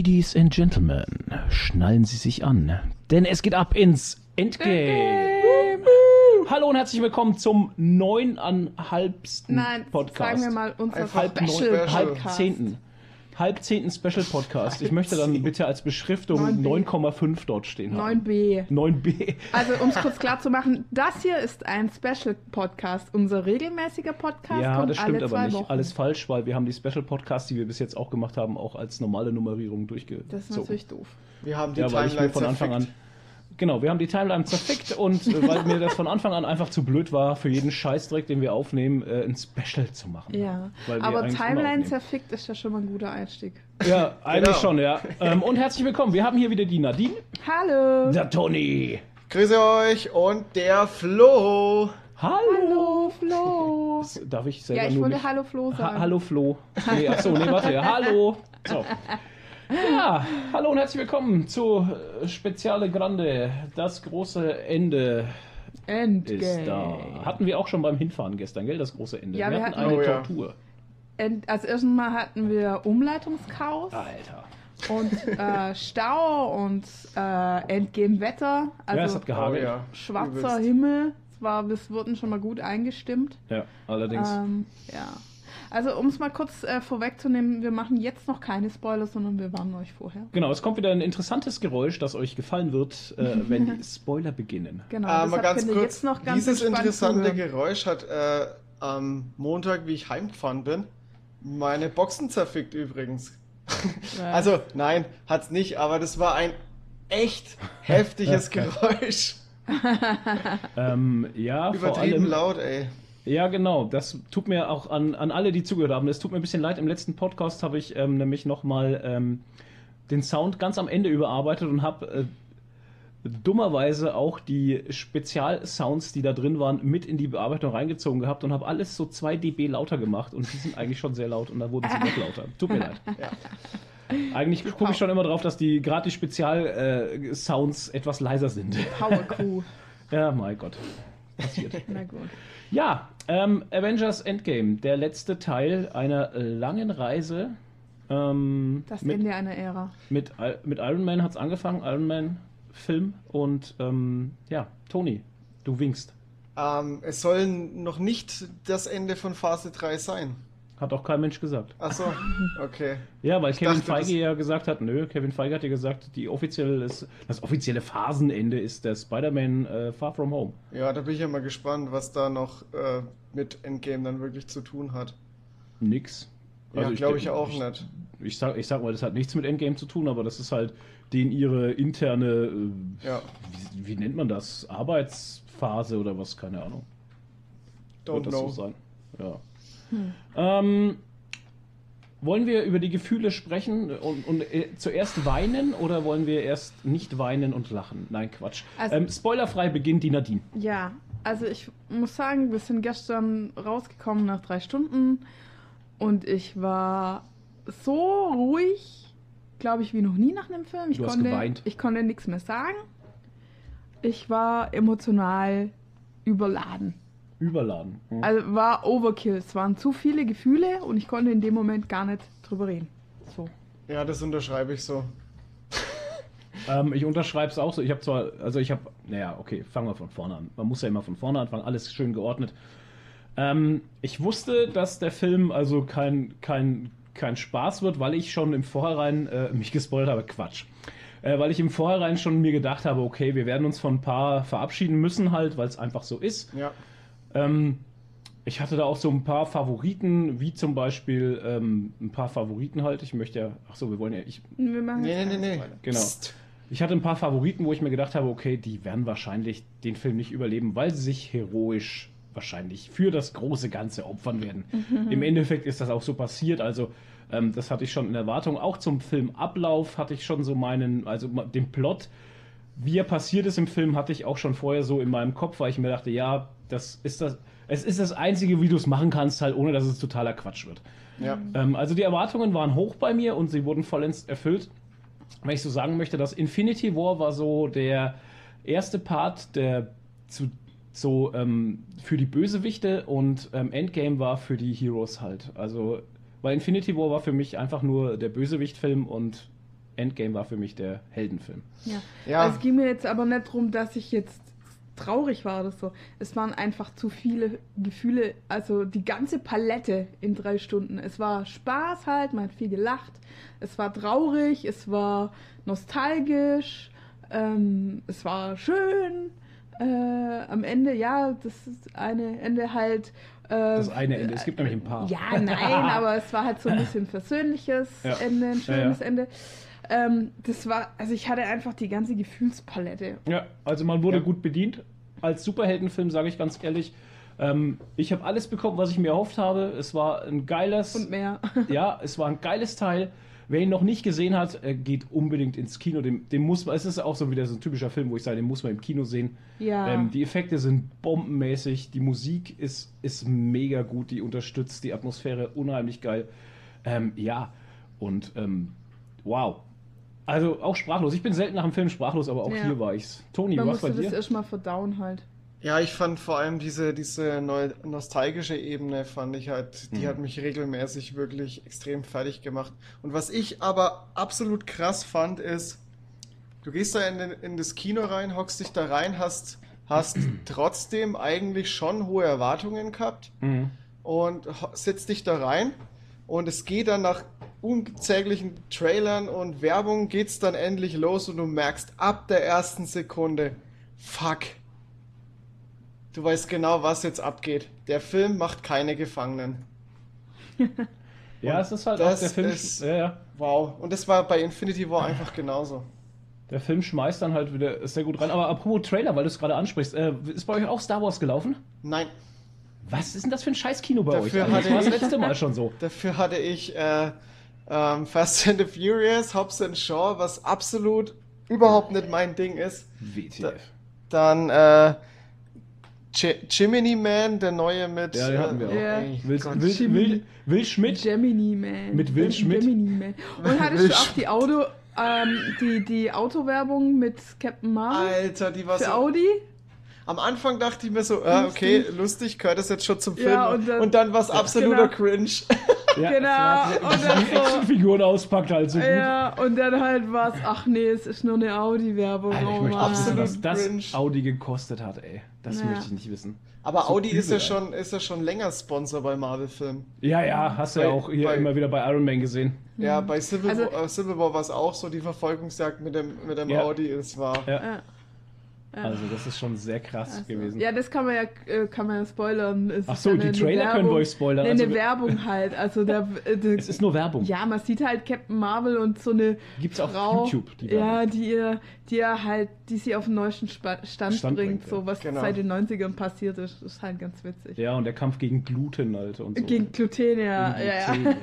Ladies and Gentlemen, schnallen Sie sich an, denn es geht ab ins Endgame. Hallo und herzlich willkommen zum neuneinhalbsten Nein, Podcast. sagen wir mal unser halb, neun, Special halb Podcast. zehnten. Halb zehnten Special Podcast. Ich möchte dann bitte als Beschriftung 9b. 9,5 dort stehen haben. 9b. 9b. Also um es kurz klar zu machen, das hier ist ein Special Podcast, unser regelmäßiger Podcast Ja, kommt das stimmt alle aber nicht. Wochen. Alles falsch, weil wir haben die Special Podcasts, die wir bis jetzt auch gemacht haben, auch als normale Nummerierung durchgezogen. das ist natürlich doof. Wir haben die Ja, weil ich mir Timeline von Anfang an. Genau, wir haben die Timeline zerfickt und äh, weil mir das von Anfang an einfach zu blöd war, für jeden Scheißdreck, den wir aufnehmen, äh, ein Special zu machen. Ja, Weil wir aber Timeline zerfickt ist ja schon mal ein guter Einstieg. Ja, eigentlich Genau. schon, ja. Ähm, und herzlich willkommen. Wir haben hier wieder die Nadine, Hallo! der Toni. Grüße euch und der Flo. Hallo. Hallo Flo! Darf ich selber Ja, ich nur wollte Hallo Flo sagen. Ha Hallo Flo. Nee, achso, nee, warte. Hallo. So. Ja, hallo und herzlich willkommen zu äh, Speziale Grande. Das große Ende Endgame. ist da. Hatten wir auch schon beim Hinfahren gestern, gell? Das große Ende. Ja, wir wir hatten hatten- eine Oh, ja. Tortur. End, als erstes Mal hatten wir Umleitungschaos Alter. und äh, Stau und äh, Endgame-Wetter. Also ja, es hat gehagelt. Oh ja. schwarzer. Himmel. Es war, wir wurden schon mal gut eingestimmt. Ja, allerdings. Ähm, ja. Also um es mal kurz äh, vorwegzunehmen, wir machen jetzt noch keine Spoiler, sondern wir warnen euch vorher. Genau, es kommt wieder ein interessantes Geräusch, das euch gefallen wird, äh, wenn die Spoiler beginnen. Genau, Äh, mal deshalb ganz kurz, jetzt noch ganz dieses interessante. Geräusch hat äh, am Montag, wie ich heimgefahren bin, meine Boxen zerfickt übrigens. Ja. Also, nein, hat's nicht, aber das war ein echt heftiges Geräusch. Ähm, ja, vor Übertrieben allem. laut, ey. Ja, genau. Das tut mir auch an, an alle, die zugehört haben. Es tut mir ein bisschen leid. Im letzten Podcast habe ich ähm, nämlich nochmal ähm, den Sound ganz am Ende überarbeitet und habe äh, dummerweise auch die Spezialsounds, die da drin waren, mit in die Bearbeitung reingezogen gehabt und habe alles so 2 dB lauter gemacht und die sind eigentlich schon sehr laut und da wurden sie noch lauter. Tut mir leid. Ja. Eigentlich gucke ich schon immer drauf, dass die gerade die Spezialsounds Sounds etwas leiser sind. Power Crew. ja, mein Gott. Passiert. Na gut. Ja, ähm, Avengers Endgame, der letzte Teil einer langen Reise. Ähm, Das mit, Ende einer Ära. mit, mit Iron Man hat es angefangen, Iron Man Film. Und ähm, ja, Toni, du winkst. Ähm, es soll noch nicht das Ende von Phase 3 sein. Hat auch kein Mensch gesagt. Achso, okay. Ja, weil Kevin dachte, Feige ja gesagt hat, nö, Kevin Feige hat ja gesagt, die offizielle, das offizielle Phasenende ist der Spider-Man äh, Far From Home. Ja, da bin ich ja mal gespannt, was da noch äh, mit Endgame dann wirklich zu tun hat. Nix. Ja, Also glaube denk- ich auch nicht. Ich sag, ich sag mal, das hat nichts mit Endgame zu tun, aber das ist halt den ihre interne, äh, Ja, wie, wie nennt man das? Arbeitsphase oder was? Keine Ahnung. don't Wird das know. so sein? Ja. Ähm, wollen wir über die Gefühle sprechen und, und äh, zuerst weinen oder wollen wir erst nicht weinen und lachen? Nein, Quatsch. Also- ähm, spoilerfrei beginnt die Nadine. Ja, also ich muss sagen, wir sind gestern rausgekommen nach drei Stunden und ich war so ruhig, glaube ich, wie noch nie nach einem Film. Ich Du hast konnte, geweint. Ich konnte nichts mehr sagen. Ich war emotional überladen. Überladen. Hm. Also war Overkill. Es waren zu viele Gefühle und ich konnte in dem Moment gar nicht drüber reden. So. Ja, das unterschreibe ich so. Ähm, ich unterschreibe es auch so. Ich habe zwar, also ich habe, naja, okay, fangen wir von vorne an. Man muss ja immer von vorne anfangen, alles schön geordnet. Ähm, ich wusste, dass der Film also kein, kein, kein Spaß wird, weil ich schon im Vorhinein äh, mich gespoilert habe. Quatsch. Äh, weil ich im Vorhinein schon mir gedacht habe, okay, wir werden uns von ein paar verabschieden müssen halt, weil es einfach so ist. Ja. Ähm, ich hatte da auch so ein paar Favoriten, wie zum Beispiel ähm, ein paar Favoriten halt. Ich möchte ja, ach so, wir wollen ja, ich, Wir machen Nee, nee, nee, nee. Genau. Psst. ich hatte ein paar Favoriten, wo ich mir gedacht habe, okay, die werden wahrscheinlich den Film nicht überleben, weil sie sich heroisch wahrscheinlich für das große Ganze opfern werden. Im Endeffekt ist das auch so passiert. Also ähm, das hatte ich schon in Erwartung. Auch zum Filmablauf hatte ich schon so meinen, also den Plot, wie er passiert ist im Film, hatte ich auch schon vorher so in meinem Kopf, weil ich mir dachte, ja, das ist das, es ist das einzige, wie du es machen kannst, halt, ohne dass es totaler Quatsch wird. Ja. Ähm, also die Erwartungen waren hoch bei mir und sie wurden vollends erfüllt. Wenn ich so sagen möchte, dass Infinity War war so der erste Part, der zu, so ähm, für die Bösewichte und ähm, Endgame war für die Heroes halt. Also, weil Infinity War war für mich einfach nur der Bösewicht-Film und Endgame war für mich der Heldenfilm. Ja. Ja. Also es ging mir jetzt aber nicht darum, dass ich jetzt traurig war oder so. Es waren einfach zu viele Gefühle, also die ganze Palette in drei Stunden. Es war Spaß halt, man hat viel gelacht. Es war traurig, es war nostalgisch, ähm, es war schön. Äh, am Ende, ja, das ist eine Ende halt. Äh, Das eine Ende, es gibt nämlich ein paar. Ja, nein, aber es war halt so ein bisschen versöhnliches Ja. Ende, ein Ja, ja. schönes Ende. Ähm, das war, also ich hatte einfach die ganze Gefühlspalette. Ja, also man wurde Ja. gut bedient. Als Superheldenfilm, sage ich ganz ehrlich. Ähm, ich habe alles bekommen, was ich mir erhofft habe. Es war ein geiles, Und mehr. ja, es war ein geiles Teil. Wer ihn noch nicht gesehen hat, äh, geht unbedingt ins Kino. Dem, dem muss man, es ist auch so wieder so ein typischer Film, wo ich sage, den muss man im Kino sehen. Ja. Ähm, die Effekte sind bombenmäßig, die Musik ist, ist mega gut, die unterstützt die Atmosphäre unheimlich geil. Ähm, ja, und ähm, wow. Also auch sprachlos. Ich bin selten nach dem Film sprachlos, aber auch Ja. hier war ich's. Toni, Man was bei musste das dir? erstmal verdauen halt. Ja, ich fand vor allem diese, diese neu, nostalgische Ebene, fand ich halt, die Mhm. hat mich regelmäßig wirklich extrem fertig gemacht. Und was ich aber absolut krass fand, ist, du gehst da in, den, in das Kino rein, hockst dich da rein, hast, hast trotzdem eigentlich schon hohe Erwartungen gehabt Mhm. und setzt dich da rein und es geht dann nach unzähligen Trailern und Werbung geht's dann endlich los und du merkst ab der ersten Sekunde, fuck, du weißt genau, was jetzt abgeht. Der Film macht keine Gefangenen. Ja, Und es ist halt das auch der Film. ist- ja, ja. Wow. Und das war bei Infinity War einfach genauso. Der Film schmeißt dann halt wieder sehr gut rein. Aber apropos Trailer, weil du es gerade ansprichst, äh, ist bei euch auch Star Wars gelaufen? Nein, Was ist denn das für ein Scheiß-Kino bei Dafür euch? Also, das hatte war das letzte Mal schon so. dafür hatte ich äh, ähm, Fast and the Furious, Hobbs and Shaw, was absolut überhaupt nicht mein Ding ist. WTF. Dann äh, Jiminy Man, der neue mit. Ja, den hatten wir auch. Ja. ey, Will, Gott. Will, Jimmy. Will, Will Schmidt? Gemini Man. Mit Will Schmidt? Gemini Man. Und hattest Will du auch die Auto, ähm, die, die Autowerbung mit Captain Marvel Alter, die war für so. Audi? Am Anfang dachte ich mir so, äh, okay, lustig, gehört das jetzt schon zum Film. Ja, und dann- dann war es absoluter genau. Cringe. Ja, Genau, und dann die so- Actionfiguren auspackt halt so gut. Ja, und dann halt war es, ach nee, es ist nur eine Audi-Werbung. Alter, ich oh möchte Mann. wissen, was Absolut das cringe. Audi gekostet hat, ey. Das Ja. möchte ich nicht wissen. Aber So Audi ist ja schon, ist ja schon länger Sponsor bei Marvel-Filmen. Ja, ja, hast du ja auch hier bei- immer wieder bei Iron Man gesehen. Ja, bei Civil, Also- War, äh, Civil War war es auch so, die Verfolgungsjagd mit dem, mit dem Ja. Audi, es war. Ja. Ja. Ja. Also das ist schon sehr krass Also, gewesen. Ja, das kann man ja, äh, kann man ja spoilern. Es Ach so, ja die Trailer können Werbung. wir euch spoilern. Nee, Also eine Werbung halt. Also der, äh, der, Es ist nur Werbung. ja, man sieht halt Captain Marvel und so eine Gibt's auf Frau, YouTube, die ja, Werbung. die ihr, die ihr halt, die sie auf den neuesten Stand, Stand bringt, bringt, so ja. was Genau. seit den 90ern passiert ist, ist halt ganz witzig. Ja, und der Kampf gegen Gluten, Alter. Und so. Gegen Gluten, ja, Gegen ja, ja.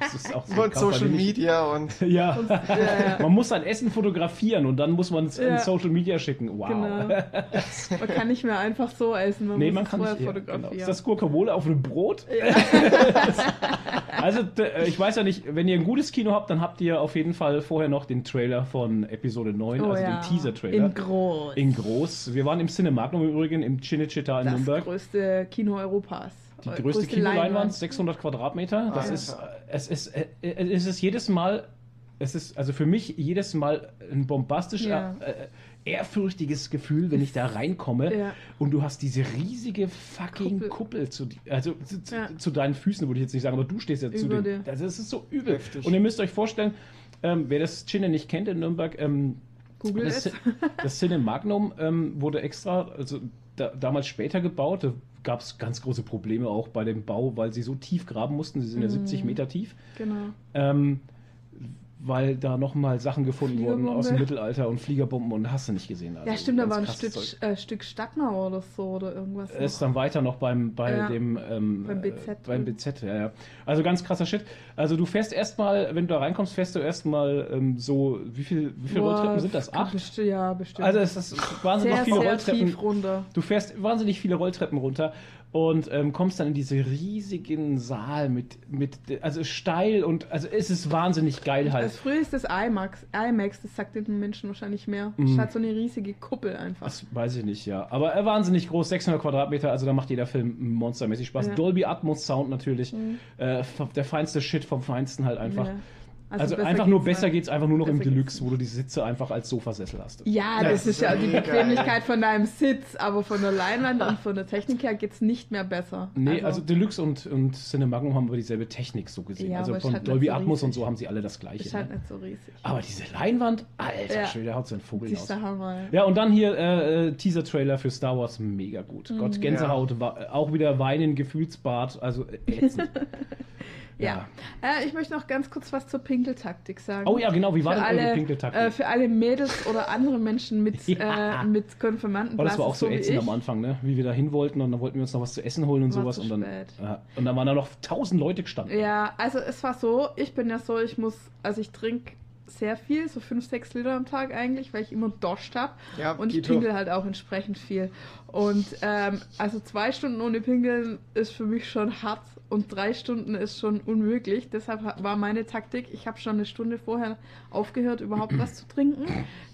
Das ist auch so Und Kampf, Social Media und. Ja. ja, ja. Man muss sein Essen fotografieren und dann muss man es in Ja. Social Media schicken. Wow. Genau. Man kann nicht mehr einfach so essen, man Nee, muss man kann vorher nicht. Genau. fotografieren. Ist das Guacamole auf einem Brot? ja. Also, äh, ich weiß ja nicht, wenn ihr ein gutes Kino habt, dann habt ihr auf jeden Fall vorher noch den Trailer von Episode 9, Oh also ja. den Teaser-Trailer. In groß. In groß. Wir waren im Cinemagnum im Übrigen, im Cinecittà in das Nürnberg. größte Kino Europas. Die Äh, größte Kinoleinwand, Leinwand. 600 Quadratmeter. Das ist, äh, es ist, äh, es ist jedes Mal, es ist also für mich jedes Mal ein bombastisch Ja. äh, ehrfürchtiges Gefühl, wenn ich da reinkomme Ja. und du hast diese riesige fucking Kuppel, Kuppel. zu, also zu, Ja. zu deinen Füßen, würde ich jetzt nicht sagen, aber du stehst ja zu Über den. dir. Das ist so übel. Heftig. Und ihr müsst euch vorstellen, ähm, wer das Cine nicht kennt in Nürnberg, ähm, Google das, es. das Cinemagnum ähm, wurde extra, also da, damals später gebaut. Da gab es ganz große Probleme auch bei dem Bau, weil sie so tief graben mussten. Sie sind ja Mhm. 70 Meter tief. Genau. Ähm, weil da nochmal Sachen gefunden wurden aus dem. Mittelalter und Fliegerbomben und hast du nicht gesehen. Also ja, stimmt, da war ein Stück, äh, Stück Stadtmauer oder so oder irgendwas. Er ist noch. dann weiter noch beim, bei Ja, dem ähm, beim äh, BZ. beim BZ, ja, ja. Also ganz krasser Shit. Also du fährst erstmal, wenn du da reinkommst, fährst du erstmal ähm, so, wie viel, wie viele Boah, Rolltreppen sind das? Acht? Bestimmt, ja, bestimmt. Also es ist wahnsinnig sehr, viele sehr Rolltreppen. runter. Du fährst wahnsinnig viele Rolltreppen runter und ähm, kommst dann in diese riesigen Saal mit, mit, also steil und, also es ist wahnsinnig geil halt. Also früher ist das IMAX, IMAX, das sagt den Menschen wahrscheinlich mehr. Mhm. Es hat so eine riesige Kuppel einfach. Das weiß ich nicht, ja. Aber äh, wahnsinnig groß, 600 Quadratmeter, also da macht jeder Film monstermäßig Spaß. Ja. Dolby Atmos Sound natürlich. Mhm. Äh, der feinste Shit vom Feinsten halt einfach. Ja. Also, besser einfach nur besser nicht. geht's einfach nur noch im Deluxe, wo du die Sitze einfach als Sofasessel hast. Ja, Das das, ist ja die Bequemlichkeit von deinem Sitz, aber von der Leinwand und von der Technik her geht's nicht mehr besser. Nee, also, Deluxe und, und Cinemagnum haben aber dieselbe Technik so gesehen. Ja, also von halt Dolby so Atmos und so haben sie alle das gleiche. ist halt ne? nicht so riesig. Aber diese Leinwand, alter Ja. Schwede, haut so ein Vogel Die aus. der Hammer. Ja, und dann hier äh, äh, Teaser-Trailer für Star Wars, mega gut. Mhm. Gott, Gänsehaut, wa- auch wieder Weinen, Gefühlsbad, also äh, ätzend. Ja. Äh, ich möchte noch ganz kurz was zur Pinkeltaktik sagen. Oh ja, genau, wie war für denn alle, Pinkeltaktik? Äh, für alle Mädels oder andere Menschen mit, Ja. äh, mit Konfirmanden. Oh, das war auch so ätzend am Anfang, ne? Wie wir da hin wollten und dann wollten wir uns noch was zu essen holen und War sowas. Und dann, ja, und dann waren da noch tausend Leute gestanden. Ja, also es war so, ich bin ja so, ich muss, also ich trinke sehr viel, so 5, 6 Liter am Tag eigentlich, weil ich immer Dost habe. Ja, Und ich pinkel halt auch entsprechend viel. Und ähm, also zwei Stunden ohne Pinkeln ist für mich schon hart und drei Stunden ist schon unmöglich. Deshalb ha- war meine Taktik, ich habe schon eine Stunde vorher aufgehört, überhaupt was zu trinken.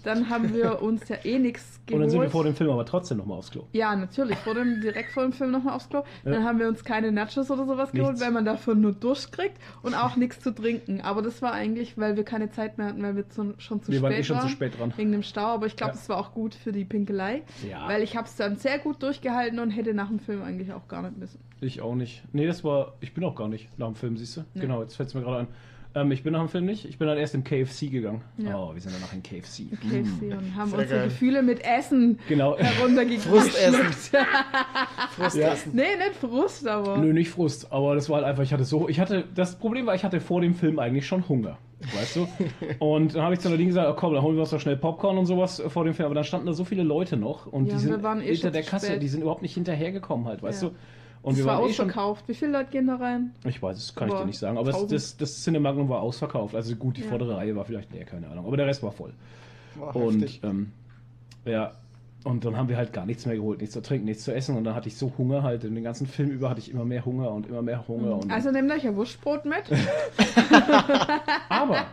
Dann haben wir uns ja eh nichts und geholt. dann sind wir vor dem Film aber trotzdem nochmal aufs Klo. Ja, natürlich. Vor dem, direkt vor dem Film nochmal aufs Klo. Dann Ja. haben wir uns keine Nachos oder sowas geholt, Nichts. weil man davon nur Durst kriegt und auch nichts zu trinken. Aber das war eigentlich, weil wir keine Zeit mehr hatten, weil wir zu, schon zu wir spät waren eh schon waren. zu spät dran. Wegen dem Stau, aber ich glaube, Ja. das war auch gut für die Pinkelei. Ja. Weil ich habe es dann sehr gut durchgehalten und hätte nach dem Film eigentlich auch gar nicht müssen. Ich auch nicht. Nee, das war. Ich bin auch gar nicht nach dem Film, siehst du? Nee. Genau, jetzt fällt es mir gerade ein. Ähm, ich bin nach dem Film nicht. Ich bin dann erst im KFC gegangen. Ja. Oh, wir sind danach in KFC. KFC und haben Sehr unsere geil. Gefühle mit Essen Genau. heruntergekriegt. Frustessen. Frustessen. nee, nicht Frust, aber. Nö, nicht Frust, aber das war halt einfach, ich hatte so, ich hatte, das Problem war, ich hatte vor dem Film eigentlich schon Hunger, weißt du? Und dann habe ich zu Nadine gesagt, oh, komm, dann holen wir uns doch schnell Popcorn und sowas vor dem Film, aber dann standen da so viele Leute noch und Ja, die wir sind waren eh hinter der Kasse, spät. die sind überhaupt nicht hinterhergekommen halt, weißt Ja. du? Und es wir war waren eh schon, ausverkauft. Wie viele Leute gehen da rein? ich weiß, das kann ich Aber dir nicht sagen, aber das, 1000. das, das Cinemagnum war ausverkauft, also gut, die Ja. vordere Reihe war vielleicht leer, keine Ahnung, aber der Rest war voll. War Und ähm, ja, und dann haben wir halt gar nichts mehr geholt, nichts zu trinken, nichts zu essen. Und dann hatte ich so Hunger halt. In den ganzen Film über hatte ich immer mehr Hunger und immer mehr Hunger. Und Also nehmt euch ein Wurstbrot mit. aber,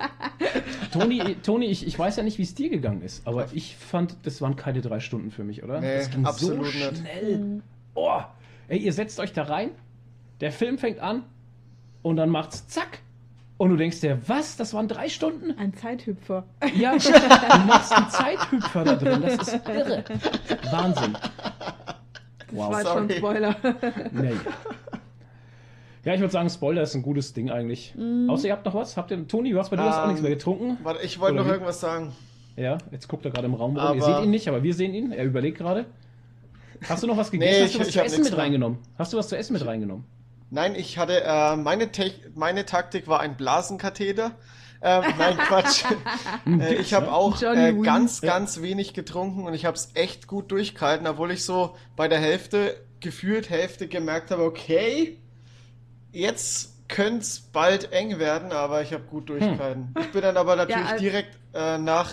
Toni, Toni ich, ich weiß ja nicht, wie es dir gegangen ist, aber ich fand, das waren keine drei Stunden für mich, oder? Nee, das ging absolut so nicht. schnell. Oh, ey, ihr setzt euch da rein, der Film fängt an und dann macht's zack. Und du denkst dir, was? Das waren drei Stunden? Ein Zeithüpfer. Ja, du machst einen Zeithüpfer da drin. Das ist irre. Wahnsinn. Das Wow. war jetzt schon ein Sorry. Spoiler. Nee. Ja, ich würde sagen, Spoiler ist ein gutes Ding eigentlich. Mhm. Außer ihr habt noch was? Habt ihr, Toni, du hast bei dir hast auch Ähm, nichts mehr getrunken? Warte, ich wollte noch irgendwas sagen. Ja, jetzt guckt er gerade im Raum rum. Ihr seht ihn nicht, aber wir sehen ihn. Er überlegt gerade. Hast du noch was gegessen? Nee, hast du ich- was ich zu hab essen mit reingenommen? Hast du was zu essen mit reingenommen? Nein, ich hatte, äh, meine, Te meine Taktik war ein Blasenkatheter. Ähm, nein, Quatsch. äh, ich habe auch äh, ganz, ganz wenig getrunken und ich habe es echt gut durchgehalten, obwohl ich so bei der Hälfte, gefühlt Hälfte gemerkt habe, okay, jetzt könnte es bald eng werden, aber ich habe gut durchgehalten. Ich bin dann aber natürlich als- direkt äh, nach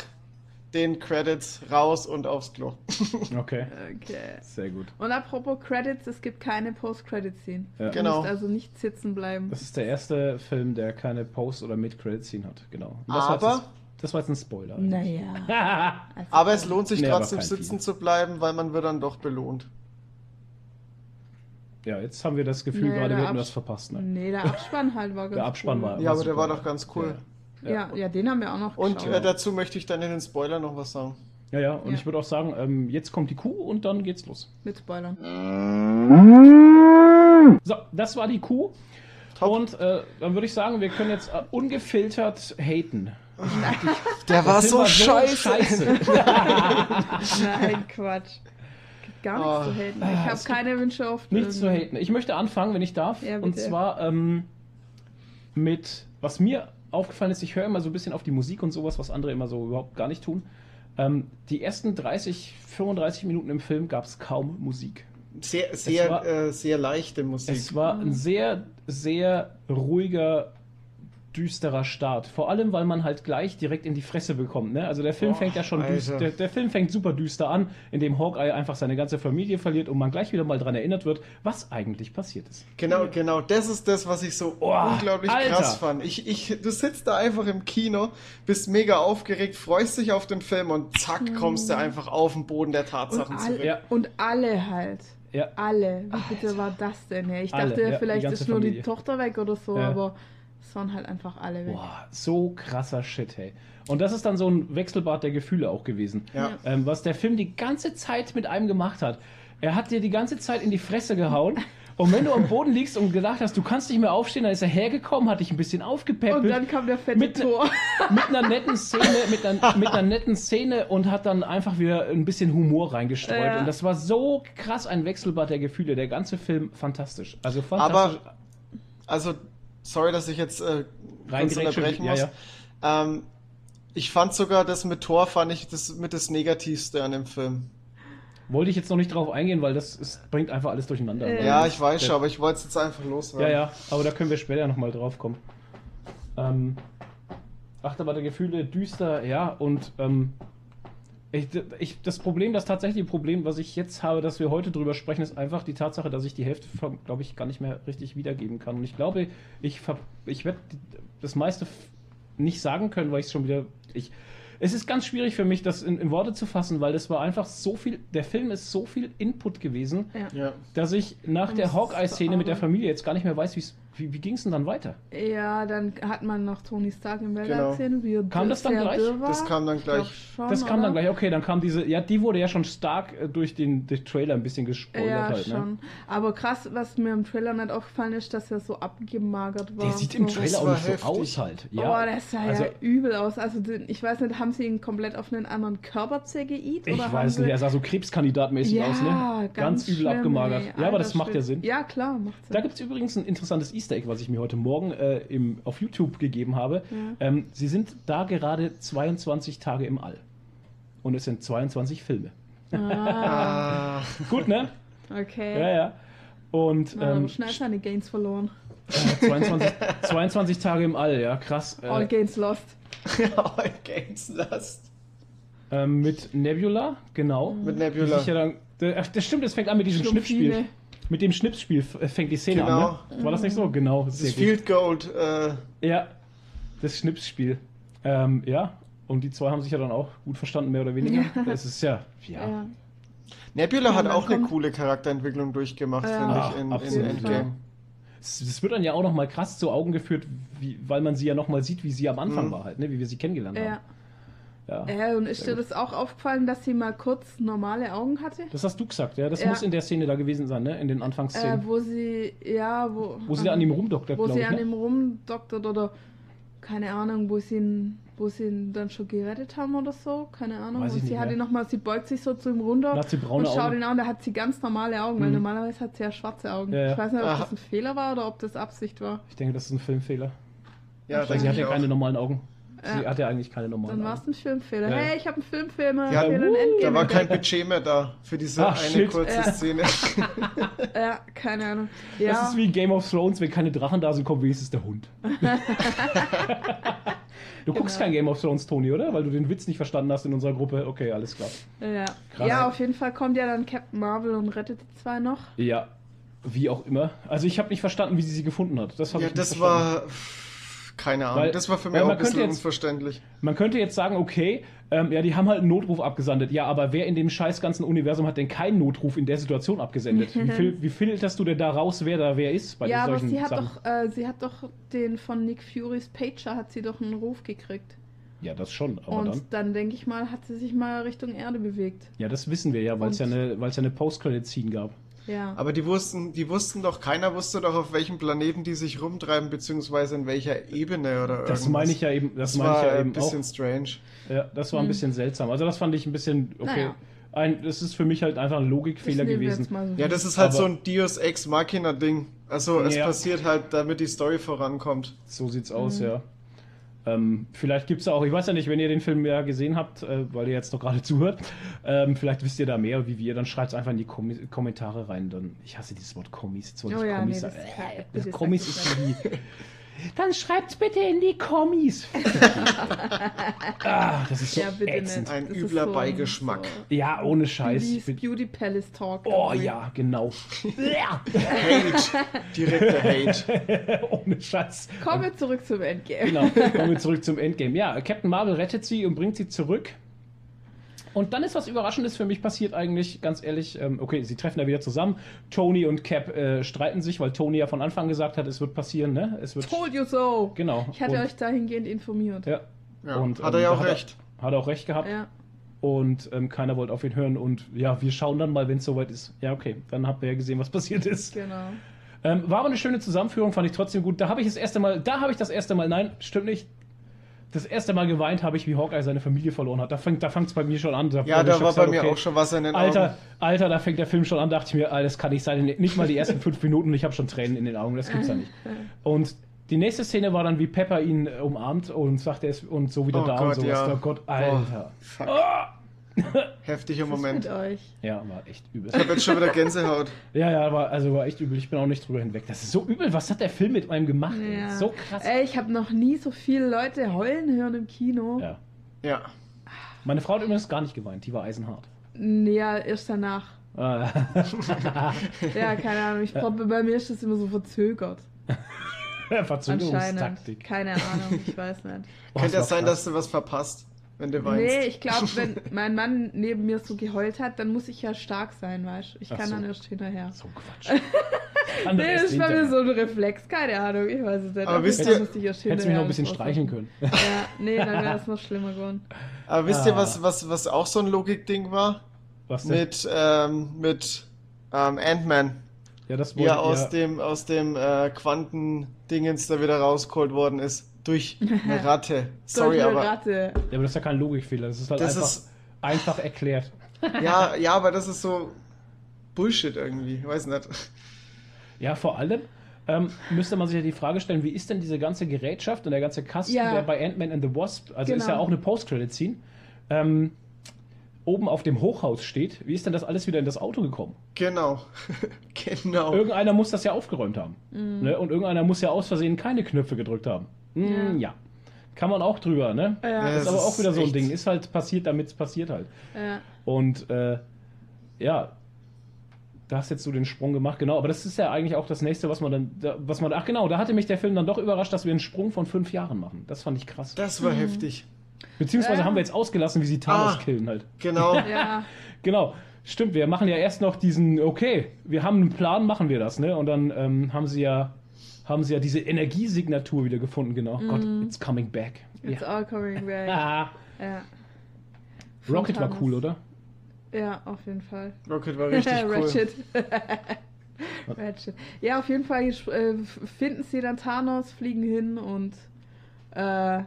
den Credits raus und aufs Klo. Okay, Okay. sehr gut. Und apropos Credits, es gibt keine Post-Credit-Scene. Ja. Du Genau. musst also nicht sitzen bleiben. Das ist der erste Film, der keine Post- oder Mid-Credit-Scene hat. Genau. Das Aber- jetzt, das war jetzt ein Spoiler. Naja. Also, Aber es lohnt sich Nee, trotzdem sitzen Viel. zu bleiben, weil man wird dann doch belohnt. ja, jetzt haben wir das Gefühl, Nee, gerade der wir hätten was verpasst. Ne? Nee, der Abspann halt war ganz Der Abspann cool. war. Ja, aber der super. war doch ganz cool. Ja, ja, den haben wir auch noch Und geschaut. äh, dazu möchte ich dann in den Spoiler noch was sagen. Ja, ja, und Ja. ich würde auch sagen, ähm, jetzt kommt die Kuh und dann geht's los. Mit Spoilern. So, das war die Kuh. Top. Und äh, dann würde ich sagen, wir können jetzt äh, ungefiltert haten. Der war Film so scheiße. scheiße. Nein, Quatsch. Gibt gar nichts Oh. zu haten. Ich habe keine Wünsche auf Nichts zu haten. Ich möchte anfangen, wenn ich darf. Ja, und zwar ähm, mit, was mir aufgefallen ist, ich höre immer so ein bisschen auf die Musik und sowas, was andere immer so überhaupt gar nicht tun. Ähm, die ersten 30, 35 Minuten im Film gab es kaum Musik. Sehr, sehr, war- äh, sehr leichte Musik. Es war ein sehr, sehr ruhiger, düsterer Start. Vor allem, weil man halt gleich direkt in die Fresse bekommt. Ne? Also der Film Boah, fängt ja schon düster, der, der Film fängt super düster an, indem Hawkeye einfach seine ganze Familie verliert und man gleich wieder mal dran erinnert wird, was eigentlich passiert ist. Genau, genau. Das ist das, was ich so Oh, unglaublich Alter. krass fand. Ich, ich, du sitzt da einfach im Kino, bist mega aufgeregt, freust dich auf den Film und zack, kommst du einfach auf den Boden der Und Tatsachen alle, zurück. Ja. und alle halt. Ja. Alle. Wie bitte war das denn? ey? Ich Alle, dachte ja, die vielleicht ist nur Familie. die Tochter weg oder so, Ja. aber waren halt einfach alle weg. Boah, so krasser Shit, hey. Und das ist dann so ein Wechselbad der Gefühle auch gewesen. Ja. Ähm, was der Film die ganze Zeit mit einem gemacht hat. Er hat dir die ganze Zeit in die Fresse gehauen. Und wenn du am Boden liegst und gedacht hast, du kannst nicht mehr aufstehen, dann ist er hergekommen, hat dich ein bisschen aufgepäppelt. Und dann kam der fette mit, Tor. mit einer netten Szene, mit einer, mit einer netten Szene und hat dann einfach wieder ein bisschen Humor reingestreut. Ja. Und das war so krass ein Wechselbad der Gefühle. Der ganze Film fantastisch. Also fantastisch. Aber, also, sorry, dass ich jetzt äh, kurz unterbrechen ja, muss. Ähm, ich fand sogar das mit Thor, fand ich das mit das Negativste an dem Film. Wollte ich jetzt noch nicht drauf eingehen, weil das ist, bringt einfach alles durcheinander. Äh. Ja, ich weiß schon, aber ich wollte es jetzt einfach Ja, loswerden. ja, aber da können wir später nochmal drauf kommen. Ähm, Achterbahn der Gefühle, düster, ja, und ähm, ich, ich, das Problem, das tatsächliche Problem, was ich jetzt habe, dass wir heute drüber sprechen, ist einfach die Tatsache, dass ich die Hälfte, glaube ich, gar nicht mehr richtig wiedergeben kann. Und ich glaube, ich, ich werde das meiste nicht sagen können, weil ich es schon wieder. Ich, es ist ganz schwierig für mich, das in, in Worte zu fassen, weil das war einfach so viel. Der Film ist so viel Input gewesen, Ja. Dass ich nach Man der Hawkeye-Szene mit der. Familie jetzt gar nicht mehr weiß, wie's, wie, wie ging es denn dann weiter. Ja, dann hat man noch Tony Stark im Weltall Genau. gesehen, wie Kam das dann gleich? war. Das kam dann gleich. Schon, das kam dann oder? gleich, okay, dann kam diese, ja, die wurde ja schon stark äh, durch den, den Trailer ein bisschen gespoilert Ja, halt, ne? schon. Aber krass, was mir im Trailer nicht aufgefallen ist, dass er so abgemagert war. Der sieht im so. Trailer auch nicht so heftig. aus halt. Ja. Oh, das sah also, ja übel aus. Also, den, ich weiß nicht, haben sie ihn komplett auf einen anderen Körper CGI't? ich weiß nicht, er sah so krebskandidatmäßig ja, aus, ne? ganz, übel schlimm, abgemagert. ey. ja, aber das macht ja. Sinn. Ja, klar, macht Sinn. Da gibt es übrigens ein interessantes Easter Egg, was ich mir heute Morgen äh, im, auf YouTube gegeben habe. Ja. Ähm, sie sind da gerade 22 Tage im All. Und es sind 22 Filme. Ah, Gut, ne? okay. Ja, ja. Und Na, ähm, schnell seine Gains verloren. äh, 22, 22 Tage im All, ja, krass. All Äh, Gains lost. All Games Last. ähm, mit Nebula, genau. Mit Nebula. ja dann, das stimmt, es fängt an mit diesem Schnipsspiel. Mit dem Schnipsspiel äh, fängt die Szene Genau. an. Ne? War das nicht so? Genau. Das Sehr ist gut. Field Gold. Äh, Ja, das Schnipsspiel. Ähm, ja, und die zwei haben sich ja dann auch gut verstanden, mehr oder weniger. Ja. Das ist ja, ja. Ja. Nebula Ja, hat auch eine coole Charakterentwicklung durchgemacht, Ja. finde ich, in, in absolut. Endgame. Es, es wird dann ja auch nochmal krass zu Augen geführt, wie, weil man sie ja nochmal sieht, wie sie am Anfang Mhm. war halt, ne? wie wir sie kennengelernt Ja. haben. Ja. ja, und ist dir das auch aufgefallen, dass sie mal kurz normale Augen hatte? Das hast du gesagt, ja. Das Ja. muss in der Szene da gewesen sein, ne? In den Anfangsszenen. Äh, wo sie, ja, wo. wo sie an ihm rumdoktert, Wo sie ich. an Ne? ihm rumdoktert oder keine Ahnung, wo sie ihn, wo sie ihn dann schon gerettet haben oder so, keine Ahnung. Weiß ich und sie hat ihn noch mal, sie beugt sich so zu ihm runter Da hat sie braune und schaut Augen. ihn an, da hat sie ganz normale Augen, weil Mhm. normalerweise hat sie ja schwarze Augen. Ja, ja. Ich weiß nicht, ob Aha. das ein Fehler war oder ob das Absicht war. Ich denke, das ist ein Filmfehler. Ja, Weil denke sie hat ja keine normalen Augen. Sie Ja. hat ja eigentlich keine normalen Dann war es ein Filmfehler. Ja. Hey, ich habe einen Filmfilmer. Ja, uh, Endgame Da war kein. Budget mehr da für diese Ach, eine shit. kurze Ja. Szene. Ja, keine Ahnung. Ja, Das ist wie Game of Thrones, wenn keine Drachen da sind, kommt wenigstens der Hund. du guckst Genau. kein Game of Thrones, Toni, oder? Weil du den Witz nicht verstanden hast in unserer Gruppe. Okay, alles klar. ja. Krass. ja, auf jeden Fall kommt ja dann Captain Marvel und rettet die zwei noch. Ja, wie auch immer. Also ich habe nicht verstanden, wie sie sie gefunden hat. Das habe Ja, ich nicht das verstanden. war. Keine Ahnung. Weil- das war für mich auch man ein bisschen könnte jetzt- unverständlich. Man könnte jetzt sagen, okay, ähm, ja, die haben halt einen Notruf abgesendet. Ja, aber wer in dem scheiß ganzen Universum hat denn keinen Notruf in der Situation abgesendet? wie, fil wie filterst du denn da raus, wer da wer ist bei ja, aber solchen sie hat doch, äh, sie hat doch den von Nick Furys Pager hat sie doch einen Ruf gekriegt. Ja, das schon, aber und dann. dann, denke ich mal, hat sie sich mal Richtung Erde bewegt. Ja, das wissen wir ja, weil es ja eine, weil's ja eine Post-Credit-Scene gab. Ja. Aber die wussten, die wussten doch, keiner wusste doch, auf welchem Planeten die sich rumtreiben, beziehungsweise in welcher Ebene oder Das irgendwas. meine ich ja eben, das, Das meine ich war ja ein eben auch. bisschen strange. Ja, das war ein Hm. bisschen seltsam. Also das fand ich ein bisschen, okay. Naja. Ein, das ist für mich halt einfach ein Das Logikfehler gewesen. so Ja, das ist halt Aber- so ein Deus Ex Machina Ding. Also es Ja. passiert halt, damit die Story vorankommt. So sieht's aus, Mhm. ja. Ähm, vielleicht gibt's da auch, ich weiß ja nicht, wenn ihr den Film ja gesehen habt, äh, weil ihr jetzt doch gerade zuhört, ähm, vielleicht wisst ihr da mehr wie wir, dann schreibt's einfach in die Kommi Kommentare rein. Dann, ich hasse dieses Wort Kommis. Jetzt wollte Oh ich ja, Kommis nee, das- Äh, das sag Kommis das ist wie. Dann schreibt's bitte in die Kommis. ah, das ist so ja, bitte ätzend. nicht. Ein Das übler Beigeschmack. Ja, ohne So Scheiß. Beauty, Ich bin- Beauty Palace Talk. Oh irgendwie. ja, genau. Hate. Direkter Hate. ohne Scheiß. Kommen wir zurück zum Endgame. Genau, kommen wir zurück zum Endgame. Ja, Captain Marvel rettet sie und bringt sie zurück. Und dann ist was Überraschendes für mich passiert eigentlich, ganz ehrlich. Ähm, okay, sie treffen da wieder zusammen. Tony und Cap äh, streiten sich, weil Tony ja von Anfang gesagt hat, es wird passieren, ne? Es wird. Told you so. Genau. Ich hatte Und- euch dahingehend informiert. Ja. Ja, Und, hat ähm, er ja da auch hat er- recht. Hat er auch recht gehabt. Ja. Und ähm, keiner wollte auf ihn hören. Und ja, wir schauen dann mal, wenn es soweit ist. Ja, okay. Dann habt ihr ja gesehen, was passiert ist. Genau. Ähm, war aber eine schöne Zusammenführung, fand ich trotzdem gut. Da habe ich das erste Mal, da habe ich das erste Mal, nein, stimmt nicht. Das erste Mal geweint habe ich, wie Hawkeye seine Familie verloren hat. Da fängt da es bei mir schon an. Ja, hab ich da war bei mir okay, auch schon Wasser in den Alter, Augen. Alter, da fängt der Film schon an, dachte ich mir, Alter, das kann nicht sein. Nicht mal die ersten fünf Minuten und ich habe schon Tränen in den Augen, das gibt's ja nicht. Und die nächste Szene war dann, wie Pepper ihn äh, umarmt und sagt, er ist und so wieder Oh da und Gott, sowas. ja. Oh Gott, Alter. Fuck. Heftiger Moment. mit euch? Ja, war echt übel. Ich habe jetzt schon wieder Gänsehaut. Ja, ja, war, also war echt übel. Ich bin auch nicht drüber hinweg. Das ist so übel. Was hat der Film mit einem gemacht? Ja. So krass. Ey, ich habe noch nie so viele Leute heulen hören im Kino. Ja. Ja. Meine Frau hat übrigens gar nicht geweint. Die war eisenhart. Ja, erst danach. Ah. Ja, keine Ahnung. Ich glaube, bei mir ist das immer so verzögert. Anscheinend. Verzögerungstaktik. Keine Ahnung, ich weiß nicht. Oh, Könnte ja sein, krass. dass du was verpasst, wenn du weinst. Nee, ich glaube, wenn mein Mann neben mir so geheult hat, dann muss ich ja stark sein, weißt du? Ich Ach kann so. dann erst hinterher. So Quatsch. Kann Nee, das war mir hinterher. so ein Reflex, keine Ahnung, ich weiß es nicht. Aber wisst ihr- ich erst Hättest du mich noch ein hinterher bisschen streicheln können. Ja, nee, dann wäre es noch schlimmer geworden. Aber wisst ihr, Ah. was, was, was auch so ein Logikding war? Was denn? Mit, ähm, mit ähm, Ant-Man. ja, das er wollte- aus ja. dem, aus dem äh, Quantendingens da wieder rausgeholt worden ist. Durch eine Ratte. Sorry, Durch eine aber. Ratte. Ja, aber das ist ja kein Logikfehler. Das ist halt Das einfach, ist- einfach erklärt. Ja, ja, aber das ist so Bullshit irgendwie. Ich weiß nicht. Ja, vor allem ähm, müsste man sich ja die Frage stellen, wie ist denn diese ganze Gerätschaft und der ganze Kasten, Ja. der bei Ant-Man and the Wasp, also ist Genau. ja auch eine Post-Credit-Scene, ähm, oben auf dem Hochhaus steht. Wie ist denn das alles wieder in das Auto gekommen? Genau. genau. Irgendeiner muss das ja aufgeräumt haben. Ne? Und irgendeiner muss ja aus Versehen keine Knöpfe gedrückt haben. Mm, ja. Ja. Kann man auch drüber, ne? Ja, Ja, ist das aber auch wieder so ein Ding. Ist halt passiert, damit es passiert halt. ja. Und äh, ja, da hast jetzt du den Sprung gemacht, genau. Aber das ist ja eigentlich auch das nächste, was man dann, da, was man, ach genau, da hatte mich der Film dann doch überrascht, dass wir einen Sprung von fünf Jahren machen. Das fand ich krass. Das war heftig. Beziehungsweise Ja. haben wir jetzt ausgelassen, wie sie Thanos Ah. killen halt. Genau. ja. Genau. Stimmt, wir machen ja erst noch diesen, okay, wir haben einen Plan, machen wir das, ne? Und dann ähm, haben sie ja, haben sie ja diese Energiesignatur wieder gefunden, genau. Gott, it's coming back. It's Ja. all coming back. Ah. Ja. Rocket war cool, oder? Ja, auf jeden Fall. Rocket war richtig cool. Ratchet. Ratchet. Ja, auf jeden Fall äh, finden sie dann Thanos, fliegen hin und äh,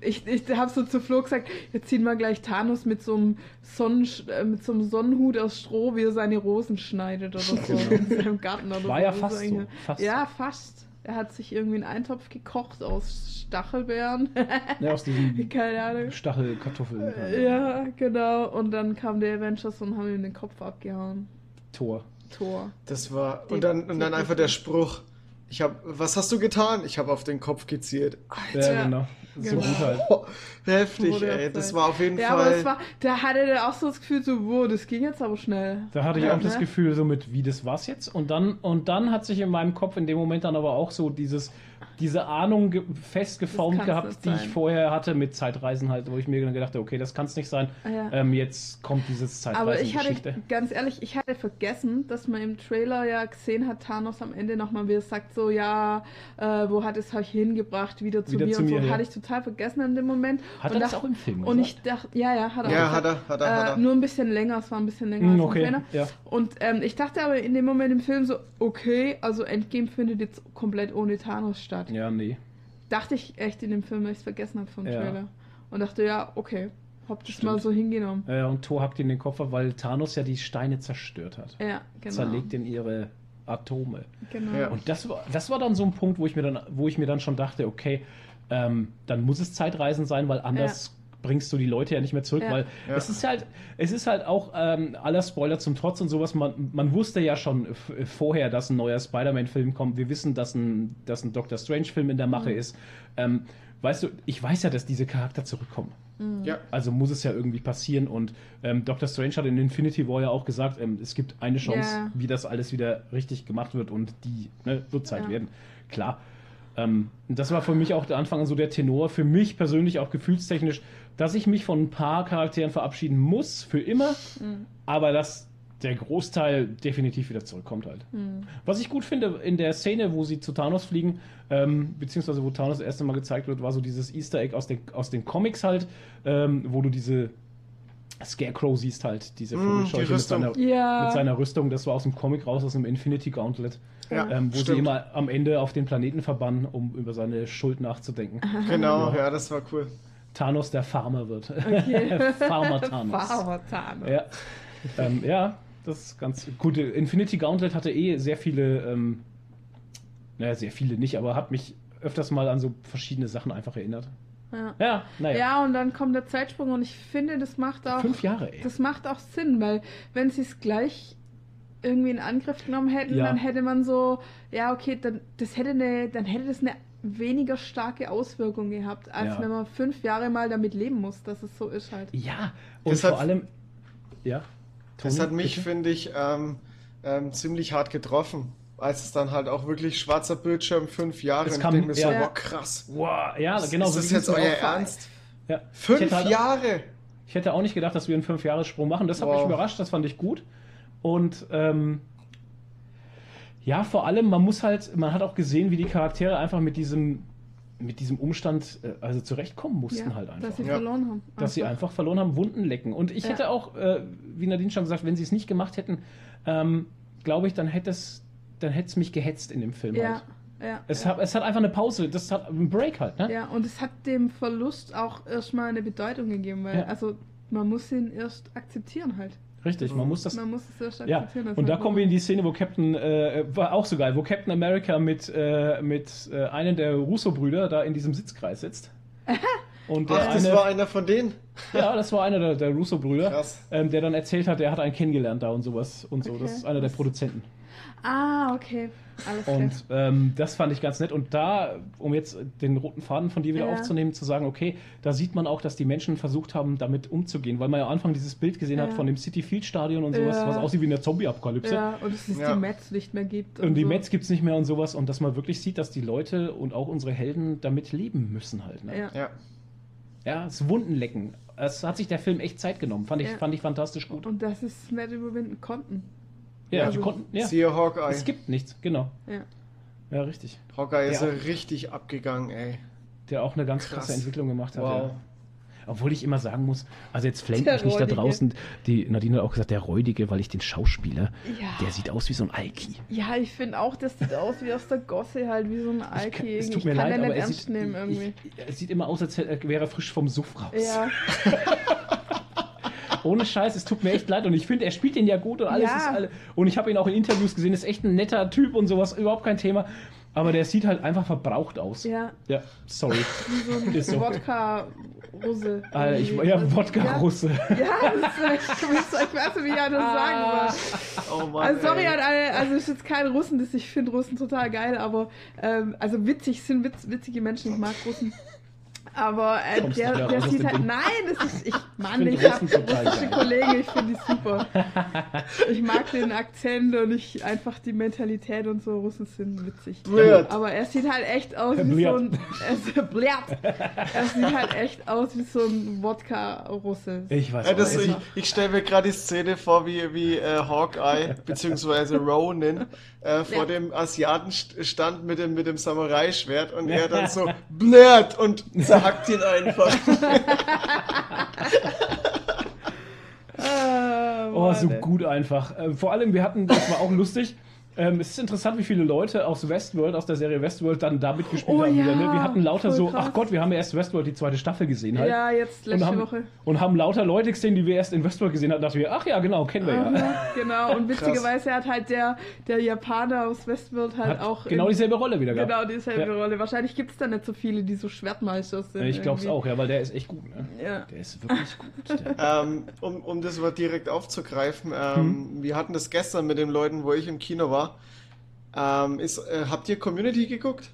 ich, ich habe so zu Flo gesagt, jetzt ziehen wir gleich Thanos mit so einem, Sonnen, äh, mit so einem Sonnenhut aus Stroh, wie er seine Rosen schneidet oder so in seinem Garten oder War so. ja fast so, fast ja, fast. Er hat sich irgendwie einen Eintopf gekocht aus Stachelbeeren. Ja, aus diesen Keine Ahnung. Stachelkartoffeln. Ja, genau. Und dann kam der Avengers und haben ihm den Kopf abgehauen. Tor. Tor. Das war. Und dann, und dann einfach der Spruch. Ich hab. Was hast du getan? Ich habe auf den Kopf gezielt. Ja, Ja, genau. So genau. gut halt. Heftig, ey. Das war auf jeden Ja, aber Fall. es war, da hatte er auch so das Gefühl, so, wow, das ging jetzt aber schnell. Da hatte ich Ja, auch das ne? Gefühl, so mit, wie das war's jetzt. Und dann, und dann hat sich in meinem Kopf in dem Moment dann aber auch so dieses, diese Ahnung ge- festgeformt gehabt, die ich vorher hatte mit Zeitreisen halt, wo ich mir dann gedacht habe, okay, das kann es nicht sein. Ah, ja. Ähm, jetzt kommt dieses Aber ich hatte, Zeitreisen-Geschichte. ganz ehrlich, ich hatte vergessen, dass man im Trailer ja gesehen hat, Thanos am Ende nochmal wieder sagt so, ja, äh, wo hat es euch hingebracht, wieder zu Wieder mir zu und so. mir, ja. Hatte ich total vergessen in dem Moment. Hat und er das auch im Film Und gesagt? ich dachte, ja, ja, hat er Ja, auch hat er, hat er, hat er. Äh, nur ein bisschen länger, es war ein bisschen länger als im okay, Trailer. ja. Und ähm, ich dachte aber in dem Moment im Film so, okay, also Endgame findet jetzt komplett ohne Thanos statt. Ja, nee. Dachte ich echt in dem Film, weil ich es vergessen habe vom Ja. Trailer. Und dachte, ja, okay, hab das Stimmt. mal so hingenommen. Ja, und Thor hackt ihn den Kopf ab, weil Thanos ja die Steine zerstört hat. Ja, genau. Zerlegt in ihre Atome. Genau. Ja. Und das war, das war dann so ein Punkt, wo ich mir dann, wo ich mir dann schon dachte, okay, ähm, dann muss es Zeitreisen sein, weil anders bringst du die Leute ja nicht mehr zurück, Ja. weil Ja. es ist halt, es ist halt auch ähm, aller Spoiler zum Trotz und sowas. Man, man wusste ja schon vorher, dass ein neuer Spider-Man-Film kommt. Wir wissen, dass ein, dass ein Doctor Strange-Film in der Mache Mhm. ist. Ähm, weißt du, ich weiß ja, dass diese Charakter zurückkommen. Ja. Also muss es ja irgendwie passieren. Und ähm, Dr. Strange hat in Infinity War ja auch gesagt, ähm, es gibt eine Chance, Ja. wie das alles wieder richtig gemacht wird und die ne, wird Zeit Ja. werden. Klar. Ähm, und das war für mich auch der Anfang an so der Tenor. Für mich persönlich auch gefühlstechnisch dass ich mich von ein paar Charakteren verabschieden muss, für immer, Mhm. aber dass der Großteil definitiv wieder zurückkommt halt. Was ich gut finde, in der Szene, wo sie zu Thanos fliegen, ähm, beziehungsweise wo Thanos das erste Mal gezeigt wird, war so dieses Easter Egg aus den, aus den Comics halt, ähm, wo du diese Scarecrow siehst halt, diese Mm, Vogelscheuche die mit seiner, Ja. mit seiner Rüstung, das war aus dem Comic raus, aus dem Infinity Gauntlet, Ja, ähm, wo sie stimmt. immer am Ende auf den Planeten verbannen, um über seine Schuld nachzudenken. Genau, ja, das war cool. Thanos der Farmer wird. Okay. Farmer Thanos. Farmer Thanos. Ja. ähm, ja, das ist ganz gut. Infinity Gauntlet hatte eh sehr viele, ähm, naja, sehr viele nicht, aber hat mich öfters mal an so verschiedene Sachen einfach erinnert. Ja. Ja, naja. Ja, und dann kommt der Zeitsprung und ich finde, das macht auch. Fünf Jahre, ey. Das macht auch Sinn, weil wenn sie es gleich irgendwie in Angriff genommen hätten, Ja. dann hätte man so, ja, okay, dann das hätte eine, dann hätte das eine weniger starke Auswirkung gehabt, als Ja. wenn man fünf Jahre mal damit leben muss, dass es so ist halt. Ja, und Das vor hat- allem. Ja. Das Toni, hat mich, finde ich, ähm, ähm, ziemlich hart getroffen. Als es dann halt auch wirklich schwarzer Bildschirm, fünf Jahre, Es und kam- ich denke mir so, ja. boah, krass. Wow, ja, genau. ist so das jetzt euer auch. Ernst? Ja. Fünf halt- Jahre! Ich hätte auch nicht gedacht, dass wir einen Fünf-Jahres-Sprung machen. Das hat mich Wow. überrascht, das fand ich gut. Und ähm, ja, vor allem, man muss halt, man hat auch gesehen, wie die Charaktere einfach mit diesem, mit diesem Umstand äh, also zurechtkommen mussten Ja, halt einfach. dass sie Ja. verloren haben. dass sie einfach verloren haben, Wunden lecken. Und ich Ja. hätte auch, äh, wie Nadine schon gesagt, wenn sie es nicht gemacht hätten, ähm, glaube ich, dann hätte es, dann hätte es mich gehetzt in dem Film Ja, halt. ja. Es, ja. hat, es hat einfach eine Pause, das hat einen Break halt, ne? Ja, und es hat dem Verlust auch erstmal eine Bedeutung gegeben, weil Ja. also man muss ihn erst akzeptieren halt. Richtig, man muss das. Man muss es erst Ja, akzeptieren. dass und da kommen wir in die Szene, wo Captain, äh, war auch so geil, wo Captain America mit, äh, mit äh, einem der Russo-Brüder da in diesem Sitzkreis sitzt. Und der Ach, das eine, war einer von denen? ja, das war einer der, der Russo-Brüder, ähm, der dann erzählt hat, er hat einen kennengelernt da und sowas und so. Okay. Das ist einer der Produzenten. Ah, okay. Alles klar. Und ähm, das fand ich ganz nett. Und da, um jetzt den roten Faden von dir wieder Ja. aufzunehmen, zu sagen, okay, da sieht man auch, dass die Menschen versucht haben, damit umzugehen, weil man ja am Anfang dieses Bild gesehen hat Ja. von dem City Field Stadion und sowas, Ja. was aussieht wie eine Zombie-Apokalypse. ja, und dass es Ja. die Mets nicht mehr gibt. Und die so. Mets gibt es nicht mehr und sowas. Und dass man wirklich sieht, dass die Leute und auch unsere Helden damit leben müssen halt. Ne? Ja. Ja. ja, das Wundenlecken. Es hat sich der Film echt Zeit genommen. Fand ich, Ja. fand ich fantastisch gut. Und dass es nicht überwinden konnten. Ja, also- die konnten, ja. Siehe Hawkeye. Es gibt nichts, genau. Ja. Ja, richtig. Hawkeye ist Ja. richtig abgegangen, ey. Der auch eine ganz Krass. krasse Entwicklung gemacht hat. Wow. Ja. Obwohl ich immer sagen muss, also jetzt flankt Der mich nicht da draußen, die Nadine hat auch gesagt, der Räudige, weil ich den Schauspieler, Ja. der sieht aus wie so ein Alki. Ja, ich finde auch, das sieht aus wie aus der Gosse halt, wie so ein Ich Alki. kann, es tut Ich mir kann leid, den aber nicht er ernst sieht, nehmen irgendwie. ich, er sieht immer aus, als wäre er frisch vom Suff raus. Ja, Ohne Scheiß, es tut mir echt leid und ich finde, er spielt ihn ja gut und alles Ja. ist alle. Und ich habe ihn auch in Interviews gesehen, ist echt ein netter Typ und sowas, überhaupt kein Thema. Aber der sieht halt einfach verbraucht aus. ja, Ja, sorry. wie so ein. Wodka-Russe. Alter, ich, ja, Wodka-Russe. Ja, ja das ist echt, ich, ich weiß nicht, wie ich das sagen soll. Oh Mann. Also sorry ey. an alle, also es ist jetzt kein Russen, das ich finde Russen total geil, aber ähm, also witzig sind witz, witzige Menschen, ich mag Russen. Aber äh, der, der sieht halt, Ding? nein, das ist, ich, Mann, find ich habe russische geil. Kollegen, ich finde die super. Ich mag den Akzent und ich einfach die Mentalität und so, Russen sind witzig. Blöd. Aber er sieht halt echt aus wie so ein, er, ist, blöd. er sieht halt echt aus wie so ein Wodka-Russe. Ich weiß Ja, nicht. ich ich stelle mir gerade die Szene vor, wie, wie äh, Hawkeye bzw. Ronin äh, vor Ja. dem Asiaten st stand mit dem, mit dem Samurai-Schwert und er dann so blärt und zerhackt ihn einfach. Ah, Oh, so gut einfach. Äh, vor allem, wir hatten, das war auch lustig. Ähm, es ist interessant, wie viele Leute aus Westworld, aus der Serie Westworld, dann da mitgespielt Oh haben. ja, wieder, ne? Wir hatten lauter so, krass. ach Gott, wir haben ja erst Westworld die zweite Staffel gesehen halt. Ja, jetzt und letzte haben, Woche. und haben lauter Leute gesehen, die wir erst in Westworld gesehen hatten, dachten wir, ach ja, genau, kennen wir ja. Aha, genau, und witzigerweise hat halt der, der Japaner aus Westworld halt Hat auch. genau in- dieselbe Rolle wieder gehabt. Genau dieselbe Ja. Rolle. Wahrscheinlich gibt es da nicht so viele, die so Schwertmeister sind. ich glaube es auch, ja, weil der ist echt gut. Ne? Ja. Der ist wirklich gut. Ähm, um, um das mal direkt aufzugreifen, ähm, wir hatten das gestern mit den Leuten, wo ich im Kino war. Ähm, ist, äh, habt ihr Community geguckt?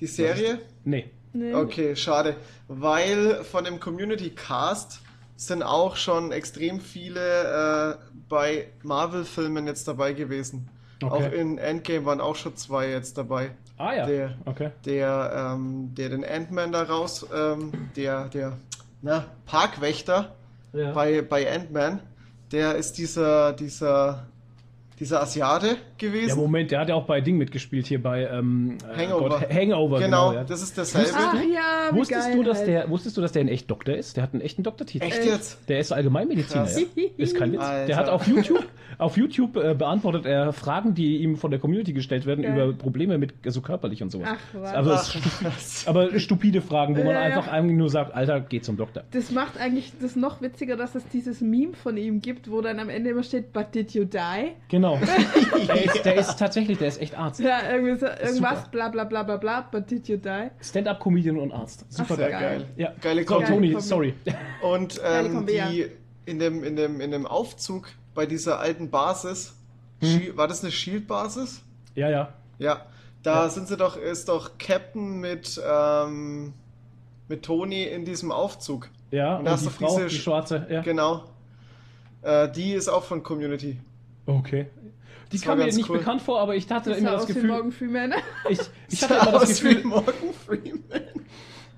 Die Serie? Nee. Nee. Okay, schade. Weil von dem Community Cast sind auch schon extrem viele äh, bei Marvel-Filmen jetzt dabei gewesen. Okay. Auch in Endgame waren auch schon zwei jetzt dabei. Ah ja. Der- Okay. Der, ähm, der den Ant-Man da raus, ähm, der, der na, Parkwächter Ja. bei, bei Ant-Man. Der ist dieser, dieser, dieser Asiate Ja, gewesen. Moment, der hat ja auch bei Ding mitgespielt, hier bei ähm, äh, Hangover. Gott, Hangover, genau, genau. ja. das ist derselbe. Ach ja, wie Wusstest, geil du, dass halt. der, wusstest du, dass der ein echt Doktor ist? Der hat einen echten Doktortitel. Echt jetzt? Der ist Allgemeinmediziner, Krass. ja. Ist kein Witz. Alter. Der hat auf YouTube, auf YouTube äh, beantwortet er Fragen, die ihm von der Community gestellt werden Geil. über Probleme mit also körperlich und sowas. Ach, was. aber, Ach, stu- krass. aber stupide Fragen, wo man Ja, ja. einfach eigentlich nur sagt, Alter, geh zum Doktor. Das macht eigentlich das noch witziger, dass es dieses Meme von ihm gibt, wo dann am Ende immer steht, but did you die? Genau. der, ist, der ist tatsächlich, der ist echt Arzt. Ja, irgendwie so, irgendwas, super. bla bla bla bla bla, but did you die? Stand-up-Comedian und Arzt. Super Ach, Sehr geil. geil. Ja. Geile So, Kombi. Tony, Kombi. sorry. Und ähm, Kombi, ja. die in dem, in, dem, in dem Aufzug bei dieser alten Basis, Hm. War das eine Shield-Basis? Ja, ja. Ja, da Ja. sind sie doch, ist doch Captain mit, ähm, mit Tony in diesem Aufzug. Ja, Und und, da hast die Frau, diese die Sch- schwarze, ja. Genau. Äh, die ist auch von Community. Okay. Die kam mir nicht cool. bekannt vor, aber ich hatte Das immer das aus wie Gefühl, Morgan Freeman. ich, ich hatte immer das aus wie Gefühl, Morgan Freeman.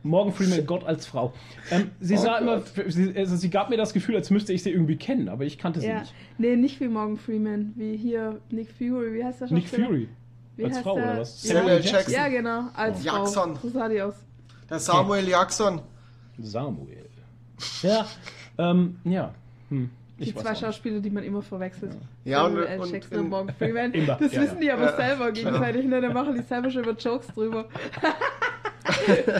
Morgan Freeman, Gott als Frau. Ähm, sie Oh sah immer, Gott. sie, also sie gab mir das Gefühl, als müsste ich sie irgendwie kennen, aber ich kannte sie ja. nicht. Nee, nicht wie Morgan Freeman, wie hier Nick Fury, wie heißt der Nick Schauspieler? Fury. Wie als Frau der? oder was? Ja. Samuel Jackson. Ja, genau, als Frau. Jackson. So sah die aus. Der Samuel Jackson. Samuel. Ja, ähm, ja. Hm. Die zwei. Schauspieler, die man immer verwechselt. Ja, und- Samuel L. und Jackson und Morgan Freeman. Immer, Das ja, wissen die aber Ja. selber gegenseitig, ne? Da machen die selber schon über Jokes drüber.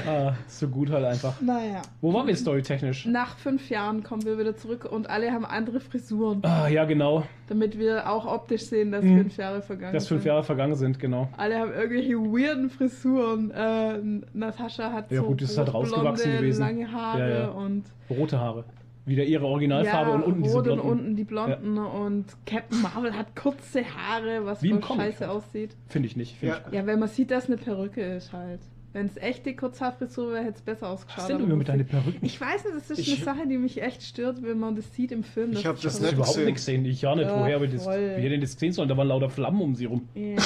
Ah, so gut halt einfach. Naja. Wo waren wir storytechnisch? Nach fünf Jahren kommen wir wieder zurück und alle haben andere Frisuren, Ah, ja, genau. damit wir auch optisch sehen, dass Mhm. fünf Jahre vergangen Dass fünf sind. Jahre vergangen sind, genau. Alle haben irgendwelche weirden Frisuren. Äh, Natascha hat Ja, so gut, das ist halt rausgewachsen gewesen. lange Haare Ja, ja. und Rote Haare. Wieder ihre Originalfarbe ja, und unten diese rot und blonden. unten die blonden und Captain Marvel hat kurze Haare, was Wie voll Comic scheiße halt. aussieht. Finde ich nicht. Find Ja. ich. Ja, wenn man sieht, dass eine Perücke ist halt. Wenn es echte Kurzhaarfrisur wäre, hätte es besser ausgeschaut. Was denn immer mit deinen ich- Perücken? Ich weiß nicht, das ist Ich- eine Sache, die mich echt stört, wenn man das sieht im Film. Ich hab ist das Das nicht überhaupt gesehen. nichts sehen. Ich ja nicht. Ja, Woher wir das, hätten das gesehen sollen? Da waren lauter Flammen um sie rum. Ja,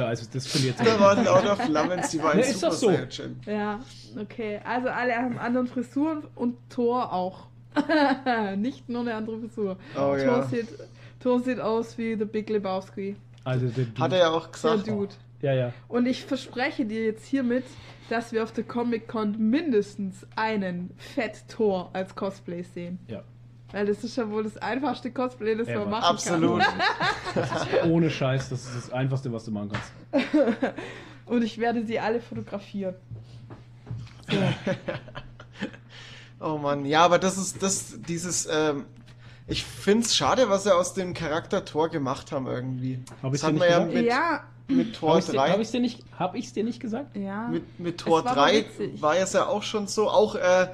Ja, also das finde ich jetzt Da waren lauter Flammen, die waren Ja, ist super das so? Saiyajin. ja, okay. Also alle haben anderen Frisuren und Thor auch. Nicht nur eine andere Frisur. Oh Thor, ja. sieht, Thor sieht aus wie The Big Lebowski. Also der Dude. Hat er ja auch Der gesagt. Dude. Ja, ja. Und ich verspreche dir jetzt hiermit, dass wir auf der Comic-Con mindestens einen Fett-Tor als Cosplay sehen. Ja. Weil das ist ja wohl das einfachste Cosplay, das Ever. man machen Absolut. Ohne Scheiß, das ist das Einfachste, was du machen kannst. kann. Und ich werde sie alle fotografieren. So. Oh Mann, ja, aber das ist das, dieses, ähm, ich find's schade, was sie aus dem Charakter Thor gemacht haben irgendwie. Hab das ich's dir hat nicht man ja gesagt? mit, ja, mit Tor Habe ich es dir, 3. hab ich's dir, nicht- hab dir nicht gesagt? ja. Mit, mit Tor Es war 3 witzig. war es ja auch schon so. Auch äh,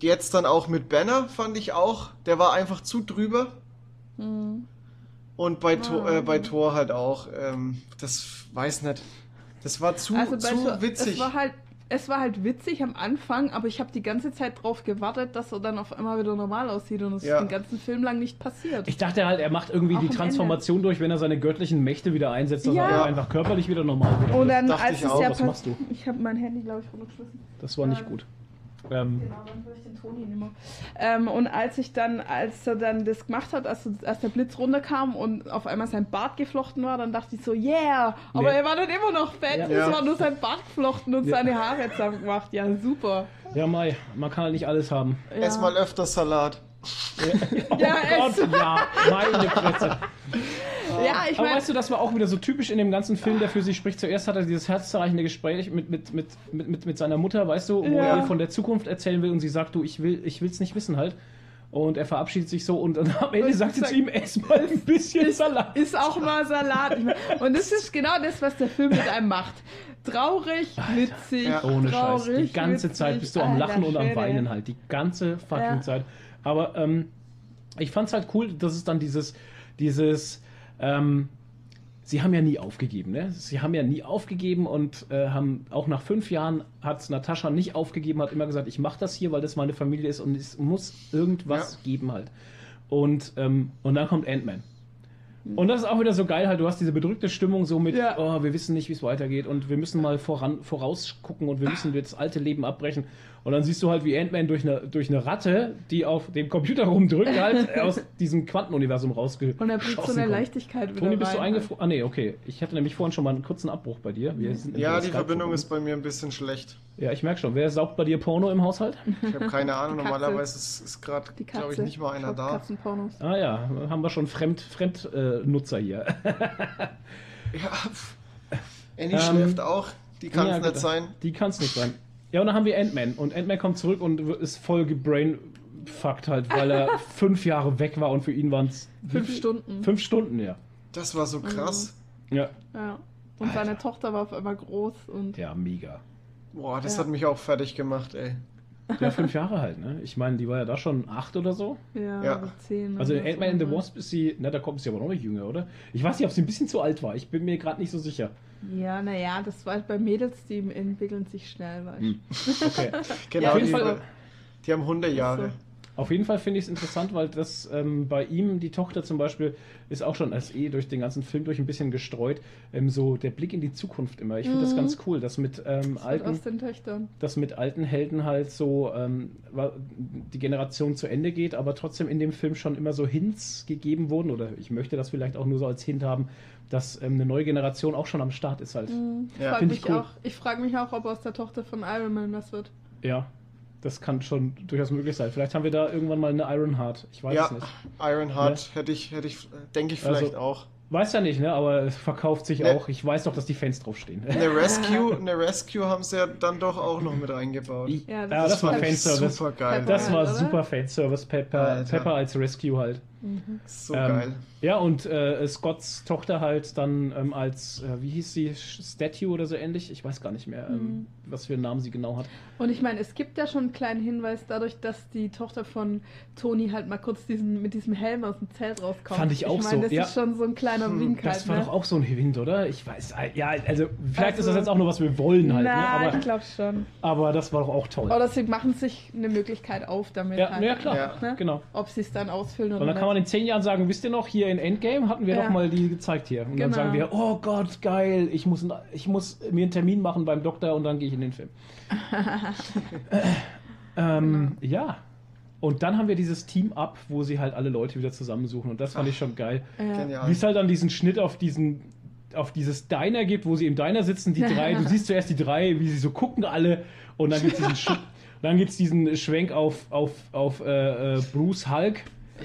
jetzt dann auch mit Banner fand ich auch. Der war einfach zu drüber. Hm. Und bei, Tor, äh, bei Tor halt auch. Ähm, das weiß nicht. Das war zu, Also zu Thor- witzig. Es war halt, es war halt witzig am Anfang, aber ich habe die ganze Zeit drauf gewartet, dass er dann auf einmal wieder normal aussieht und es Ja. ist den ganzen Film lang nicht passiert. Ich dachte halt, er macht irgendwie Auch die Transformation durch, wenn er seine göttlichen Mächte wieder einsetzt, dass Ja. er einfach körperlich wieder normal wird. und dann, als ich es auch. ja Was machst du? Ich habe mein Handy, glaube ich, runtergeschmissen. Das war nicht gut. Ähm, Genau, dann höre ich den Toni nicht mehr. Ähm, und als ich dann, als er dann das gemacht hat, als, als der Blitz runterkam und auf einmal sein Bart geflochten war, dann dachte ich so, yeah! Aber Nee. er war dann immer noch fett. Ja. Es Ja. war nur sein Bart geflochten und Ja. seine Haare zusammen gemacht. Ja, super. ja, Mai, man kann halt nicht alles haben. Ja. Erstmal öfter Salat. Oh Ja, Gott, ja, meine Fresse. Ja, ich Aber meine, weißt du, das war auch wieder so typisch in dem ganzen Film, der für sich spricht. Zuerst hat er dieses herzzerreichende Gespräch mit, mit, mit, mit, mit, mit seiner Mutter, weißt du, wo Ja. er ihr von der Zukunft erzählen will und sie sagt, du, ich will ich will's nicht wissen halt. Und er verabschiedet sich so und dann am Ende Und sagt sie zu ihm, ess mal ein bisschen Salat. ist auch mal Salat. Und das ist genau das, was der Film mit einem macht. Traurig, witzig, Ja. Ohne Scheiß. traurig, Die ganze witzig. Zeit bist du am Alter Lachen und am. Weinen halt. Die ganze fucking Ja. Zeit. Aber ähm, ich fand's halt cool, dass es dann dieses, dieses, ähm, sie haben ja nie aufgegeben, ne? Sie haben ja nie aufgegeben und äh, haben auch nach fünf Jahren hat Natascha nicht aufgegeben, hat immer gesagt, ich mache das hier, weil das meine Familie ist und es muss irgendwas Ja. geben halt. Und, ähm, und dann kommt Ant-Man. Und das ist auch wieder so geil, halt, du hast diese bedrückte Stimmung so mit, Ja. oh, wir wissen nicht, wie es weitergeht und wir müssen mal voran, vorausgucken und wir müssen das alte Leben abbrechen. Und dann siehst du halt, wie Ant-Man durch eine, durch eine Ratte, die auf dem Computer rumdrückt, halt aus diesem Quantenuniversum rausgeschossen Und er bringt so eine kommt. Leichtigkeit wieder Toni, bist du rein. eingefroren? Ah, nee, okay. Ich hatte nämlich vorhin schon mal einen kurzen Abbruch bei dir. Wir sind Ja, die Verbindung ist bei mir ein bisschen schlecht. Ja, ich merke schon. Wer saugt bei dir Porno im Haushalt? Ich habe keine Ahnung. Normalerweise ist, ist gerade, glaube ich, nicht mal einer da. Katzenpornos. Ah ja, haben wir schon Fremd, Fremdnutzer äh, hier. Ja. Annie Ähm, schläft auch. Die kann Ja, es nicht gut. sein. Die kann es nicht sein. Ja, und dann haben wir Ant-Man. Und Ant-Man kommt zurück und ist voll gebrainfuckt halt, weil er fünf Jahre weg war und für ihn waren es Fünf Stunden. Fünf Stunden, ja. Das war so krass. Ja, Ja. Und seine Tochter war auf einmal groß und ja mega. Boah, das Ja. hat mich auch fertig gemacht, ey. Ja, fünf Jahre halt, ne? Ich meine, die war ja da schon acht oder so. ja, Ja. zehn. Also in Ant-Man and the. Wasp ist sie, na, da kommt sie aber noch nicht jünger, oder? Ich weiß nicht, ob sie ein bisschen zu alt war. Ich bin mir gerade nicht so sicher. Ja, naja, das war bei Mädels, die entwickeln sich schnell, weißt du. Hm. Okay. Genau, jeden die, die haben Hundejahre. Auf jeden Fall finde ich es interessant, weil das ähm, bei ihm, die Tochter zum Beispiel, ist auch schon als eh durch den ganzen Film durch ein bisschen gestreut. Ähm, so der Blick in die Zukunft immer. Ich finde das Mhm. ganz cool, dass mit ähm, Das alten, den Töchtern. dass mit alten Helden halt so ähm, die Generation zu Ende geht, aber trotzdem in dem Film schon immer so Hints gegeben wurden. Oder ich möchte das vielleicht auch nur so als Hint haben, dass ähm, eine neue Generation auch schon am Start ist halt. Mhm. Ich Ja. mich ich cool. auch, ich frage mich auch, ob aus der Tochter von Iron Man was wird. Ja. Das kann schon durchaus möglich sein. Vielleicht haben wir da irgendwann mal eine Ironheart. Ich weiß Ja, es nicht. Ironheart hätte ich, hätte ich, denke ich vielleicht Also- auch. Weiß ja nicht, ne? Aber es verkauft sich Ne. auch. Ich weiß doch, dass die Fans draufstehen. Eine Rescue, eine Rescue haben sie ja dann doch auch noch mit eingebaut. Ja, Ja, das, ist war halt Fanservice. super geil. Das war Oder? super Fanservice. Pepper, Alter. Pepper als Rescue halt. Mhm. So Ähm, geil. Ja, und äh, Scotts Tochter halt dann ähm, als, äh, wie hieß sie, Statue oder so ähnlich? Ich weiß gar nicht mehr, ähm, Mhm. was für einen Namen sie genau hat. Und ich meine, es gibt ja schon einen kleinen Hinweis dadurch, dass die Tochter von Tony halt mal kurz diesen, mit diesem Helm aus dem Zelt rauskommt. Fand ich auch meine, so, Das ja. ist schon so ein kleiner Hm, Wink halt, Das war ne? doch auch so ein Wind, oder? Ich weiß, äh, ja, also vielleicht ist Also- das jetzt auch nur, was wir wollen halt, Na, ne? ich aber, glaube schon. aber das war doch auch toll. Oder sie machen sich eine Möglichkeit auf damit ja, halt. ja, klar, Ja. Ne? genau. Ob sie es dann ausfüllen oder kann man in zehn Jahren sagen, wisst ihr noch, hier in Endgame hatten wir Ja. doch mal die gezeigt hier. Und dann Genau. sagen wir, oh Gott, geil, ich muss, ich muss mir einen Termin machen beim Doktor und dann gehe ich in den Film. ähm, Ja. Und dann haben wir dieses Team-Up, wo sie halt alle Leute wieder zusammensuchen. Und das fand ich schon geil. Ja. Wie es halt dann diesen Schnitt auf diesen auf dieses Diner gibt, wo sie im Diner sitzen, die drei, du siehst zuerst die drei, wie sie so gucken alle und dann gibt es diesen, Sch dann gibt's diesen Schwenk auf, auf, auf äh, äh, Bruce Hulk.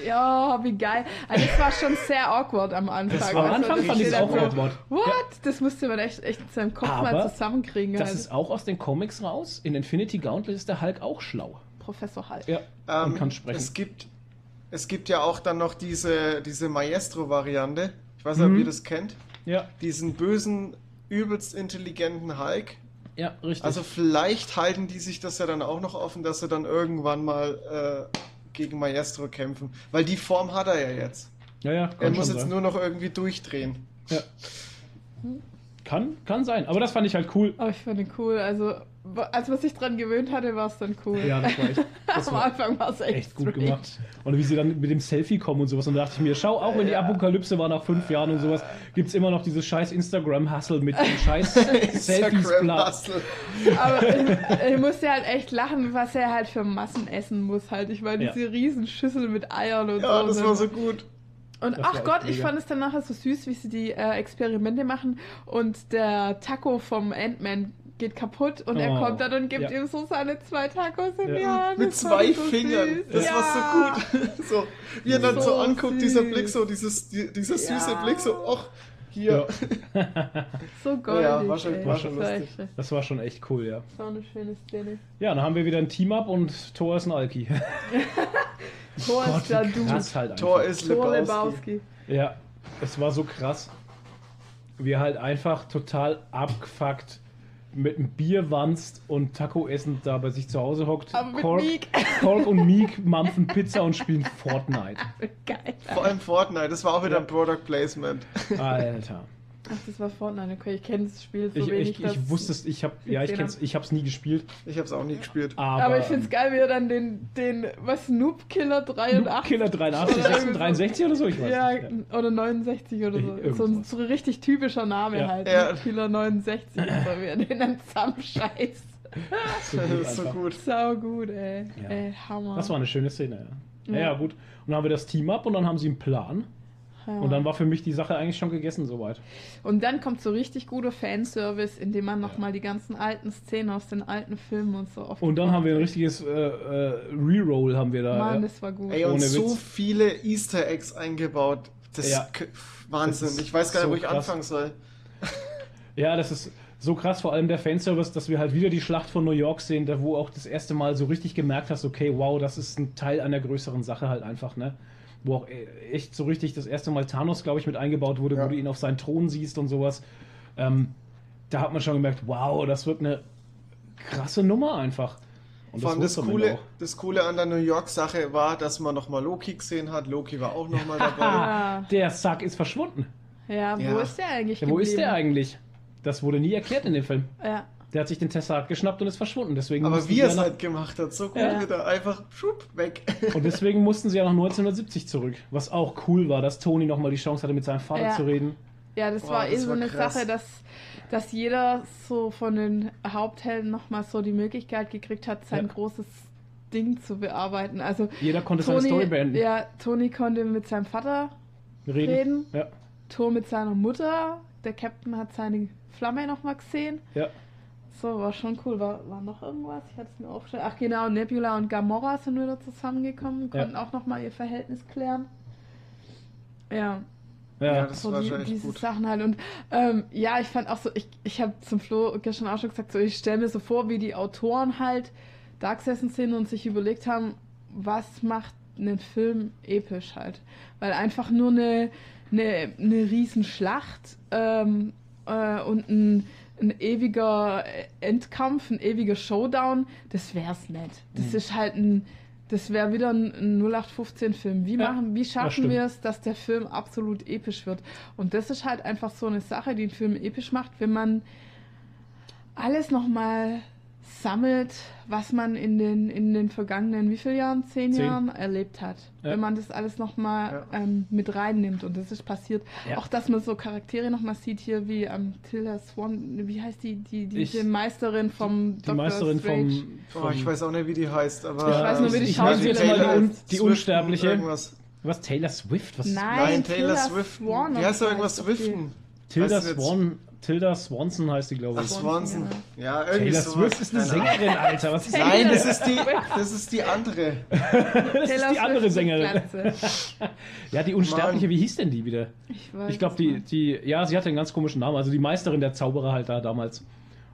Ja, wie geil. Also das war schon sehr awkward am Anfang. Das war am Also, Anfang fand ich es auch so, awkward. What? Das musste man echt, echt in seinem Kopf mal Aber zusammenkriegen. Das halt. ist auch aus den Comics raus. In Infinity Gauntlet ist der Hulk auch schlau. Professor Hulk. Ja, Ähm, und kann sprechen. Es gibt, es gibt ja auch dann noch diese, diese Maestro-Variante. Ich weiß nicht, ob Mhm. ihr das kennt. Ja, Diesen bösen, übelst intelligenten Hulk. ja, richtig. Also vielleicht halten die sich das ja dann auch noch offen, dass sie dann irgendwann mal äh, gegen Maestro kämpfen. Weil die Form hat er ja jetzt. ja, ja, Er muss jetzt sein. nur noch irgendwie durchdrehen. Ja. Kann, kann sein. Aber das fand ich halt cool. Aber ich fand ihn cool. Also, als man sich dran gewöhnt hatte, war es dann cool. Ja, das war echt, das Am war Anfang war es echt, echt gut strange. gemacht. Und wie sie dann mit dem Selfie kommen und sowas. Und da dachte ich mir, schau, auch wenn die Ja. Apokalypse war nach fünf Jahren und sowas, gibt es immer noch dieses scheiß Instagram-Hustle mit dem scheiß. Instagram-Hustle. Aber ich, ich musste halt echt lachen, was er halt für Massen essen muss halt. Ich meine, Ja. diese Riesenschüssel mit Eiern und Ja, so. das war so gut. Und Das ach war Gott, ich fand es dann nachher so süß, wie sie die äh, Experimente machen und der Taco vom Ant-Man geht kaputt und er Oh, kommt dann und gibt ja. ihm so seine zwei Tacos in Ja. die Hand. Mit zwei so Fingern. süß. Das ja. war so gut. So, wie er dann so, So anguckt, dieser süß. Blick, so dieses, die, dieser süße Ja. Blick, so, ach, hier. So goldig. Ja, war schon- ey. war schon Das war lustig. echt- Das war schon echt cool, ja. Das war eine schöne Szene. Ja, dann haben wir wieder ein Team-Up und Thor ist ein Alki. Thor Gott, ist Dude. krass halt einfach. Tor ist Lebowski. Lebowski. Ja, es war so krass. Wir halt einfach total abgefuckt mit einem Bier wanst und Taco essen da bei sich zu Hause hockt. Aber mit Kork, Meek. Kork und Meek mampfen Pizza und spielen Fortnite. Geil. Vor allem Fortnite, das war auch wieder Ja. ein Product Placement. Alter. Ach, das war Fortnite. Okay, ich kenne das Spiel so Ich, wenig. ich, ich wusste es, ich habe ja, ich kenn's, ich hab's nie gespielt, Ich hab's auch nie gespielt. aber, Aber ich finde es geil, wie er dann den, den was, Noob Killer 83 Killer 83, Oder 86, irgendwie so. 63 oder so, ich weiß ja, nicht. oder 69 oder so. Irgendwas. So ein, so ein richtig typischer Name Ja. halt. Ja. Noob Killer 69 oder so, wie er den dann zusammenscheißt. So Das gut ist so einfach. gut. Sau gut, ey. Ja. Ey, Hammer. Das war eine schöne Szene, ja. Ja, Ja. ja, gut. Und dann haben wir das Team ab und dann haben sie einen Plan. Ja. Und dann war für mich die Sache eigentlich schon gegessen soweit. Und dann kommt so richtig guter Fanservice, indem man nochmal Ja. die ganzen alten Szenen aus den alten Filmen und so auf Und dann haben wir ein richtiges äh, äh, Reroll haben wir da. Mann, ja. das war gut. Ey, und Ohne so Witz. viele Easter Eggs eingebaut. Das Ja. Wahnsinn. Das ist ich weiß gar nicht, so wo ich krass. anfangen soll. Ja, das ist so krass, vor allem der Fanservice, dass wir halt wieder die Schlacht von New York sehen, da wo auch das erste Mal so richtig gemerkt hast, okay, wow, das ist ein Teil einer größeren Sache halt einfach, ne? Wo auch echt so richtig das erste Mal Thanos, glaube ich, mit eingebaut wurde, Ja. wo du ihn auf seinen Thron siehst und sowas. Ähm, da hat man schon gemerkt, wow, das wird eine krasse Nummer einfach. Und Vor allem das Ende Coole, auch. das Coole an der New York-Sache war, dass man nochmal Loki gesehen hat. Loki war auch nochmal dabei. Der Sack ist verschwunden. ja, wo Ja. ist der eigentlich? Ja, wo ist der eigentlich? Das wurde nie erklärt in dem Film. Ja. Der hat sich den Tesseract geschnappt und ist verschwunden. Deswegen Aber wie er es halt gemacht hat, so gut Ja. wieder einfach schupp, weg. Und deswegen mussten sie ja nach 1970 zurück. Was auch cool war, dass Tony nochmal die Chance hatte, mit seinem Vater Ja. zu reden. Ja, das Boah, war eh das so war eine krass. Sache, dass, dass jeder so von den Haupthelden nochmal so die Möglichkeit gekriegt hat, sein Ja. großes Ding zu bearbeiten. Also Jeder konnte seine Story beenden. ja, Tony konnte mit seinem Vater Reden. reden. Ja. Thor mit seiner Mutter. Der Captain hat seine Flamme nochmal gesehen. ja. So, war schon cool. War, war noch irgendwas? Ich hatte es mir aufgestellt. Ach genau, Nebula und Gamora sind wieder zusammengekommen, Ja. konnten auch nochmal ihr Verhältnis klären. Ja, Ja. Ja, das so war die, schon echt diese gut. Sachen halt. Und ähm, ja, ich fand auch so, ich, ich habe zum Flo gestern auch schon gesagt, so, ich stelle mir so vor, wie die Autoren halt da gesessen sind und sich überlegt haben, was macht einen Film episch halt. Weil einfach nur eine, eine, eine Riesenschlacht ähm, äh, und ein, ein ewiger Endkampf, ein ewiger Showdown, das wär's nicht. Das Mhm. ist halt ein, das wäre wieder ein, ein 0815-Film. Wie, Ja, machen, wie schaffen wir es, dass der Film absolut episch wird? Und das ist halt einfach so eine Sache, die einen Film episch macht, wenn man alles nochmal sammelt, was man in den, in den vergangenen, wie viel Jahren? Zehn, Zehn. Jahren erlebt hat. Ja. Wenn man das alles nochmal Ja. ähm, mit reinnimmt. Und das ist passiert. Ja. Auch, dass man so Charaktere nochmal sieht hier, wie ähm, Tilda Swan, wie heißt die, die, diese Ich- Meisterin vom Die Dr. Meisterin Strange. vom, Oh, vom ich weiß auch nicht, wie die heißt, aber. Ja, weiß nur, wie die ich die, Schauspielerin Un heißt. die Swiften, Unsterbliche. Irgendwas. Was? Taylor Swift? Was? Nein, Nein, Taylor Tilda Swift. Swan Wie heißt da irgendwas die. Swiften? Tilda? Swan. Tilda Swanson heißt die, glaube Ach, ich. Swanson. Ja, irgendwie Taylor sowas. Swift ist eine Keine. Sängerin, Alter. Was ist das? Nein, das ist die, das ist die andere. Das ist die andere Sängerin. Ja, die Unsterbliche, Mann. wie hieß denn die wieder? Ich, weiß Ich glaube, die, die, ja, sie hatte einen ganz komischen Namen. Also die Meisterin der Zauberer halt da damals.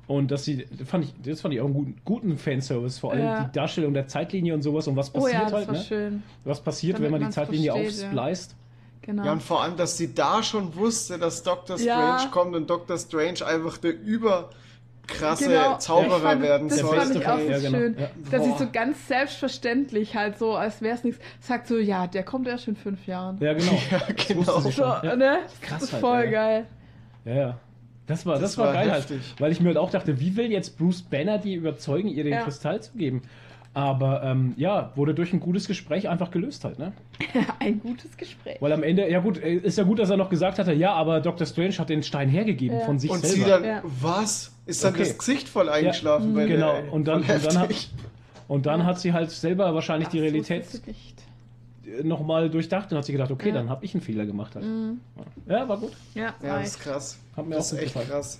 Und dass sie, fand ich, das fand ich auch einen guten, guten Fanservice. Vor allem Ja. die Darstellung der Zeitlinie und sowas und was Oh passiert ja, das halt, war ne? schön. Was passiert, Damit wenn man die Zeitlinie versteht, ja. Genau. Ja, und vor allem, dass sie da schon wusste, dass Dr. Strange Ja. kommt und Dr. Strange einfach der überkrasse Genau, Zauberer fand, werden das soll. fand ich auch von- so ja, genau. schön, Ja. dass sie so ganz selbstverständlich halt so, als wäre es nichts, sagt so, ja, der kommt erst in fünf Jahren. Ja, genau. Ja, Das genau. So. Ja. ne? Krass das ist halt, voll geil. Ja, ja. Das war, das, Das war, war geil heftig. halt. Weil ich mir halt auch dachte, wie will jetzt Bruce Banner die überzeugen, ihr den Ja. Kristall zu geben? Aber ähm, ja, wurde durch ein gutes Gespräch einfach gelöst halt, ne? Ein gutes Gespräch. Weil am Ende, ja gut, äh, ist ja gut, dass er noch gesagt hatte, ja, aber Dr. Strange hat den Stein hergegeben Ja. von sich Und sie selber. dann, Ja. was? Ist dann Okay. das Gesicht voll eingeschlafen bei Genau, der, und dann- und dann hat-. Und dann hat sie halt selber wahrscheinlich die Das Realität sie nicht. nochmal durchdacht und hat sich gedacht, okay, Ja. dann habe ich einen Fehler gemacht halt. Mhm. Ja, war gut. Ja, Ja, das ist krass. Hat mir Das auch ist echt gefallen. krass.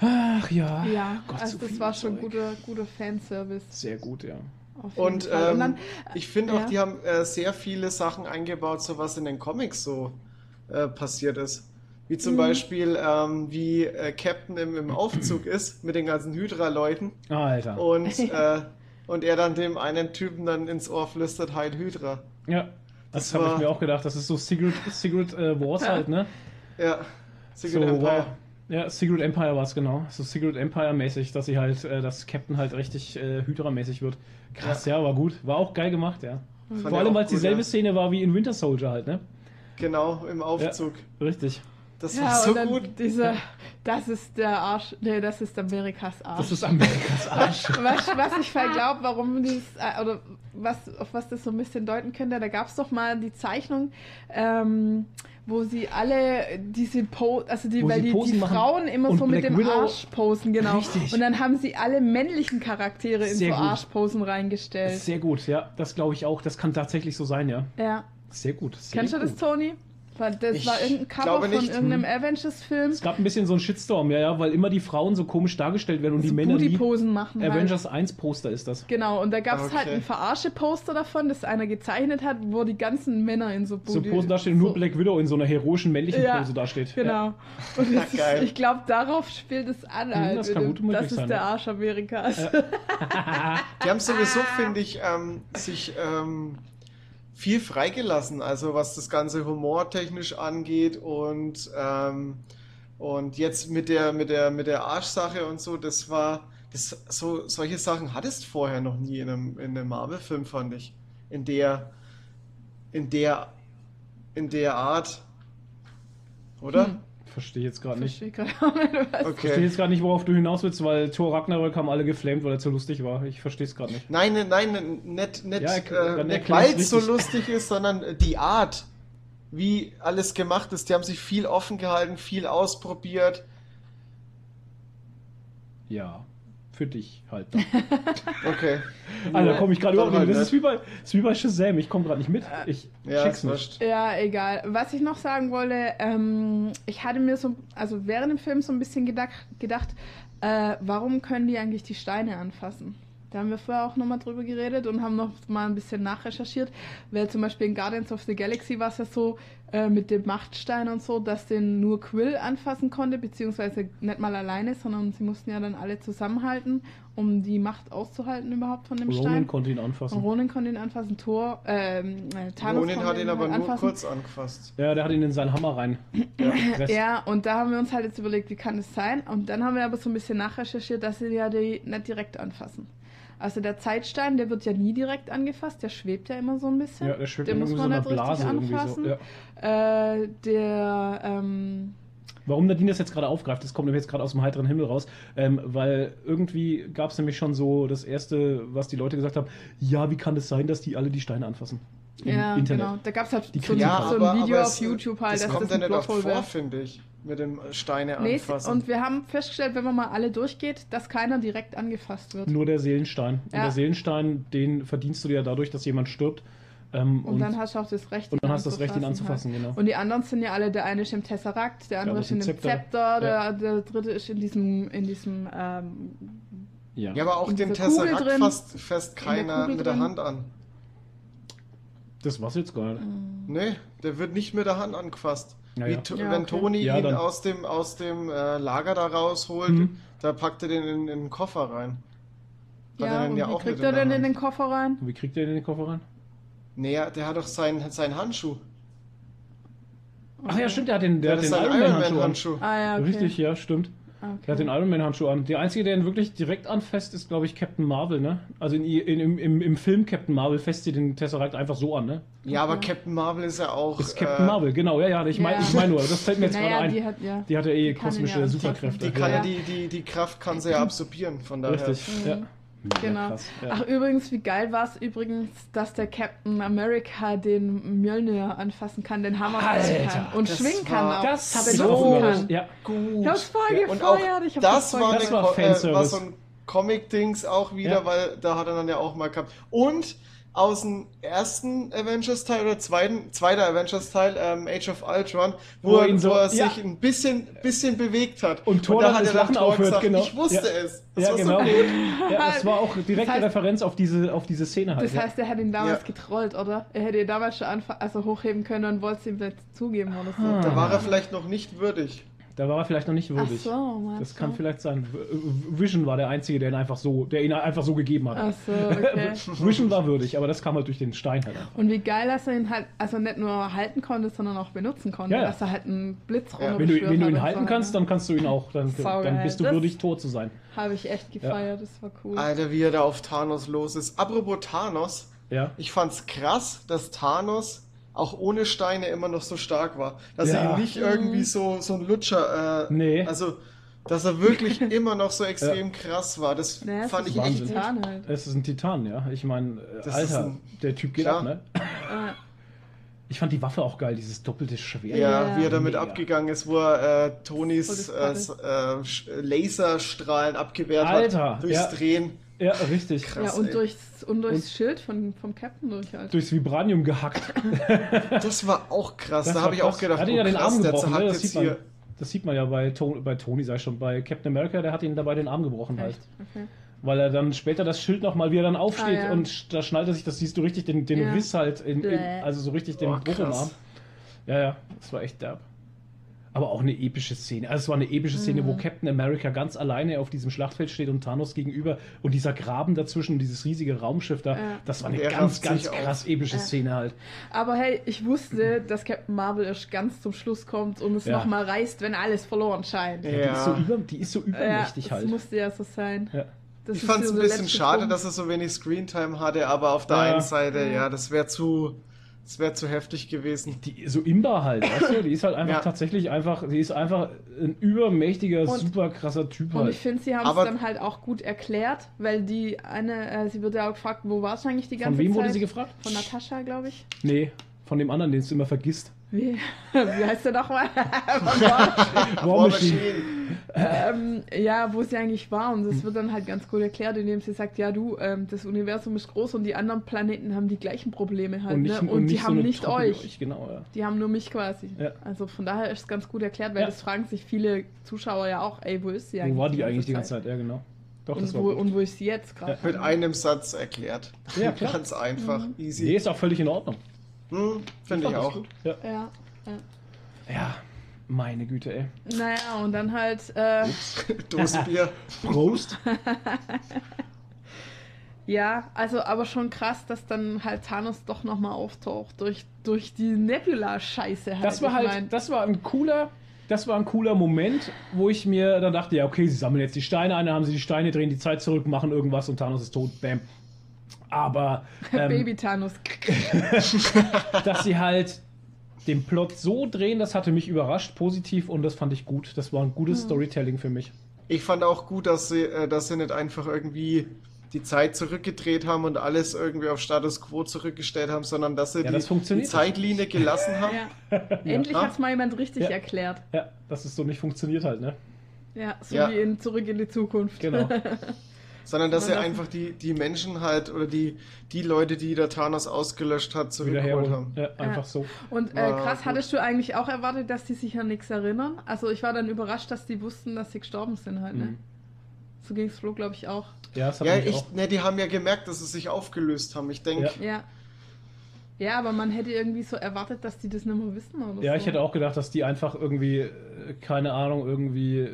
Ach ja. Ja, Gott, also so das war schon guter, guter Fanservice. Sehr gut, ja. Auf jeden Und, Fall. ähm, dann, ich finde auch, ja. die haben äh, sehr viele Sachen eingebaut, so was in den Comics so äh, passiert ist. Wie zum Mhm. Beispiel, ähm, wie äh, Captain im, im Aufzug ist mit den ganzen Hydra-Leuten Ah, Alter. und, äh, und er dann dem einen Typen dann ins Ohr flüstert, Heil Hydra. Ja, das, Das habe ich mir auch gedacht. Das ist so Secret, Secret äh, Wars Ja. halt, ne? Ja, So, Secret Empire. wow. Ja, Secret Empire war es genau. So Secret Empire-mäßig, dass sie halt, äh, dass Captain halt richtig äh, Hydra-mäßig wird. Krass, ja. war gut. War auch geil gemacht, ja. Fand Vor allem, weil es dieselbe ja. Szene war wie in Winter Soldier halt, ne? Genau, im Aufzug. Richtig. Das Ja, war so gut. Dieser, das ist der Arsch, nee, das ist Amerikas Arsch. Das ist Amerikas Arsch. was, was ich voll glaube, warum dieses, äh, oder was, auf was das so ein bisschen deuten könnte, da gab es doch mal die Zeichnung, ähm, wo sie alle diese Po, also die, Wo weil die, die. Frauen immer so mit Black dem Widow- Arsch posen, genau. Richtig. Und dann haben sie alle männlichen Charaktere in Sehr so gut. Arschposen reingestellt. Sehr gut, ja. Das glaube ich auch. Das kann tatsächlich so sein, ja. ja. Sehr gut. Sehr Kennst du das, Toni? Das Ich war irgendein Cover von nicht. irgendeinem Hm. Avengers-Film. Es gab ein bisschen so einen Shitstorm, ja, ja, weil immer die Frauen so komisch dargestellt werden und die so Männer nie. Booty-Posen machen. halt. Avengers 1 Poster ist das. Genau, und da gab es halt Okay. ein Verarsche-Poster davon, das einer gezeichnet hat, wo die ganzen Männer in so So. Posen dastehen und nur so- Black Widow in so einer heroischen männlichen Ja, Pose dasteht. Ja. Genau. Und das ist, ich glaube, darauf spielt es an. Hm, Halt. das kann gut möglich das ist sein, der ja. Arsch Amerikas. Die haben sowieso, finde ich, ähm, sich ähm, viel freigelassen, also was das Ganze humortechnisch angeht und, ähm, und jetzt mit der, mit der, mit der Arschsache und so, das war, das, so, solche Sachen hattest vorher noch nie in einem, in einem Marvel-Film, fand ich. In der, in der, in der Art. Oder? Hm. Verstehe jetzt gerade nicht. Verstehe was. Verstehe Okay. jetzt gerade nicht, worauf du hinaus willst, weil Thor Ragnarök haben alle geflamed, weil er zu lustig war. Ich verstehe es gerade nicht. Nein, nein, nein, nicht, nicht, Ja, äh, nicht weil es so lustig ist, sondern die Art, wie alles gemacht ist. Die haben sich viel offen gehalten, viel ausprobiert. Ja, für dich halt. Okay. Alter, komme ich gerade Dann überhaupt nicht. Das ist wie bei, das ist wie bei Shazam. Ich komme gerade nicht mit. Ich Ja, schick's ist nicht. Ja, egal. Was ich noch sagen wollte, ähm, ich hatte mir so, also während dem Film so ein bisschen gedacht, gedacht äh, warum können die eigentlich die Steine anfassen? Da haben wir vorher auch nochmal drüber geredet und haben noch mal ein bisschen nachrecherchiert, weil zum Beispiel in Guardians of the Galaxy war es ja so äh, mit dem Machtstein und so, dass den nur Quill anfassen konnte, beziehungsweise nicht mal alleine, sondern sie mussten ja dann alle zusammenhalten, um die Macht auszuhalten überhaupt von dem Ronan Stein. konnte ihn Und anfassen. Ronan konnte ihn anfassen, Thor, ähm, äh, Thanos Ronin konnte hat ihn aber halt nur anfassen. kurz angefasst. Ja, der hat ihn in seinen Hammer rein. gepresst. Ja, und da haben wir uns halt jetzt überlegt, wie kann das sein? Und dann haben wir aber so ein bisschen nachrecherchiert, dass sie ja die nicht direkt anfassen. Also der Zeitstein, der wird ja nie direkt angefasst, der schwebt ja immer so ein bisschen. Ja, der schwebt Den muss irgendwie so man einer nicht richtig Blase irgendwie so. anfassen. Ja. Äh, der, ähm, Warum Nadine das jetzt gerade aufgreift, das kommt nämlich jetzt gerade aus dem heiteren Himmel raus, ähm, weil irgendwie gab es nämlich schon so das erste, was die Leute gesagt haben, ja, wie kann es sein, dass die alle die Steine anfassen? Ja, Internet. genau. Da gab es halt Die so, Ja, so aber, ein Video aber auf es, YouTube halt, das dass kommt das ja ein nicht vor, finde ich. Mit dem Steine Nee, anfassen. und wir haben festgestellt, wenn man mal alle durchgeht, dass keiner direkt angefasst wird. Nur der Seelenstein. Und Ja. der Seelenstein, den verdienst du dir ja dadurch, dass jemand stirbt. Ähm, Und, dann hast du auch das Recht, und dann ihn hast du das Recht, ihn anzufassen anzufassen, genau. Und die anderen sind ja alle, der eine ist im Tesseract, der andere Ja, ist in das dem Zepter, Zepter. der, der dritte ist in diesem, in diesem ähm, ja. ja, aber auch in den drin. fasst der keiner mit der. Hand an. Das war's jetzt gar nicht. Nee, der wird nicht mit der Hand angefasst. Ja, Wie ja. To- Ja, wenn okay. Toni Ja, ihn dann- aus dem, aus dem äh, Lager da rausholt, Mhm. da packt er den in, in den Koffer rein. Hat ja, er und den wie ja auch kriegt er denn in den Koffer rein? Und wie kriegt er den in den Koffer rein? Nee, der hat doch seinen seinen Handschuh. Ach ja, stimmt, der hat den, der Der hat den seinen Iron Man Handschuh Man an. Handschuh. Ah ja, okay. Richtig, ja, stimmt. Okay. Der hat den Iron Man Handschuh an. Der einzige, der ihn wirklich direkt anfasst, ist, glaube ich, Captain Marvel, ne? Also in, in, im, im, im Film Captain Marvel fässt sie den Tesseract einfach so an, ne? Ja, aber. Captain Marvel ist ja auch. Ist Captain äh, Marvel, genau, ja, ja. Ich meine Ja. ich mein nur, das fällt mir jetzt naja, gerade ein. die hat ja. Die hat ja eh kosmische ja Superkräfte. Die, kann Ja. ja. die, die, die Kraft kann sie ja absorbieren, von daher. Richtig, Mhm. ja. Genau. krass, ja. Ach, übrigens, wie geil war es übrigens, dass der Captain America den Mjölnir anfassen kann, den Hammer fassen Alter, kann und das schwingen war- kann auch. das benutzen so- kann. Ja, Gut. Ich hab's voll Ja, gefeiert, ich hab das das voll war, Das war äh, war so ein Comic-Dings auch wieder, Ja. weil da hat er dann ja auch mal gehabt. Und aus dem ersten Avengers-Teil oder zweiten, zweiter Avengers-Teil, ähm, Age of Ultron, wo, Wo er, ihn so- wo er ja. sich ein bisschen, bisschen bewegt hat. Und Thor da dann hat das er dann Lachen Thor aufhört, gesagt, genau. ich wusste Ja. es. Das ja war genau. so gut. Ja, das war auch direkte Das heißt- Referenz auf diese, auf diese Szene halt. Das heißt, er hat ihn damals Ja. getrollt, oder? Er hätte ihn damals schon also hochheben können und wollte es ihm nicht zugeben oder so. Ah. Da war er vielleicht noch nicht würdig. Da war er vielleicht noch nicht Ach würdig. so, meinst Das kann vielleicht sein. V- Vision war der Einzige, der ihn einfach so, der ihn einfach so gegeben hat. Ach so, okay. Vision war würdig, aber das kam halt durch den Stein halt. einfach. Und wie geil, dass er ihn halt, also nicht nur halten konnte, sondern auch benutzen konnte. Ja, ja. Dass er halt einen Blitz Ja. Wenn du, wenn du ihn halten so, kannst, ne? dann kannst du ihn auch, dann, dann bist du Das- würdig, tot zu sein. Habe ich echt gefeiert, das war cool. Alter, wie er da auf Thanos los ist. Apropos Thanos, Ja. ich fand's krass, dass Thanos auch ohne Steine immer noch so stark war. Dass Ja. er ihm nicht irgendwie so, so ein Lutscher, äh, Nee. also, dass er wirklich immer noch so extrem krass war. Das Naja, fand ist ich ein echt Wahnsinn. gut. Titan halt. Es ist ein Titan, ja. Ich meine, Das Alter, ein- der Typ geht Klar. ab, ne? Äh, Ich fand die Waffe auch geil, dieses doppelte Schwert. Ja, Ja. wie er damit Mega. abgegangen ist, wo er äh, Tonys Voll äh, äh, Laserstrahlen abgewehrt Alter, hat. Durchs ja. Drehen. Ja, richtig. Krass. ja, und ey. durchs, und durchs Und- Schild von, vom Captain durch halt. Durchs Vibranium gehackt. Das war auch krass. Das da habe ich auch gedacht, Er hat ihn oh, ja den Arm gebrochen, ne? Das jetzt sieht, man, hier. das sieht man ja bei, Tony, bei Tony, sag ich schon, bei Captain America, der hat ihn dabei den Arm gebrochen halt. Okay. Weil er dann später das Schild nochmal, wie er dann aufsteht Ah, ja. und da schnallt er sich, das siehst du richtig, den, den Ja. Riss halt, in, in, also so richtig den Oh, Bruch im. Arm. Ja, ja, das war echt derb. Aber auch eine epische Szene. Also es war eine epische Szene, Mhm. wo Captain America ganz alleine auf diesem Schlachtfeld steht und Thanos gegenüber und dieser Graben dazwischen, dieses riesige Raumschiff da, Ja. das war eine Der ganz, ganz sich auf. krass epische Ja. Szene halt. Aber hey, ich wusste, dass Captain Marvel erst ganz zum Schluss kommt und es Ja. nochmal reißt, wenn alles verloren scheint. Ja. Die, ist so über, die ist so übermächtig das halt. musste ja so sein. Ja. Das Ich fand es ein bisschen schade, Punkt. dass er so wenig Screentime hatte, aber auf der Ja. einen Seite, ja, das wäre zu, das wäre zu heftig gewesen. Die, so Imba halt, weißt du? Die ist halt einfach Ja. tatsächlich einfach, die ist einfach ein übermächtiger, Und- super krasser Typ Und halt. ich finde, sie haben es dann halt auch gut erklärt, weil die eine, äh, sie wird ja auch gefragt, wo war es eigentlich die ganze Von wem Zeit? wurde sie gefragt? Von Natascha, glaube ich. Nee, von dem anderen, den du immer vergisst. Wie, wie heißt der nochmal? War- Machine. ähm, ja, wo sie eigentlich war. Und das wird dann halt ganz gut erklärt, indem sie sagt, ja du, ähm, das Universum ist groß und die anderen Planeten haben die gleichen Probleme halt. Und nicht, ne? und und die nicht so haben eine nicht Truppe wie euch. Genau, ja. Die haben nur mich quasi. Ja. Also von daher ist es ganz gut erklärt, weil Ja. das fragen sich viele Zuschauer ja auch, ey, wo ist sie eigentlich? Wo war die eigentlich die ganze Zeit? Ja, genau. Doch, das Und war wo, und wo ist sie jetzt gerade? Mit einem Satz erklärt. Ja, klar. Ganz einfach, Mhm. easy. Nee, ist auch völlig in Ordnung. Hm, Finde ich das auch. gut. Ja. Ja. ja, meine Güte, ey. Naja, und dann halt, äh, Dosenbier. Prost. ja, also aber schon krass, dass dann halt Thanos doch nochmal auftaucht durch, durch die Nebula-Scheiße halt. Das war Ich halt, mein, das war ein cooler, das war ein cooler Moment, wo ich mir dann dachte, ja, okay, sie sammeln jetzt die Steine ein, dann haben sie die Steine, drehen die Zeit zurück, machen irgendwas und Thanos ist tot, bam. Aber ähm, Baby Thanos. dass sie halt den Plot so drehen, das hatte mich überrascht, positiv und das fand ich gut. Das war ein gutes Storytelling für mich. Ich fand auch gut, dass sie, äh, dass sie nicht einfach irgendwie die Zeit zurückgedreht haben und alles irgendwie auf Status Quo zurückgestellt haben, sondern dass sie Ja, die, das die funktioniert. Zeitlinie gelassen haben. Ja. Endlich Ja. hat es mal jemand richtig Ja. erklärt. Ja, dass es so nicht funktioniert halt, ne? Ja, so Ja. wie in Zurück in die Zukunft. Genau. Sondern dass darf- einfach die, die Menschen halt oder die, die Leute, die der Thanos ausgelöscht hat, zurückgeholt haben. Ja, einfach Ja. so. Und äh, War krass, gut. hattest du eigentlich auch erwartet, dass die sich an nichts erinnern? Also ich war dann überrascht, dass die wussten, dass sie gestorben sind halt, ne? Mhm. So ging es Flo, glaube ich, auch. Ja, das hat Ja, ich, auch. ne, die haben ja gemerkt, dass sie sich aufgelöst haben. Ich denke, Ja. Ja. Ja, aber man hätte irgendwie so erwartet, dass die das nicht mehr wissen oder Ja, so. ich hätte auch gedacht, dass die einfach irgendwie, äh, keine Ahnung, irgendwie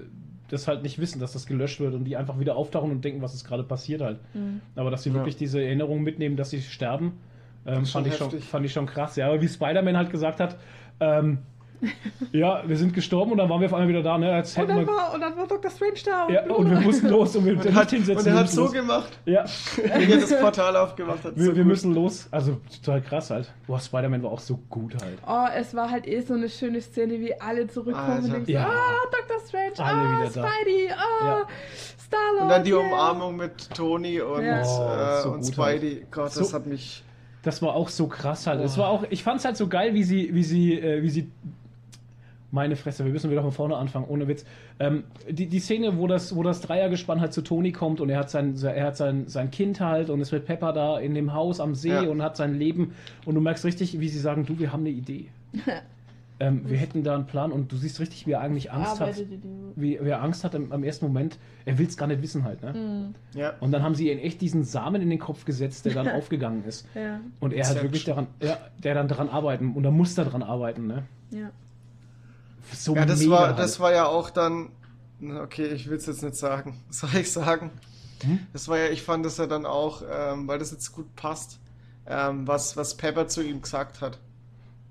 das halt nicht wissen, dass das gelöscht wird und die einfach wieder auftauchen und denken, was ist gerade passiert halt. Mhm. Aber dass sie Ja. wirklich diese Erinnerung mitnehmen, dass sie sterben, ähm, fand, ich schon, fand ich schon krass. Ja, aber wie Spider-Man halt gesagt hat, ähm, ja, wir sind gestorben und dann waren wir auf einmal wieder da, ne? Als Und dann, wir, war, und dann war Dr. Strange da. ja, und wir mussten los und wir und der hat, hinsetzen. und er hat so los. gemacht, Ja, wie er das Portal aufgemacht hat. wir, so wir müssen los. Also total krass halt. Boah, Spider-Man war auch so gut halt. Oh, es war halt eh so eine schöne Szene, wie alle zurückkommen Alter. und denken so, Ja. ah, Dr. Strange, Alle ah. Spidey, ah, Ja. Star-Lord. Und dann die yeah. Umarmung mit Tony und, Ja. Oh, äh, so und gut Spidey. Gott, das So- hat mich. Das war auch so krass halt. Es Boah. war auch, ich fand es halt so geil, wie sie, wie sie, äh, wie sie. Meine Fresse, wir müssen wieder von vorne anfangen, ohne Witz. Ähm, die, die Szene, wo das, wo das Dreiergespann halt zu Toni kommt und er hat sein, er hat sein, sein Kind halt und ist mit Pepper da in dem Haus am See Ja. und hat sein Leben und du merkst richtig, wie sie sagen, du, wir haben eine Idee. ähm, wir hätten da einen Plan und du siehst richtig, wie er eigentlich Angst hat. Arbeitet die- Wie, wie er Angst hat am, am ersten Moment. Er will es gar nicht wissen halt. Ne? Mhm. Ja. Und dann haben sie ihm echt diesen Samen in den Kopf gesetzt, der dann aufgegangen ist. Ja, Und er hat wirklich daran, ja, der dann daran arbeiten und er muss da dran arbeiten, ne? ja. So Ja, das mega war, halt. das war ja auch dann. Okay, ich will es jetzt nicht sagen. Was soll ich sagen? Hm? Das war ja, ich fand das ja dann auch, ähm, weil das jetzt gut passt, ähm, was, was Pepper zu ihm gesagt hat,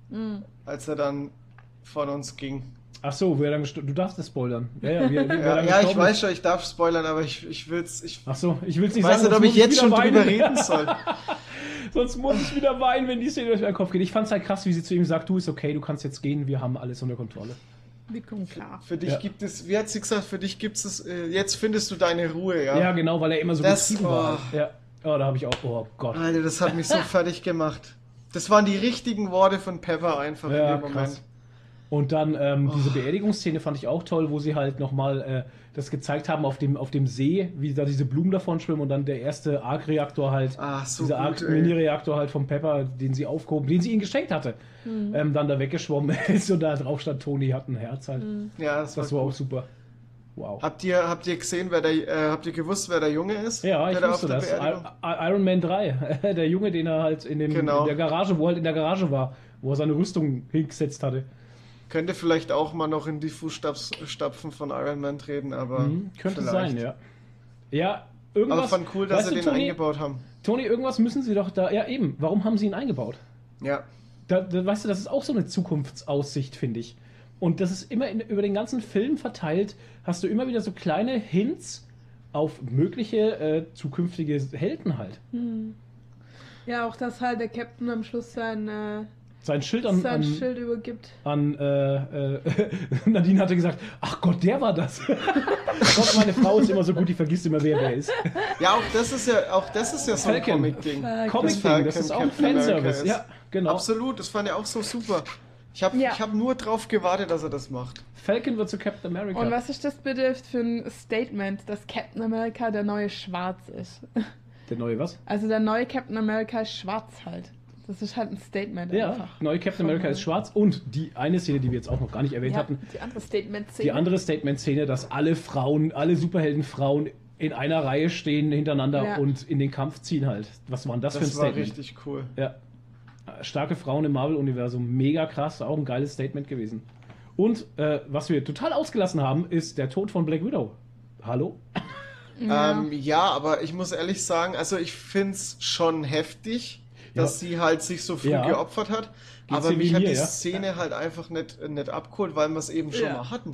Mhm. als er dann von uns ging. Ach so, wer dann gestorben Du darfst es spoilern. Ja, ja, wer, wer Ja, ja ich weiß schon, ich darf spoilern, aber ich, ich will's. Ich Ach so, ich will es nicht weiß sagen. nicht, ob ich jetzt schon wieder drüber weinen. reden soll. Sonst muss ich wieder weinen, wenn die Szene durch meinen Kopf geht. Ich fand es halt krass, wie sie zu ihm sagt, du ist okay, du kannst jetzt gehen, wir haben alles unter Kontrolle. Wir kommen klar. Für dich Ja. gibt es, wie hat sie gesagt, für dich gibt es, äh, jetzt findest du deine Ruhe, ja. Ja, genau, weil er immer so Das- getrieben war. oh. Ja. oh, da habe ich auch, oh Gott. Alter, das hat mich so fertig gemacht. Das waren die richtigen Worte von Pepper einfach Ja, in dem Moment. krass. Und dann ähm, diese Oh. Beerdigungsszene fand ich auch toll, wo sie halt nochmal äh, das gezeigt haben auf dem, auf dem See, wie da diese Blumen davon schwimmen und dann der erste Arc-Reaktor halt, Ah, so dieser. Arc-Mini-Reaktor halt vom Pepper, den sie aufgehoben, den sie ihnen geschenkt hatte, Mhm. ähm, dann da weggeschwommen ist und da drauf stand, Toni hat ein Herz halt. Ja, das, Das war, war auch super. Wow. Habt ihr, habt ihr gesehen, wer der, äh, habt ihr gewusst, wer der Junge ist? Ja, ich wusste das. Iron Man 3. Der Junge, den er halt in, dem, Genau. in der Garage, wo er halt in der Garage war, wo er seine Rüstung hingesetzt hatte. Könnte vielleicht auch mal noch in die Fußstapfen von Iron Man treten, aber. Mhm, könnte vielleicht. sein, ja. Ja, irgendwas. Aber fand cool, dass sie du, den Toni, eingebaut haben. Toni, irgendwas müssen sie doch da. Ja, eben. Warum haben sie ihn eingebaut? Ja. Da, da, weißt du, das ist auch so eine Zukunftsaussicht, finde ich. Und das ist immer in, über den ganzen Film verteilt, hast du immer wieder so kleine Hints auf mögliche äh, zukünftige Helden halt. Ja, auch dass halt der Captain am Schluss sein, äh, Sein Schild an, sein an, Schild übergibt. an äh, äh, Nadine hatte gesagt, ach Gott, der war das. Gott, meine Frau ist immer so gut, die vergisst immer, wer wer ist. Ja, auch das ist ja, auch das ist ja so ein. Comic-Ding. Comic-Ding, das ist auch America Fanservice. Ja, genau. Absolut, das fand ich auch so super. Ich habe Ja. ich hab nur drauf gewartet, dass er das macht. Falcon wird zu Captain America. Und was ist das bitte für ein Statement, dass Captain America der neue Schwarz ist? Der neue was? Also der neue Captain America ist schwarz halt. Das ist halt ein Statement Ja, einfach. neue Captain America ist schwarz und die eine Szene, die wir jetzt auch noch gar nicht erwähnt Ja, hatten, die andere Statement-Szene. die andere Statement-Szene, dass alle Frauen, alle Superheldenfrauen in einer Reihe stehen hintereinander Ja. und in den Kampf ziehen halt. Was war denn das, für ein Das war Statement? richtig cool. Ja. Starke Frauen im Marvel-Universum, mega krass, auch ein geiles Statement gewesen. Und äh, was wir total ausgelassen haben, ist der Tod von Black Widow. Hallo? Ja. Ähm, ja, aber ich muss ehrlich sagen, also ich find's schon heftig, dass sie halt sich so früh Ja. geopfert hat. Geht's aber mich hat mir, die ja? Szene halt einfach nicht, nicht abgeholt, weil wir es eben schon Ja. mal hatten.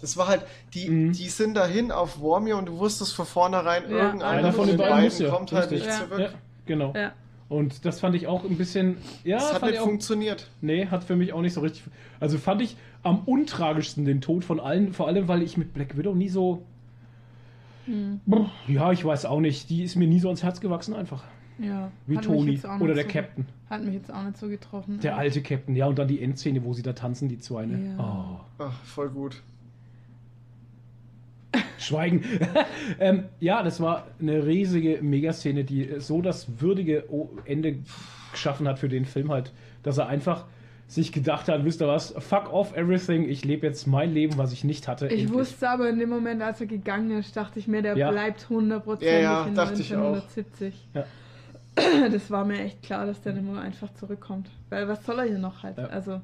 Das war halt, die, Mhm. die sind dahin auf Warmio und du wusstest von vornherein, Ja. irgendeiner Einer von den beiden ja. kommt halt Richtig. nicht Ja. zurück. Ja, genau. ja. Und das fand ich auch ein bisschen. Ja, Das hat fand nicht ich auch, funktioniert. Nee, hat für mich auch nicht so richtig. Also fand ich am untragischsten den Tod von allen, vor allem weil ich mit Black Widow nie so. Hm. Ja, ich weiß auch nicht. Die ist mir nie so ans Herz gewachsen, einfach. Ja. Wie Toni. jetzt auch Oder nicht der so- Captain. Hat mich jetzt auch nicht so getroffen. Der alte Captain, ja, und dann die Endszene, wo sie da tanzen, die zwei. Ne? Ja. Oh. Ach, voll gut. Schweigen. ähm, ja, das war eine riesige Megaszene, die so das würdige Ende geschaffen hat für den Film halt, dass er einfach sich gedacht hat, wisst ihr was, fuck off everything, ich lebe jetzt mein Leben, was ich nicht hatte. Ich endlich. wusste aber in dem Moment, als er gegangen ist, dachte ich mir, der Ja. bleibt hundertprozentig Ja, ja, in dachte ich auch. 1970. Ja. Das war mir echt klar, dass der mehr einfach zurückkommt. Weil was soll er hier noch halt? Ja. Also,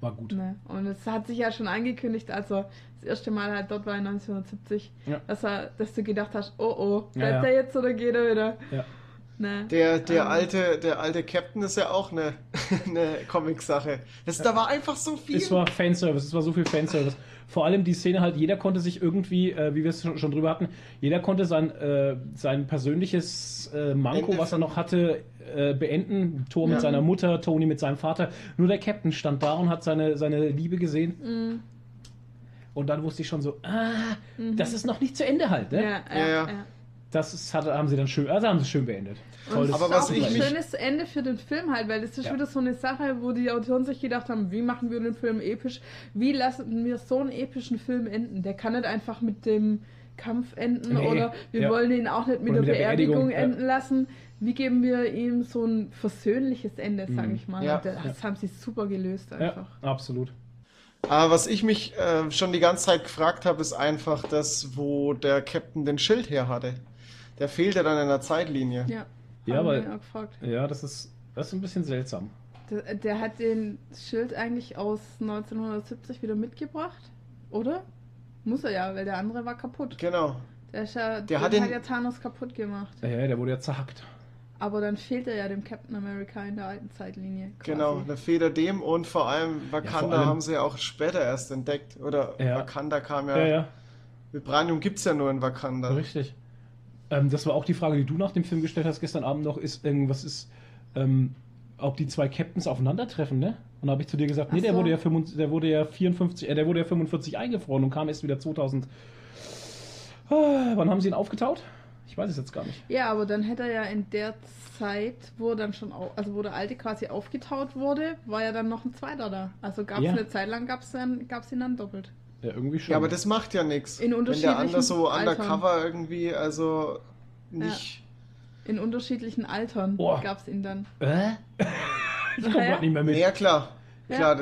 War gut. ne. Und es hat sich ja schon angekündigt, als er das erste Mal halt dort war in 1970, Ja. dass, er, dass du gedacht hast, oh oh, bleibt Ja, ja. er jetzt oder geht er wieder? Ja. Ne. Der, der, Ähm, alte, der alte Captain ist ja auch eine, eine Comic-Sache. Das- Da war einfach so viel. Es war Fanservice, es war so viel Fanservice. Vor allem die Szene halt, jeder konnte sich irgendwie, äh, wie wir es schon, schon drüber hatten, jeder konnte sein, äh, sein persönliches äh, Manko, Ende was er noch hatte, äh, beenden. Thor mit Ja. seiner Mutter, Tony mit seinem Vater. Nur der Captain stand da und hat seine, seine Liebe gesehen. Mhm. Und dann wusste ich schon so, ah, das ist noch nicht zu Ende halt. Ne? Ja, ja, Ja, ja. Ja. Das ist, hat, haben sie dann schön, also haben sie schön beendet. Und Aber was ist auch ich ein mich- schönes Ende für den Film halt, weil das ist Ja. wieder so eine Sache, wo die Autoren sich gedacht haben, wie machen wir den Film episch? Wie lassen wir so einen epischen Film enden? Der kann nicht einfach mit dem Kampf enden Nee, oder wir ja. wollen ihn auch nicht mit der mit der Beerdigung, Beerdigung, ja. enden lassen. Wie geben wir ihm so ein versöhnliches Ende, sage Mhm. ich mal? Ja. Das haben sie super gelöst einfach. Ja, absolut. Aber was ich mich äh, schon die ganze Zeit gefragt habe, ist einfach das, wo der Captain den Schild her hatte. Der fehlte dann in der Zeitlinie. Ja, Ja, haben weil- wir auch gefragt. Ja, das ist, das ist ein bisschen seltsam. Der, der hat den Schild eigentlich aus 1970 wieder mitgebracht, oder? Muss er ja, weil der andere war kaputt. Genau. Der, ist ja, Der hat den- hat ja Thanos kaputt gemacht. Ja, der wurde ja zerhackt. Aber dann fehlt er ja dem Captain America in der alten Zeitlinie. Quasi. Genau, eine Feder dem und vor allem Wakanda allem- haben sie ja auch später erst entdeckt. Oder Ja. Wakanda kam ja. Ja, ja, Vibranium gibt es ja nur in Wakanda. richtig. Ähm, das war auch die Frage, die du nach dem Film gestellt hast gestern Abend noch, ist irgendwas ist, ähm, ob die zwei Captains aufeinandertreffen, ne? Und da habe ich zu dir gesagt, nee, Ach der so. wurde ja 55, der wurde ja 54, äh, der wurde ja 45 eingefroren und kam erst wieder 2000. Ah, wann haben sie ihn aufgetaut? Ich weiß es jetzt gar nicht. Ja, aber dann hätte er ja in der Zeit, wo dann schon, au also wo der alte quasi aufgetaut wurde, war ja dann noch ein zweiter da. Also gab es Ja. eine Zeit lang, gab es ihn dann doppelt. Ja, irgendwie schon. Ja, aber das macht ja nichts. In Wenn der unterschiedlichen anders so Altern. undercover irgendwie, also nicht. In unterschiedlichen Altern Boah. gab es ihn dann. Äh? ich komme Ja. gerade nicht mehr mit. Ja, klar. Ja. Klar,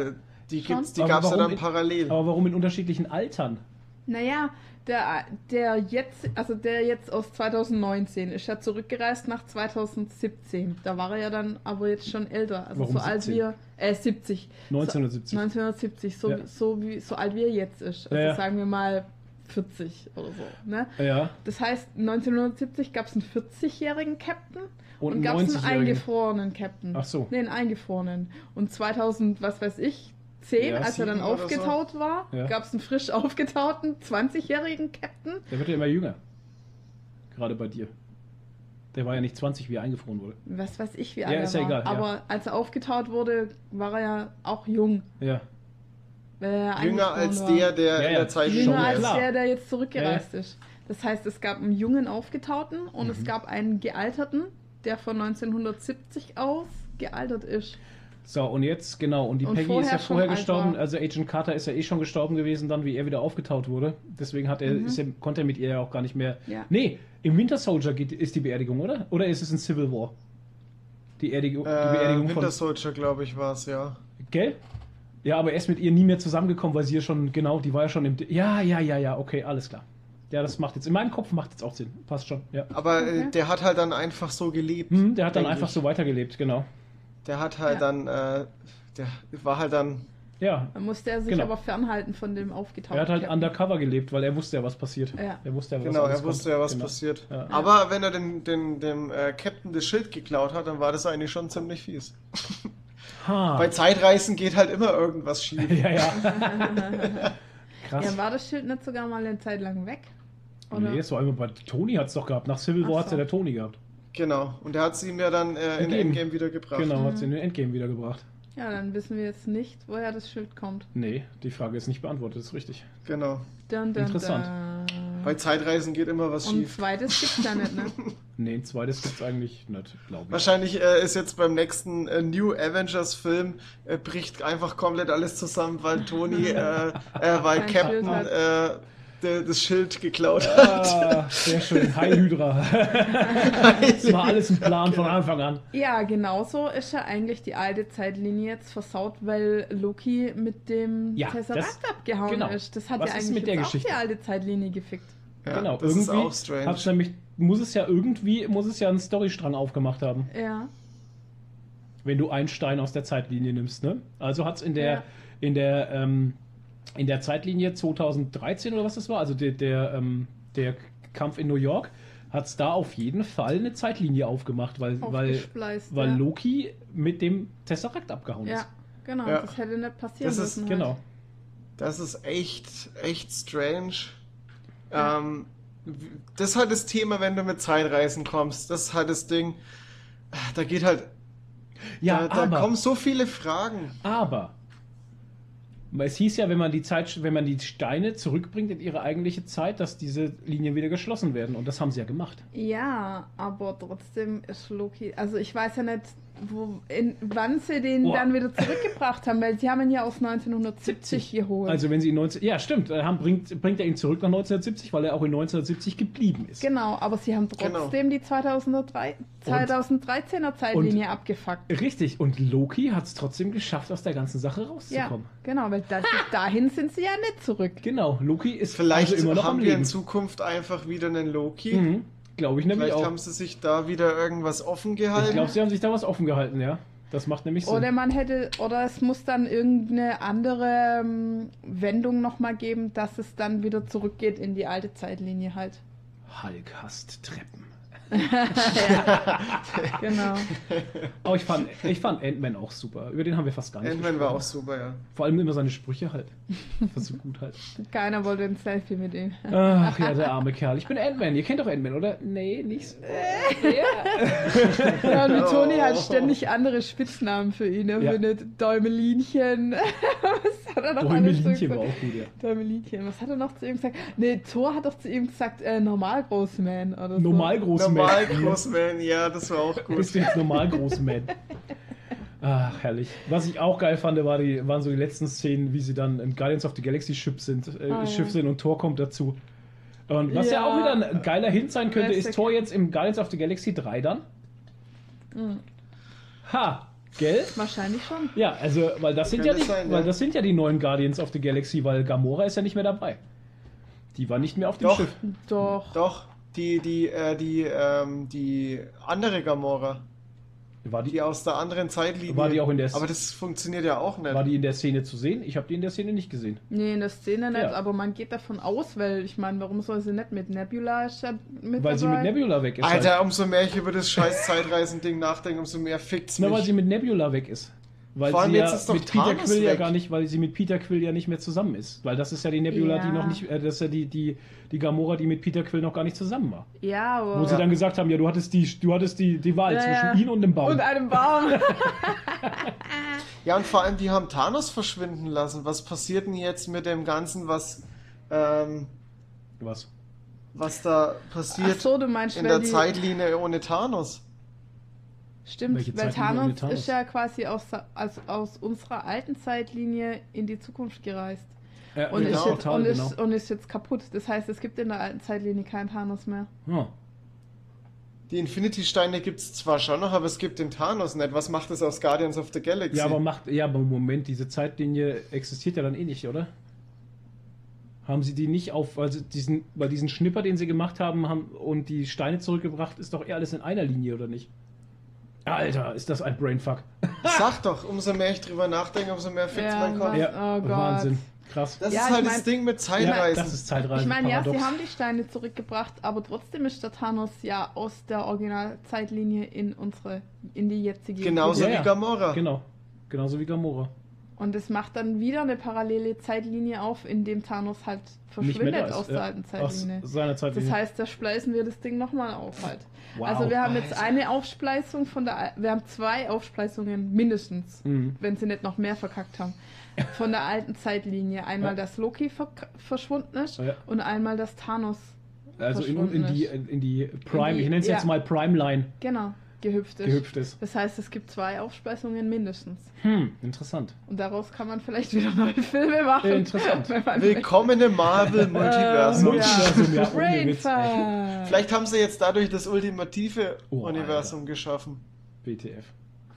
die, gibt's, die gab es ja dann in- parallel. Aber warum in unterschiedlichen Altern? Naja, der, der jetzt, also der jetzt aus 2019 ist ja zurückgereist nach 2017. Da war er ja dann aber jetzt schon älter. Also Warum so alt 17? wie er, äh, 70. 1970. So, 1970, so, Ja. so, wie, so alt wie er jetzt ist. Also Ja, sagen wir mal 40 oder so. Ne? Ja. Das heißt, 1970 gab es einen 40-jährigen Captain Und und, gab es einen 90-jährigen. eingefrorenen Captain. Ach so. Nee, einen eingefrorenen. Und 2000, was weiß ich, 10, Ja, als er dann oder so. aufgetaut war, Ja. gab es einen frisch aufgetauten 20-jährigen Captain. Der wird ja immer jünger. Gerade bei dir. Der war ja nicht 20, wie er eingefroren wurde. Was weiß ich, wie Ja, alt er ist ja war. egal, ja. Aber als er aufgetaut wurde, war er ja auch jung. Ja. er Jünger als war. der, der Ja, in ja. der Zeit Schon, Jünger ja, als klar. der, der jetzt zurückgereist ist. Das heißt, es gab einen jungen Aufgetauten und Mhm. es gab einen gealterten, der von 1970 aus gealtert ist. So, und jetzt, genau, und die Und Peggy ist ja vorher alt gestorben, war. also Agent Carter ist ja eh schon gestorben gewesen, dann wie er wieder aufgetaut wurde. Deswegen hat er, Mhm. ist er, konnte er mit ihr ja auch gar nicht mehr. Ja. Nee, im Winter Soldier geht, ist die Beerdigung, oder? Oder ist es in Civil War? Die, Erdigung, die Äh, Beerdigung Winter von. Soldier, glaube ich, war es, ja. Gell? Ja, aber er ist mit ihr nie mehr zusammengekommen, weil sie ja schon, genau, die war ja schon im. Ja, ja, ja, ja, okay, alles klar. Ja, das macht jetzt, in meinem Kopf macht jetzt auch Sinn. Passt schon, ja. Aber äh, Okay. der hat halt dann einfach so gelebt. Hm, der hat dann einfach ich. so weitergelebt, genau. Der hat halt Ja. dann, äh, der war halt dann, Ja, Dann musste er sich Genau. aber fernhalten von dem Aufgetauten. er hat halt Captain. undercover gelebt, weil er wusste ja, was passiert. Ja. Er wusste ja, was genau, er wusste kommt. ja, was genau. passiert. Ja. Aber wenn er den, den, dem äh, Captain das Schild geklaut hat, dann war das eigentlich schon ziemlich fies. Ha. Bei Zeitreisen geht halt immer irgendwas schief. ja, ja. Krass. Ja, war das Schild nicht sogar mal eine Zeit lang weg? Oder? Nee, es war immer bei Tony hat es doch gehabt. Nach Civil War Ach hat es ja so. der Tony gehabt. Genau. Und er hat sie ihm ja dann äh, in. Endgame wieder gebracht. Genau, hat es Mhm. in den Endgame wiedergebracht. Ja, dann wissen wir jetzt nicht, woher das Schild kommt. Nee, die Frage ist nicht beantwortet, ist richtig. Genau. Dun, dun, Interessant. dun. Bei Zeitreisen geht immer was Und ein schief. zweites gibt's ja nicht, ne? Nee, ein zweites gibt es eigentlich nicht, glaube ich. Wahrscheinlich äh, ist jetzt beim nächsten äh, New Avengers Film äh, bricht einfach komplett alles zusammen, weil Tony, äh, äh, weil Captain äh, der, das Schild geklaut hat. Ah, sehr schön. Heil Hydra. das war alles ein Plan von Anfang an. Ja, genauso ist ja eigentlich die alte Zeitlinie jetzt versaut, weil Loki mit dem Ja, Tesseract das- abgehauen genau. ist. Das hat Was ja ist eigentlich mit der auch die alte Zeitlinie gefickt. Ja, genau, das ist irgendwie auch strange. hat's nämlich, muss es ja irgendwie, muss es ja einen Storystrang aufgemacht haben, Ja. wenn du einen Stein aus der Zeitlinie nimmst, ne? Also hat es in der, Ja. in der, ähm, in der Zeitlinie 2013 oder was das war, also der, der, ähm, der Kampf in New York, hat es da auf jeden Fall eine Zeitlinie aufgemacht, weil, weil, weil ja. Loki mit dem Tesseract abgehauen Ja, ist. genau. Ja. Das hätte nicht passieren Das ist- müssen. Genau. Halt. Das ist echt, echt strange. Ja. Ähm, das ist halt das Thema, wenn du mit Zeitreisen kommst. Das ist halt das Ding. Da geht halt. Ja, da, da aber, kommen so viele Fragen. aber es hieß ja, wenn man die Zeit, wenn man die Steine zurückbringt in ihre eigentliche Zeit, dass diese Linien wieder geschlossen werden. Und das haben sie ja gemacht. Ja, aber trotzdem ist Loki. Also ich weiß ja nicht, wo, in, wann sie den Boah. dann wieder zurückgebracht haben, weil sie haben ihn ja aus 1970 geholt. Also wenn sie in 19, ja stimmt, äh, haben, bringt, bringt er ihn zurück nach 1970, weil er auch in 1970 geblieben ist. genau, aber sie haben Genau. trotzdem die 2003, 2013er Zeitlinie abgefuckt. Richtig, und Loki hat es trotzdem geschafft, aus der ganzen Sache Ja, rauszukommen. genau, weil das, dahin sind sie ja nicht zurück. Genau, Loki ist Vielleicht also immer noch am haben wir in. Zukunft einfach wieder einen Loki. Mhm, glaube ich nämlich Vielleicht auch. haben sie sich da wieder irgendwas offen gehalten. Ich glaube, sie haben sich da was offen gehalten, ja. Das macht nämlich Sinn. Oder man hätte, oder es muss dann irgendeine andere ähm, Wendung nochmal geben, dass es dann wieder zurückgeht in die alte Zeitlinie halt. Hulk hasst Treppen. Genau. Aber ich fand, ich fand Ant-Man auch super. Über den haben wir fast gar nicht Ant-Man war auch super, ja. Vor allem immer seine Sprüche halt. Das so gut halt. Keiner wollte ein Selfie mit ihm. Ach ja, der arme Kerl. Ich bin Ant-Man. Ihr kennt doch Ant-Man, oder? Nee, nicht so. Ja, und Oh. Toni hat ständig andere Spitznamen für ihn. Er Ja. findet Däumelinchen. Was hat er noch alles zu ihm Däumelinchen gesagt? war auch gut, ja. Däumelinchen. Was hat er noch zu ihm gesagt? Nee, Thor hat doch zu ihm gesagt, äh, normal Großman oder so. Normal groß Normal Großman, ja, das war auch gut. Bist du jetzt normal groß Man? Ach, herrlich. Was ich auch geil fand, war die, waren so die letzten Szenen, wie sie dann in Guardians of the Galaxy Schiff sind, äh, Ah, ja. Schiff sind und Thor kommt dazu. Und was ja, Ja. auch wieder ein geiler Hint sein könnte, Wer ist Thor jetzt im Guardians of the Galaxy 3 dann? Mhm. Ha, gell? Wahrscheinlich schon. Ja, also, weil das sind ja die, sein, weil ja. das sind ja die neuen Guardians of the Galaxy, weil Gamora ist ja nicht mehr dabei. Die war nicht mehr auf dem Doch. Schiff. Doch. Doch, die, die, äh, die, ähm, die andere Gamora, War die, die aus der anderen Zeitlinie. War die auch in der- Aber das funktioniert ja auch nicht. war die in der Szene zu sehen? Ich habe die in der Szene nicht gesehen. Nee, in der Szene nicht, Ja. aber man geht davon aus, weil ich meine, warum soll sie nicht mit Nebula mit Weil sie mit dabei? Nebula weg ist. halt. Alter, umso mehr ich über das scheiß Zeitreisen-Ding nachdenke, umso mehr fickt's Na, mich. weil sie mit Nebula weg ist. Weil Vor allem sie jetzt ja ist doch mit Peter Thanos Quill ja weg. gar nicht, weil sie mit Peter Quill ja nicht mehr zusammen ist. Weil das ist ja die Nebula, die Ja. noch nicht, äh, das ist ja die, die, die Gamora, die mit Peter Quill noch gar nicht zusammen war. Ja, aber. Wo sie dann gesagt haben, ja, du hattest die, du hattest die, die Wahl Ja, zwischen ja. ihm und dem Baum. Und einem Baum. Ja, und vor allem, die haben Thanos verschwinden lassen. Was passiert denn jetzt mit dem Ganzen, was, ähm, Was? was da Ach passiert so, du meinst, in der die, Zeitlinie ohne Thanos? Stimmt, weil Thanos, Thanos? ist ja quasi aus, aus, aus unserer alten Zeitlinie in die Zukunft gereist. Ja, Und, Genau, ist jetzt, total, und, genau. ist, und ist jetzt kaputt. Das heißt, es gibt in der alten Zeitlinie keinen Thanos mehr. Ja. Die Infinity-Steine gibt es zwar schon noch, aber es gibt den Thanos nicht. Was macht es aus Guardians of the Galaxy? ja, aber macht, ja, aber Moment, diese Zeitlinie existiert ja dann eh nicht, oder? Haben sie die nicht auf, also diesen, bei diesen Schnipper, den sie gemacht haben, haben und die Steine zurückgebracht, ist doch eher alles in einer Linie, oder nicht? Alter, ist das ein Brainfuck. Sag doch, umso mehr ich drüber nachdenke, umso mehr fickt's Ja, mein Kopf. Ja, Oh Gott. Wahnsinn. Krass. Das Ja, ist ich halt mein- das Ding mit Ja, Zeitreisen. das ist Zeitreisen. Ich meine, ja, sie haben die Steine zurückgebracht, aber trotzdem ist der Thanos ja aus der Originalzeitlinie in unsere, in die jetzige. Genauso Ja, wie ja. Gamora. Genau. Genauso wie Gamora. Und es macht dann wieder eine parallele Zeitlinie auf, in dem Thanos halt verschwindet aus der alten Zeitlinie. Zeitlinie. Das heißt, da spleißen wir das Ding nochmal auf halt. Wow. Also wir haben jetzt Alter. eine Aufspleißung von der, wir haben zwei Aufspleißungen mindestens, Mhm. wenn sie nicht noch mehr verkackt haben, von der alten Zeitlinie. Einmal, Ja. dass Loki ver verschwunden ist Ja. und einmal, dass Thanos also in, in, verschwunden die, in die Prime, In die- ich nenne es jetzt ja. mal Prime-Line genau gehüpft ist. gehüpft ist. Das heißt, es gibt zwei Aufspleißungen mindestens. Hm, interessant. Und daraus kann man vielleicht wieder neue Filme machen. Äh, interessant. Willkommen im Marvel Multiversum. Ähm, Multiversum, ja. Brainfuck. Vielleicht haben sie jetzt dadurch das ultimative Oh, Universum geschaffen. BTF.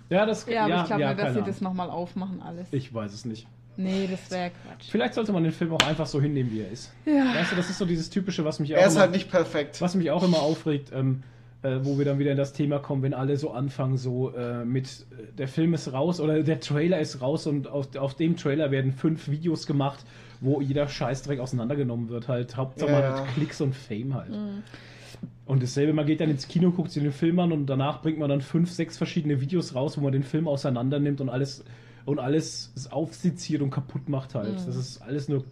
Ja, das Ja, aber ja, ich glaube ja, nicht, dass sie das nochmal aufmachen alles. Ich weiß es nicht. Nee, das wäre Quatsch. Vielleicht sollte man den Film auch einfach so hinnehmen, wie er ist. Ja. Weißt du, das ist so dieses typische, was mich auch Er ist immer, halt nicht perfekt. was mich auch immer aufregt, ähm, äh, wo wir dann wieder in das Thema kommen, wenn alle so anfangen, so äh, mit äh, der Film ist raus oder der Trailer ist raus und auf, auf dem Trailer werden fünf Videos gemacht, wo jeder Scheißdreck auseinandergenommen wird. Halt Hauptsache Ja, mal mit Klicks und Fame halt. Mhm. Und dasselbe, man geht dann ins Kino, guckt sich den Film an und danach bringt man dann fünf, sechs verschiedene Videos raus, wo man den Film auseinander nimmt und alles und alles aufsitziert und kaputt macht halt. Mhm. Das ist alles nur,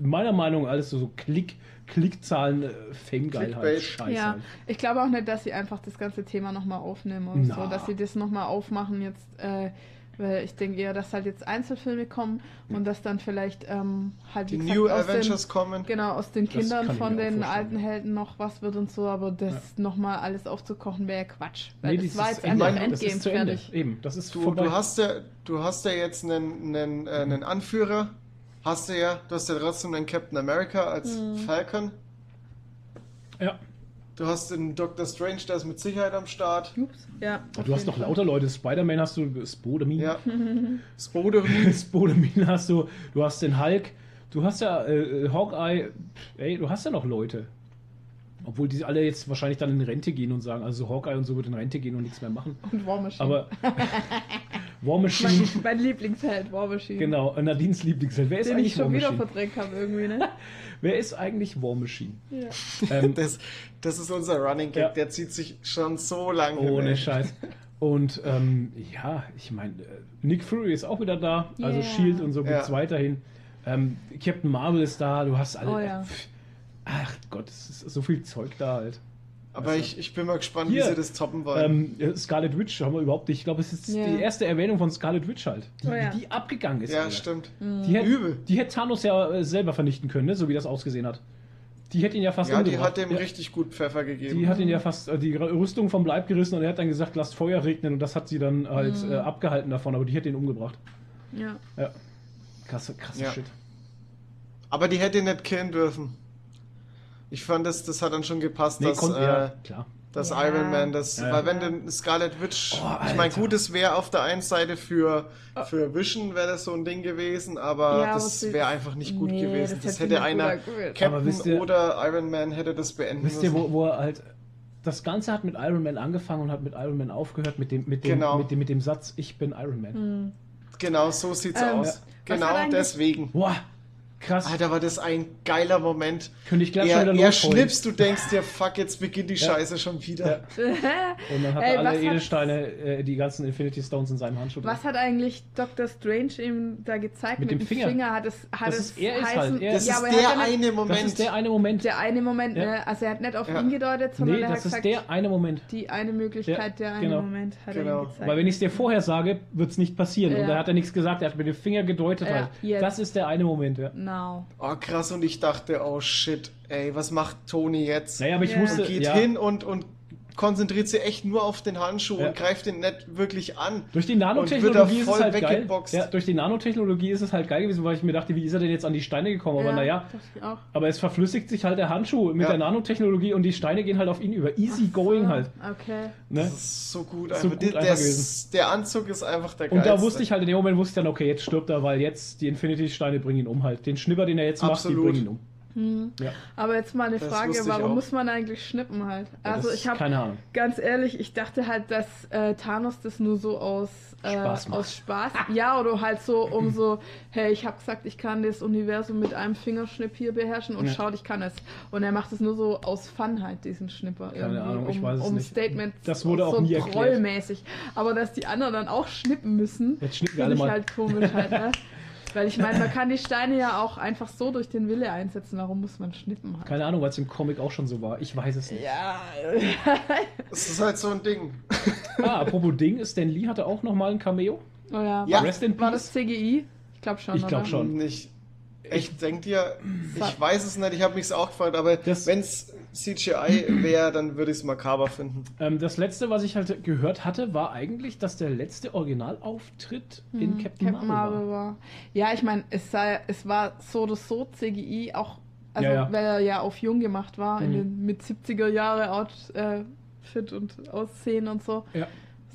meiner Meinung nach, alles so, so Klick, Klickzahlen, äh, Fame-geil halt. Clickbait. Scheiße. Ja, ich glaube auch nicht, dass sie einfach das ganze Thema nochmal aufnehmen und Na. so, dass sie das nochmal aufmachen jetzt, äh, weil ich denke eher, dass halt jetzt Einzelfilme kommen und dass dann vielleicht ähm, halt Die gesagt, New aus Avengers den, kommen. genau aus den Das Kindern von den alten Helden noch was wird und so, aber das nochmal alles aufzukochen wäre Quatsch, weil Nee, das war jetzt einfach Ende, das Endgame ist zu Ende. fertig. Eben, das ist Du, vorbei. du, hast ja, du hast ja jetzt einen, einen, äh, einen Anführer. Hast du ja. Du hast ja trotzdem einen Captain America als Mhm. Falcon. ja. Du hast den Doctor Strange, der ist mit Sicherheit am Start. Ups, ja. Oh, du hast noch Fall. lauter Leute. Spider-Man hast du, Spodemin. Ja. Spoderin. Spodemin hast du, du hast den Hulk, du hast ja äh, Hawkeye, ey, du hast ja noch Leute. Obwohl die alle jetzt wahrscheinlich dann in Rente gehen und sagen, also Hawkeye und so wird in Rente gehen und nichts mehr machen. Und War Machine. Aber War Machine. Mein, mein Lieblingsheld, War Machine. Genau, Nadines Lieblingsheld. Wer ist Den ich eigentlich War schon wieder Machine? verdrängt habe irgendwie, ne? Wer ist eigentlich War Machine? Ja. Ähm, Das, das ist unser Running Gag, Ja. der zieht sich schon so lange. ohne weg. Scheiß. Und ähm, ja, ich meine, äh, Nick Fury ist auch wieder da. Also Yeah. Shield und so gibt's Ja. weiterhin. Ähm, Captain Marvel ist da. Du hast alle. Oh ja. Ach Gott, es ist so viel Zeug da halt. Aber ich, ich bin mal gespannt, Hier, wie sie das toppen wollen. Ähm, Scarlet Witch haben wir überhaupt nicht. Ich glaube, es ist Ja. die erste Erwähnung von Scarlet Witch halt, die, Oh ja. die abgegangen ist. ja, Alter. stimmt. Die hätte, Übel. die hätte Thanos ja äh, selber vernichten können, ne? so wie das ausgesehen hat. Die hätte ihn ja fast Ja, die umgebracht. hat dem ja, richtig gut Pfeffer gegeben. Die hat ihn ja fast äh, die Rüstung vom Leib gerissen und er hat dann gesagt, lasst Feuer regnen und das hat sie dann halt Mhm. äh, abgehalten davon, aber die hätte ihn umgebracht. ja. Ja. Krasse, krasse Ja. Shit. Aber die hätte ihn nicht killen dürfen. Ich fand, das, das hat dann schon gepasst, Nee, dass, kommt, äh, ja, klar. dass Ja. Iron Man das. Ja. Weil wenn denn Scarlet Witch. Oh, ich meine, gut, es wäre auf der einen Seite für, für Vision wäre das so ein Ding gewesen, aber Ja, das wäre einfach nicht gut Nee, gewesen. das Das, hätte einer. Captain ihr- oder Iron Man hätte das beenden Wisst ihr, müssen. wo, wo er halt. Das Ganze hat mit Iron Man angefangen und hat mit Iron Man aufgehört, mit dem, mit dem, Genau. mit dem, mit dem Satz, ich bin Iron Man. Hm. Genau, so sieht's Ähm, aus. was Genau deswegen. Boah, krass. Alter, war das ein geiler Moment. Könnte ich gleich Er, schon wieder er losholen. schnippst, du denkst dir, fuck, jetzt beginnt die Ja. Scheiße schon wieder. Ja. Und dann hat Ey, er alle was hat- Edelsteine, äh, die ganzen Infinity Stones in seinem Handschuh. drin. Was hat eigentlich Dr. Strange ihm da gezeigt Mit dem Finger. Hat es, hat Das es ist- er ist halt- er- Das ja, ist er der ja nicht, eine Moment. Das ist der eine Moment. der eine Moment, Ja. ne? Also er hat nicht auf Ja. ihn gedeutet, sondern nee, er hat das ist gesagt, der eine Moment. die eine Möglichkeit, der eine genau. Moment hat er Genau. ihm gezeigt. Weil wenn ich es dir vorher sage, wird es nicht passieren. Und da hat er nichts gesagt, er hat mit dem Finger gedeutet Ja, halt. Das ist der eine Moment, ja. Now. Oh, krass, und ich dachte, oh shit, ey, was macht Tony jetzt? Naja, aber ich Ja. wusste, Geht ja, hin und, und konzentriert sich echt nur auf den Handschuh Ja. und greift ihn nicht wirklich an. durch die Und Nanotechnologie ist es halt geil. Ja, durch die Nanotechnologie ist es halt geil gewesen, weil ich mir dachte, wie ist er denn jetzt an die Steine gekommen? Aber ja, naja, aber es verflüssigt sich halt der Handschuh mit Ja. der Nanotechnologie und die Steine gehen halt auf ihn über. Easy going halt. Okay. Ne? Das ist so gut. So Einfach. gut der, einfach der, gewesen. der Anzug ist einfach der Und geilste. da wusste ich halt, in dem Moment wusste ich dann, okay, jetzt stirbt er, weil jetzt die Infinity-Steine bringen ihn um halt. Den Schnipper, den er jetzt macht, die bringen ihn um. Hm. Ja. Aber jetzt mal eine Das Frage, ich warum muss man eigentlich schnippen halt? Also das ich habe keine Ahnung. ganz ehrlich, ich dachte halt, dass äh, Thanos das nur so aus äh, Spaß macht. aus Spaß, ja oder halt so um so, hey, ich habe gesagt, ich kann das Universum mit einem Fingerschnipp hier beherrschen und Ja. schaut, ich kann es. Und er macht es nur so aus Fun halt diesen Schnipper Keine irgendwie, Ahnung, ich um, weiß es um nicht. Statement Das wurde auch so nie erklärt. trollmäßig. Aber dass die anderen dann auch schnippen müssen, Jetzt schnippen wir finde alle ich mal. halt komisch halt, ne? Weil ich meine, man kann die Steine ja auch einfach so durch den Wille einsetzen. Warum muss man schnippen halt? Keine Ahnung, weil es im Comic auch schon so war. Ich weiß es nicht. Ja, Es ist halt so ein Ding. Ah, apropos Ding, Stan Lee hatte auch nochmal ein Cameo. oh ja. Ja. Rest in War Peace. das CGI? Ich glaube schon. Ich glaub oder? schon. Ich, ich denke dir, Sa- ich weiß es nicht, ich habe mich auch gefragt, aber wenn es CGI wäre, dann würde ich es makaber finden. Ähm, das letzte, was ich halt gehört hatte, war eigentlich, dass der letzte Originalauftritt in Hm, Captain, Marvel war. war. Ja, ich meine, es, sei- es war so oder so CGI, auch also Ja, ja. weil er ja auf jung gemacht war, in Mhm. den, mit 70er Jahre Outfit und Aussehen und so. Ja.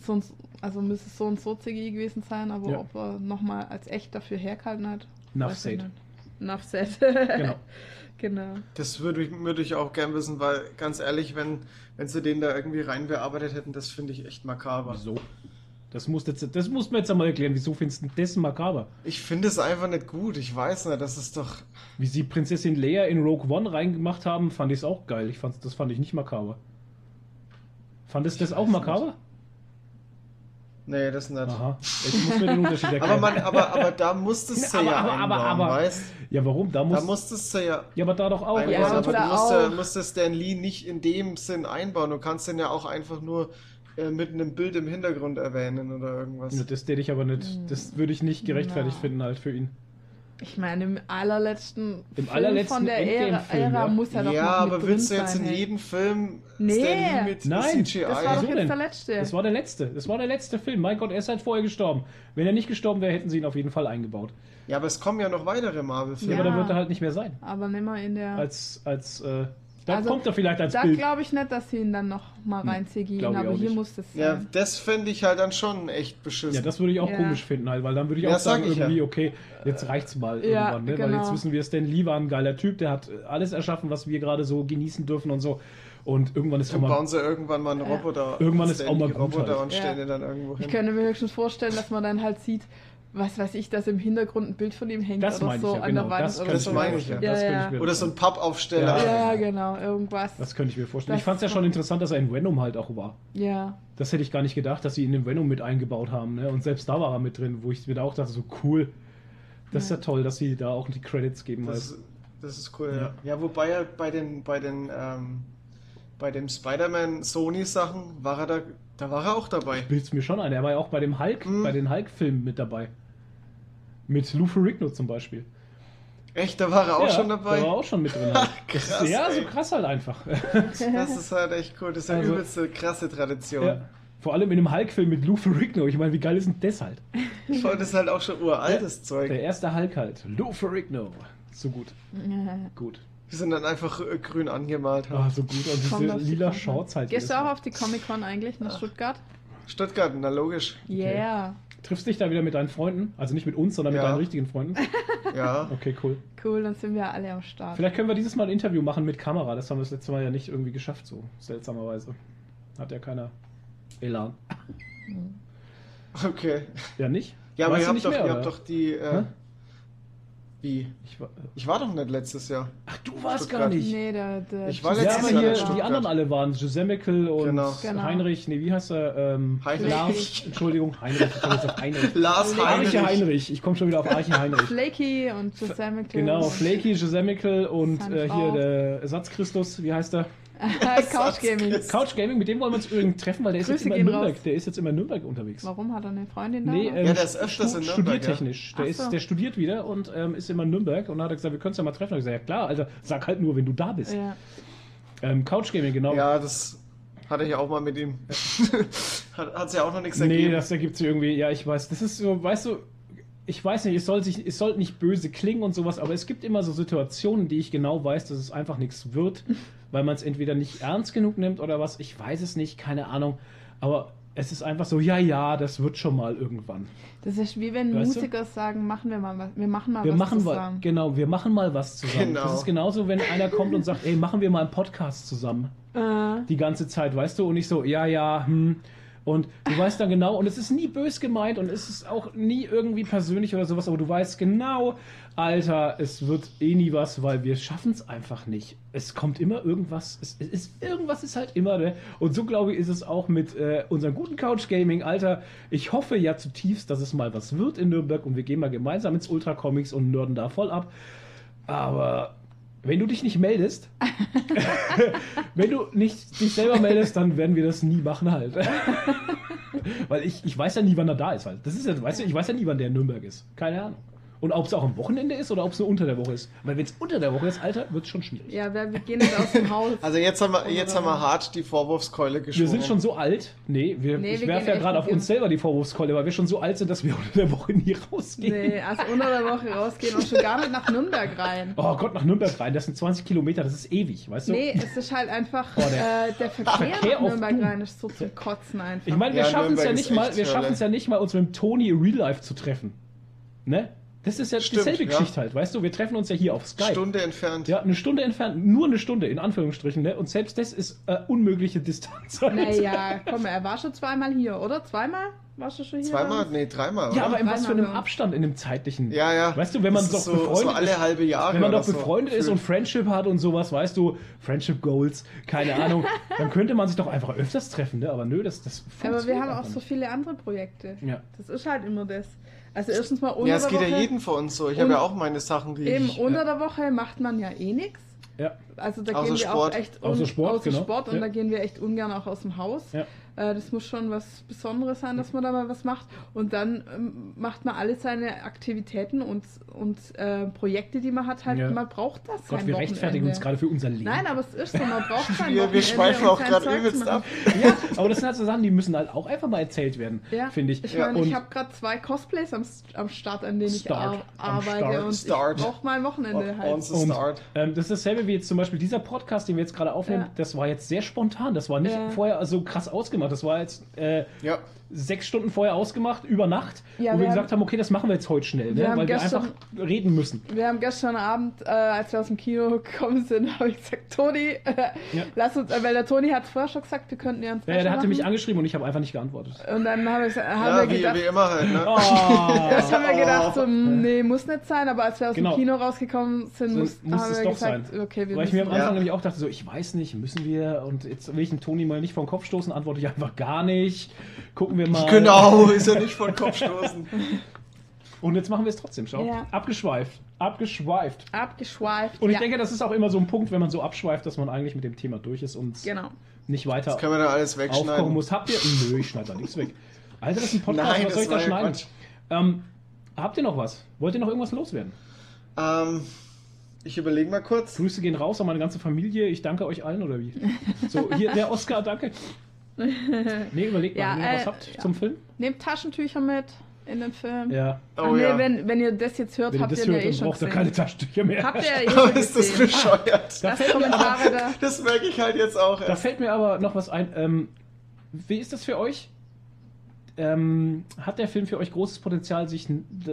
so also müsste es so und so CGI gewesen sein, aber Ja. ob er nochmal als echt dafür hergehalten hat. Enough said. nicht. Enough said. Genau. genau. Das würde ich, würde ich auch gern wissen, weil ganz ehrlich, wenn, wenn sie den da irgendwie reinbearbeitet hätten, das finde ich echt makaber. Wieso? Das musst, jetzt, das musst mir jetzt einmal erklären. Wieso findest du das makaber? Ich finde es einfach nicht gut. Ich weiß nicht, das ist doch. Wie sie Prinzessin Leia in Rogue One reingemacht haben, fand ich es auch geil. Ich fand's, das fand ich nicht makaber. Fandest du das auch makaber? Nee, das nicht. Aha. Ich muss mir den Unterschied erklären. Aber, man, aber, aber da musstest du Aber- ja aber- aber- einbauen, aber- weißt? ja, warum? Da, Da muss, musstest du ja ja, aber da doch auch. Ja, aber da du musst, auch. musst das Stan Lee nicht in dem Sinn einbauen. Du kannst den ja auch einfach nur äh, mit einem Bild im Hintergrund erwähnen oder irgendwas. Ja, Das täte ich aber nicht. Das würde ich nicht gerechtfertigt Na. finden halt für ihn. Ich meine, im allerletzten Im Film allerletzten von der Ära, Ära muss er doch ja, aber willst du jetzt sein, in hey. jedem Film Nee. Mit Nein, CGI? Das war doch jetzt denn? der letzte. Das war der letzte. Das war der letzte Film. Mein Gott, er ist halt vorher gestorben. Wenn er nicht gestorben wäre, hätten sie ihn auf jeden Fall eingebaut. ja, aber es kommen ja noch weitere Marvel-Filme. Ja. aber da wird er halt nicht mehr sein. aber nimmer in der. Als, als, äh, Da Also, kommt er vielleicht als Da Bild. glaube ich nicht, dass sie ihn dann noch mal Hm, reinziehen, glaub ich aber hier nicht. muss das Ja, sein. das fände ich halt dann schon echt beschissen. Ja, das würde ich auch Ja. komisch finden, halt, weil dann würde ich Ja, auch sagen, sag ich ja. irgendwie, okay, jetzt reicht's mal Ja, irgendwann, ne? Weil genau. jetzt wissen wir, Stan Lee war ein geiler Typ, der hat alles erschaffen, was wir gerade so genießen dürfen und so. Und irgendwann ist Dann immer. bauen sie irgendwann mal einen Ja. Roboter. Irgendwann ist auch mal gut Roboter halt. und Ja. stellen ihn dann irgendwo Ich hin. könnte mir höchstens vorstellen, dass man dann halt sieht, was weiß ich, dass im Hintergrund ein Bild von ihm hängt Das oder so ich ja, an genau. der Wand Das oder könnte Das ich so. meine ich ja. Das könnte Ja, ich mir Oder so ein. Pappaufsteller. Ja, genau, irgendwas. Das könnte ich mir vorstellen. Das ich fand es ja schon interessant, dass er in Venom halt auch war. ja. Das hätte ich gar nicht gedacht, dass sie ihn in Venom mit eingebaut haben. Ne? Und selbst da war er mit drin, wo ich mir da auch dachte, so cool. Das ist ja Ja. toll, dass sie da auch die Credits geben. Das, Halt. ist- das ist cool, ja. Ja. Ja, wobei er bei den, bei den, ähm, bei dem Spider-Man Sony Sachen war er da, da war er auch dabei. Bild's mir schon ein. Er war ja auch bei dem Hulk, Mhm. bei den Hulk-Filmen mit dabei. Mit Lou Ferrigno zum Beispiel. Echt, da war er auch ja, schon dabei. Der war auch schon mit drin. Halt. Krass, ist, ja, ey. so krass halt einfach. Das ist halt echt cool. Das ist eine Also- übelste krasse Tradition. ja. Vor allem in einem Hulk-Film mit Lou Ferrigno. Ich meine, wie geil ist denn das halt? Ich fand das halt auch schon uraltes Zeug. Der erste Hulk halt. Lou Ferrigno. So gut. Gut. Die sind dann einfach äh, grün angemalt. Ah, so gut. Und Komm, diese lila Shorts halt. Gehst du auch auf die Comic-Con eigentlich nach Stuttgart? Stuttgart, na logisch. Yeah. Triffst dich da wieder mit deinen Freunden? Also nicht mit uns, sondern mit Ja. deinen richtigen Freunden? Ja. Okay, cool. Cool, dann sind wir alle am Start. Vielleicht können wir dieses Mal ein Interview machen mit Kamera. Das haben wir das letzte Mal ja nicht irgendwie geschafft, so seltsamerweise. Hat ja keiner Elan. Okay. Ja, nicht? Ja, aber ihr habt, nicht doch, mehr, ihr habt doch die. Äh? Wie? Ich war, Ich war doch nicht letztes Jahr. ach, du warst Stuttgart. gar nicht. Nee, der, der Ich war letztes Jahr hier in die anderen alle waren. Josemical und Genau. Genau. Heinrich, nee, wie heißt er? Ähm, Heinrich. Lars, Entschuldigung, Heinrich. Ich komme jetzt auf Heinrich. Lars Arche Heinrich. Heinrich. Ich komme schon wieder auf Arche Heinrich. Flaky und Yosemite. Genau, Flaky, Josemical und äh, hier der Ersatzchristus, wie heißt er? Couch Gaming. Couch Gaming, mit dem wollen wir uns übrigens treffen, weil der ist jetzt immer in Nürnberg. raus. Der ist jetzt immer in Nürnberg unterwegs. Warum hat er eine Freundin da? Nee, ähm, Ja, der ist öfters in Nürnberg, Studiertechnisch. Der, Ach ist, so. der studiert wieder und ähm, ist immer in Nürnberg und dann hat er gesagt, wir können uns ja mal treffen. Und ich gesagt, ja klar, Alter, sag halt nur, wenn du da bist. ja. Ähm, Couch Gaming, genau. Ja, das hatte ich auch mal mit ihm. hat hat's ja auch noch nichts nee, ergeben. das ergibt sich irgendwie, ja, ich weiß. Das ist so, weißt du, ich weiß nicht, es soll, sich, es soll nicht böse klingen und sowas, aber es gibt immer so Situationen, die ich genau weiß, dass es einfach nichts wird, weil man es entweder nicht ernst genug nimmt oder was, ich weiß es nicht, keine Ahnung. Aber es ist einfach so, ja, ja, das wird schon mal irgendwann. Das ist wie wenn Weißt du? Musiker sagen, machen wir mal was. Wir machen mal Wir was machen mal, zusammen. genau, wir machen mal was zusammen. Genau. Das ist genauso, wenn einer kommt und sagt, ey, machen wir mal einen Podcast zusammen. Äh, Die ganze Zeit, weißt du? Und ich so, ja, ja, hm. Und du weißt dann genau, und es ist nie bös gemeint und es ist auch nie irgendwie persönlich oder sowas, aber du weißt genau, Alter, es wird eh nie was, weil wir schaffen es einfach nicht. Es kommt immer irgendwas, es, es ist, irgendwas ist halt immer, ne? Und so glaube ich, ist es auch mit äh, unserem guten Couch Gaming, Alter. Ich hoffe ja zutiefst, dass es mal was wird in Nürnberg und wir gehen mal gemeinsam ins Ultra Comics und nörden da voll ab. Aber wenn du dich nicht meldest, wenn du nicht dich selber meldest, dann werden wir das nie machen halt. Weil ich, ich weiß ja nie, wann er da ist halt. Das ist ja, weißt du, ich weiß ja nie, wann der in Nürnberg ist. Keine Ahnung. Und ob es auch am Wochenende ist oder ob es nur unter der Woche ist. Weil wenn es unter der Woche ist, Alter, wird es schon schwierig. ja, wir, wir gehen jetzt aus dem Haus. Also jetzt haben wir, jetzt haben wir hart die Vorwurfskeule geschwungen. Wir sind schon so alt. Nee, wir, Nee, ich wir werfe ja gerade auf uns selber die Vorwurfskeule, weil wir schon so alt sind, dass wir unter der Woche nie rausgehen. Nee, also unter der Woche rausgehen und schon gar nicht nach Nürnberg rein. Oh Gott, nach Nürnberg rein, das sind 20 Kilometer, das ist ewig, weißt du? Nee, es ist halt einfach, Oh, der- äh, der Verkehr, Verkehr nach auf Nürnberg rein ist so zum Kotzen einfach. Ich meine, wir Ja, schaffen es ja nicht mal, echt wir Hölle. schaffen es ja nicht mal, uns mit dem Toni in Real Life zu treffen. Ne? Das ist ja Stimmt, dieselbe ja. Geschichte halt, weißt du? Wir treffen uns ja hier auf Skype. Stunde entfernt. Ja, eine Stunde entfernt, nur eine Stunde in Anführungsstrichen, ne? Und selbst das ist äh, unmögliche Distanz. halt. Naja, komm, er war schon zweimal hier, oder? Zweimal? Warst du schon hier? Zweimal? Nee, dreimal. Ja, oder? aber in was für einem. Abstand, in einem zeitlichen. ja, ja. Weißt du, wenn man Das doch ist so, befreundet so alle ist- halbe Jahre. Wenn man doch so. befreundet ist und Friendship hat und sowas, weißt du, Friendship Goals, keine Ahnung, dann könnte man sich doch einfach öfters treffen, ne? Aber nö, das, das Aber wir funktioniert haben auch einfach so nicht. viele andere Projekte. Ja. Das ist halt immer das. Also erstens mal unter Ja, es geht Woche. ja jeden von uns so. Ich habe ja auch meine Sachen, die Eben, ich. unter der Woche macht man ja eh nichts. Ja. Also da Außer gehen wir Sport. auch echt Außer Sport, außer genau. Sport und Ja. da gehen wir echt ungern auch aus dem Haus. Ja. Äh, das muss schon was Besonderes sein, dass man da mal was macht. Und dann ähm, macht man alle seine Aktivitäten und, und äh, Projekte, die man hat, halt, Ja. man braucht das. Gott, wir rechtfertigen uns gerade für unser Leben. Nein, aber es ist so, man braucht sein Wir, wir schweifen auch gerade übelst ab. Ja, aber das sind halt so Sachen, die müssen halt auch einfach mal erzählt werden, Ja. finde ich. Ich Ja. meine, ich habe gerade zwei Cosplays am, am Start, an denen ich Start. ar Am arbeite Start. und Start. ich brauche mal ein Wochenende halt. On the Und start. ähm, das ist dasselbe wie jetzt zum Beispiel dieser Podcast, den wir jetzt gerade aufnehmen. Ja. Das war jetzt sehr spontan. Das war nicht Ja. vorher so krass ausgemacht. Das war jetzt äh, Ja. Sechs Stunden vorher ausgemacht, über Nacht, Ja, wo wir wir gesagt haben, okay, das machen wir jetzt heute schnell, Wir ne? haben weil wir gestern- einfach reden müssen. Wir haben gestern Abend, äh, als wir aus dem Kino gekommen sind, habe ich gesagt, Toni, äh, Ja. lass uns, äh, weil der Toni hat vorher schon gesagt, wir könnten ja ein Ja, der hatte mich angeschrieben und ich habe einfach nicht geantwortet. Und dann haben wir, gesagt- haben Ja, wir wie, gedacht, wie immer halt, ne? Oh, erst haben wir gedacht, so, nee, muss nicht sein, aber als wir aus Genau. dem Kino rausgekommen sind, So, muss, muss haben es wir doch gesagt, sein. okay, wir Weil ich mir am. Anfang Ja. nämlich auch dachte, so, ich weiß nicht, müssen wir und jetzt will ich den Toni mal nicht vor den Kopf stoßen, antworte ich einfach gar nicht. Gucken wir mal. Genau, ist ja nicht vor den Kopf stoßen. Und jetzt machen wir es trotzdem, schau. Ja. Abgeschweift. Abgeschweift. Abgeschweift. Und ich ja, denke, das ist auch immer so ein Punkt, wenn man so abschweift, dass man eigentlich mit dem Thema durch ist und genau. nicht weiter Das können wir dann alles wegschneiden. muss. Habt ihr. Nö, ich schneide da nichts weg. Alter, das ist ein Podcast, Nein, was soll ich da schneiden? Ähm, habt ihr noch was? Wollt ihr noch irgendwas loswerden? Ähm, ich überlege mal kurz. Grüße gehen raus an meine ganze Familie. Ich danke euch allen, oder wie? So, hier der Oscar, danke. Nee, überlegt mal, Ja, wenn ihr was äh, habt ja. zum Film. Nehmt Taschentücher mit in den Film. Ja. Ach Oh nee, ja. wenn, wenn ihr das jetzt hört, Wenn ihr habt das ihr ihn ja eh schon braucht ihr gesehen. keine Taschentücher mehr. Habt ihr ja eh schon ist das bescheuert? Da Kommentare aber, da. Das merke ich halt jetzt auch da erst. fällt mir aber noch was ein. Ähm, wie ist das für euch? Ähm, hat der Film für euch großes Potenzial, sich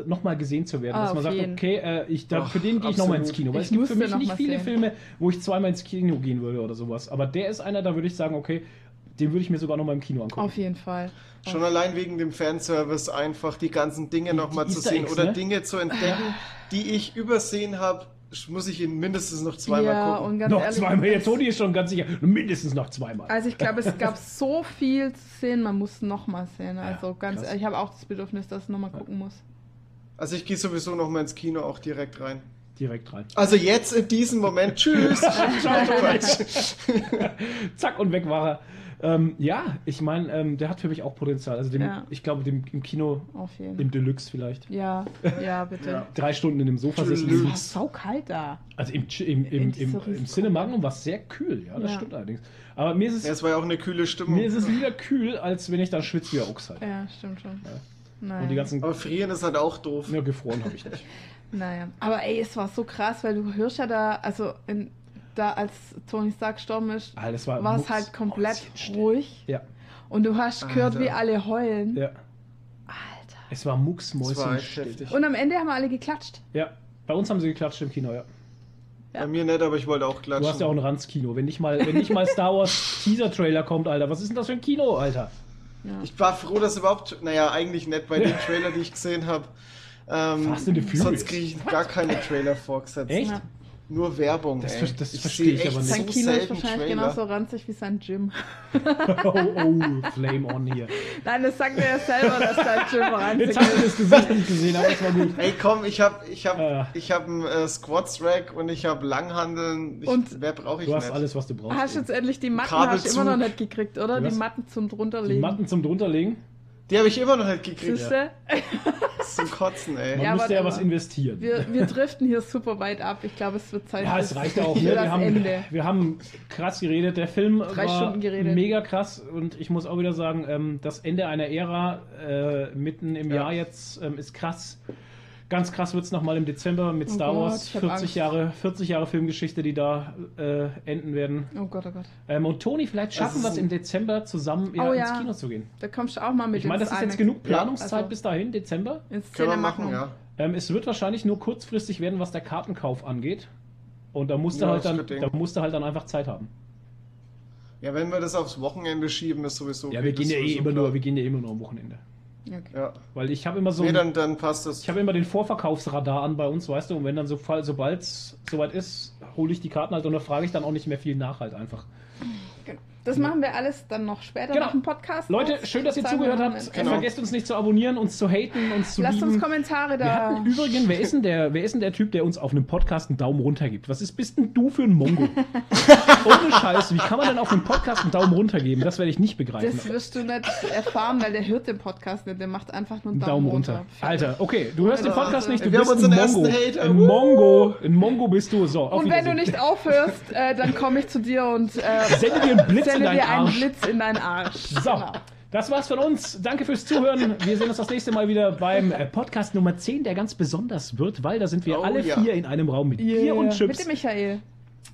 nochmal gesehen zu werden? Ah, dass man sagt, jeden. okay, äh, ich, da, Ach, für den gehe ich nochmal ins. Kino. Weil Ich es gibt für mich nicht viele sehen. Filme, wo ich zweimal ins Kino gehen würde oder sowas. Aber der ist einer, da würde ich sagen, okay, den würde ich mir sogar nochmal im Kino angucken. Auf jeden Fall. Schon allein wegen dem Fanservice einfach die ganzen Dinge Die- nochmal die zu sehen Eggs, oder ne? Dinge zu entdecken, die ich übersehen habe, muss ich ihn mindestens noch zweimal ja, gucken. und ganz noch ehrlich, zweimal. Ja, Toni ist schon ganz sicher. Mindestens noch zweimal. Also ich glaube, es gab so viel zu sehen, man muss noch mal sehen. Also ganz krass. ehrlich, ich habe auch das Bedürfnis, dass ich noch mal gucken muss. Also ich gehe sowieso nochmal ins Kino auch direkt rein. Direkt rein. Also jetzt in diesem Moment. Tschüss. Zack und weg war er. Ähm, ja, ich meine, ähm, der hat für mich auch Potenzial. Also dem, Ja. ich glaube, dem im Kino, Auf jeden im Deluxe vielleicht. Ja, ja, bitte. Ja. Drei Stunden in dem Sofa sitzen. Deluxe. Es war sau kalt da. Also im, im, im, In im, im Cinemagnum war es sehr kühl, ja, das Ja. stimmt allerdings. Aber mir ist, es, Ja, es war ja auch eine kühle Stimmung. mir ist es lieber kühl, als wenn ich dann schwitze wie ein Ochs halt. Ja, stimmt schon. Ja. Naja. Und die ganzen. Aber frieren ist halt auch doof. Ja, gefroren habe ich nicht. naja. Aber ey, es war so krass, weil du hörst ja da, also in, da als Tony Stark gestorben ist, Ah, war es Mucks- halt komplett Mäuschenstill. ruhig. Ja, Und du hast gehört, Alter. wie alle heulen. ja. Alter. Es war Mucks Das war echt Mäuschen. heftig. Und am Ende haben alle geklatscht. Ja, bei uns haben sie geklatscht im Kino, ja. Bei mir nicht, aber ich wollte auch klatschen. Du hast ja auch ein Ranzkino. Wenn nicht mal, wenn nicht mal Star Wars Teaser-Trailer kommt, Alter, was ist denn das für ein Kino, Alter? Ja. Ich war froh, dass überhaupt, naja, eigentlich nicht bei den Trailer, die ich gesehen habe. Ähm, Fast in the Furious. sonst kriege ich gar keine Trailer vorgesetzt. Echt? Ja. Nur Werbung. Das ey. das ich verstehe ich aber nicht. Sein so Kino ist wahrscheinlich Trailer. genauso ranzig wie sein Gym. Oh, oh, Flame on hier. Nein, das sagt er ja selber, dass sein Gym ranzig Jetzt hast du ist. das Gesicht nicht gesehen, aber es war gut. Ey, komm, ich hab, ich hab, Ah. ich hab einen äh, Squats-Rack und ich hab Langhandeln. Ich, Und- wer brauche ich Du hast nicht? alles, was du brauchst. Hast jetzt endlich die Matten hast du immer noch nicht gekriegt, oder? Was? Die Matten zum Die drunterlegen. Matten zum drunterlegen. Die habe ich immer noch nicht gekriegt. Siehste? Zum Kotzen, ey. Man Ja, müsste ja was investieren. Wir, wir driften hier super weit ab. Ich glaube, es wird Zeit ja, es reicht auch. Ne? Wir, das haben, Ende. wir haben krass geredet. Der Film Drei war Stunden geredet. mega krass und ich muss auch wieder sagen, ähm, das Ende einer Ära äh, mitten im Ja. Jahr jetzt ähm, ist krass. Ganz krass wird es nochmal im Dezember mit Oh Star Gott, Wars. ich hab 40 Angst. Jahre, 40 Jahre Filmgeschichte, die da äh, enden werden. Oh Gott, oh Gott. Ähm, und Toni, vielleicht schaffen wir es im Dezember zusammen ja, Oh ins ja. Kino zu gehen. Da kommst du auch mal mit Ich meine, das ins ist jetzt genug Planungszeit also- bis dahin, Dezember. Ins Können wir machen, ja. Ähm, es wird wahrscheinlich nur kurzfristig werden, was der Kartenkauf angeht. Und da musst du Ja, halt dann, da musst du halt dann einfach Zeit haben. Ja, wenn wir das aufs Wochenende schieben, ist sowieso. Ja, wir gehen ja eh immer klar. nur, wir gehen ja immer nur am Wochenende. Okay. Ja. Weil ich habe immer so, nee, dann, dann passt das. ich habe immer den Vorverkaufsradar an bei uns, weißt du. Und wenn dann so Fall, sobald es soweit ist, hole ich die Karten halt und da frage ich dann auch nicht mehr viel nach halt einfach. Das machen wir alles dann noch später Genau. nach dem Podcast. Leute, noch. schön, dass ihr zugehört wir habt. noch. Genau. Vergesst uns nicht zu abonnieren, uns zu haten, uns zu Lasst lieben. uns Kommentare Wir da. hatten übrigens, wer ist, denn der, wer ist denn der Typ, der uns auf einem Podcast einen Daumen runter gibt? Was ist, bist denn du für ein Mongo? Ohne Scheiß, wie kann man denn auf einem Podcast einen Daumen runter geben? Das werde ich nicht begreifen. Das wirst du nicht erfahren, weil der hört den Podcast nicht. Der macht einfach nur einen Einen Daumen runter. Alter, okay, du hörst den Podcast nicht, du Wir bist haben ein unseren Mongo. ersten Hater. Ein Mongo, ein Mongo bist du. So, auf Und wenn du nicht aufhörst, äh, dann komme ich zu dir und äh, Sende dir einen Blitz in deinen dir einen Arsch. Blitz in deinen Arsch. So, Genau. das war's von uns. Danke fürs Zuhören. Wir sehen uns das nächste Mal wieder beim äh, Podcast Nummer 10, der ganz besonders wird, weil da sind wir Oh, alle ja. vier in einem Raum mit Bier Yeah. und Mit Chips. dem Michael.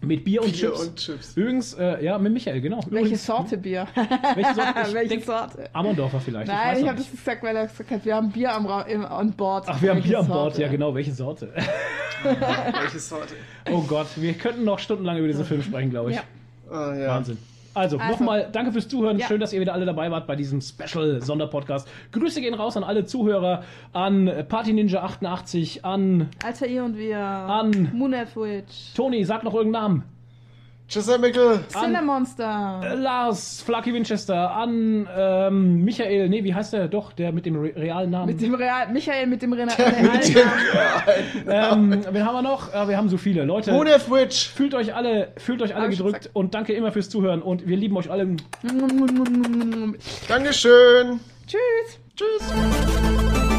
Mit Bier und Bier Chips. und Chips. Übrigens, äh, ja, mit Michael, genau. Welche Übrigens, Sorte Bier? Welche Sorte? Ich Welche denk, Sorte? Amondorfer vielleicht. Nein, ich noch habe nicht. das gesagt, weil er gesagt hat, wir haben Bier am im, an Bord. Ach, wir haben Welche Bier an Bord, Sorte? ja genau. Welche Sorte? Welche Sorte? Oh Gott, wir könnten noch stundenlang über diesen Film sprechen, glaube ich. Ja. Ah, ja. Wahnsinn. Also, Also. nochmal danke fürs Zuhören. Ja. Schön, dass ihr wieder alle dabei wart bei diesem Special-Sonderpodcast. Grüße gehen raus an alle Zuhörer, an Party Ninja 88, an Alter, ihr und wir. An- Moonlight Witch. Toni, sag noch irgendeinen Namen. Tschüss, Herr Mickel. An- Cinemonster. Äh, Lars, Flucky Winchester, an ähm, Michael, nee, wie heißt der? Doch, der mit dem re realen Namen. Mit dem Real, Michael mit dem Real. ähm, wen haben wir noch? Äh, wir haben so viele. Leute, Hunef Witch. fühlt euch alle, fühlt euch alle Hab gedrückt und danke immer fürs Zuhören und wir lieben euch alle. Dankeschön. Tschüss. Tschüss.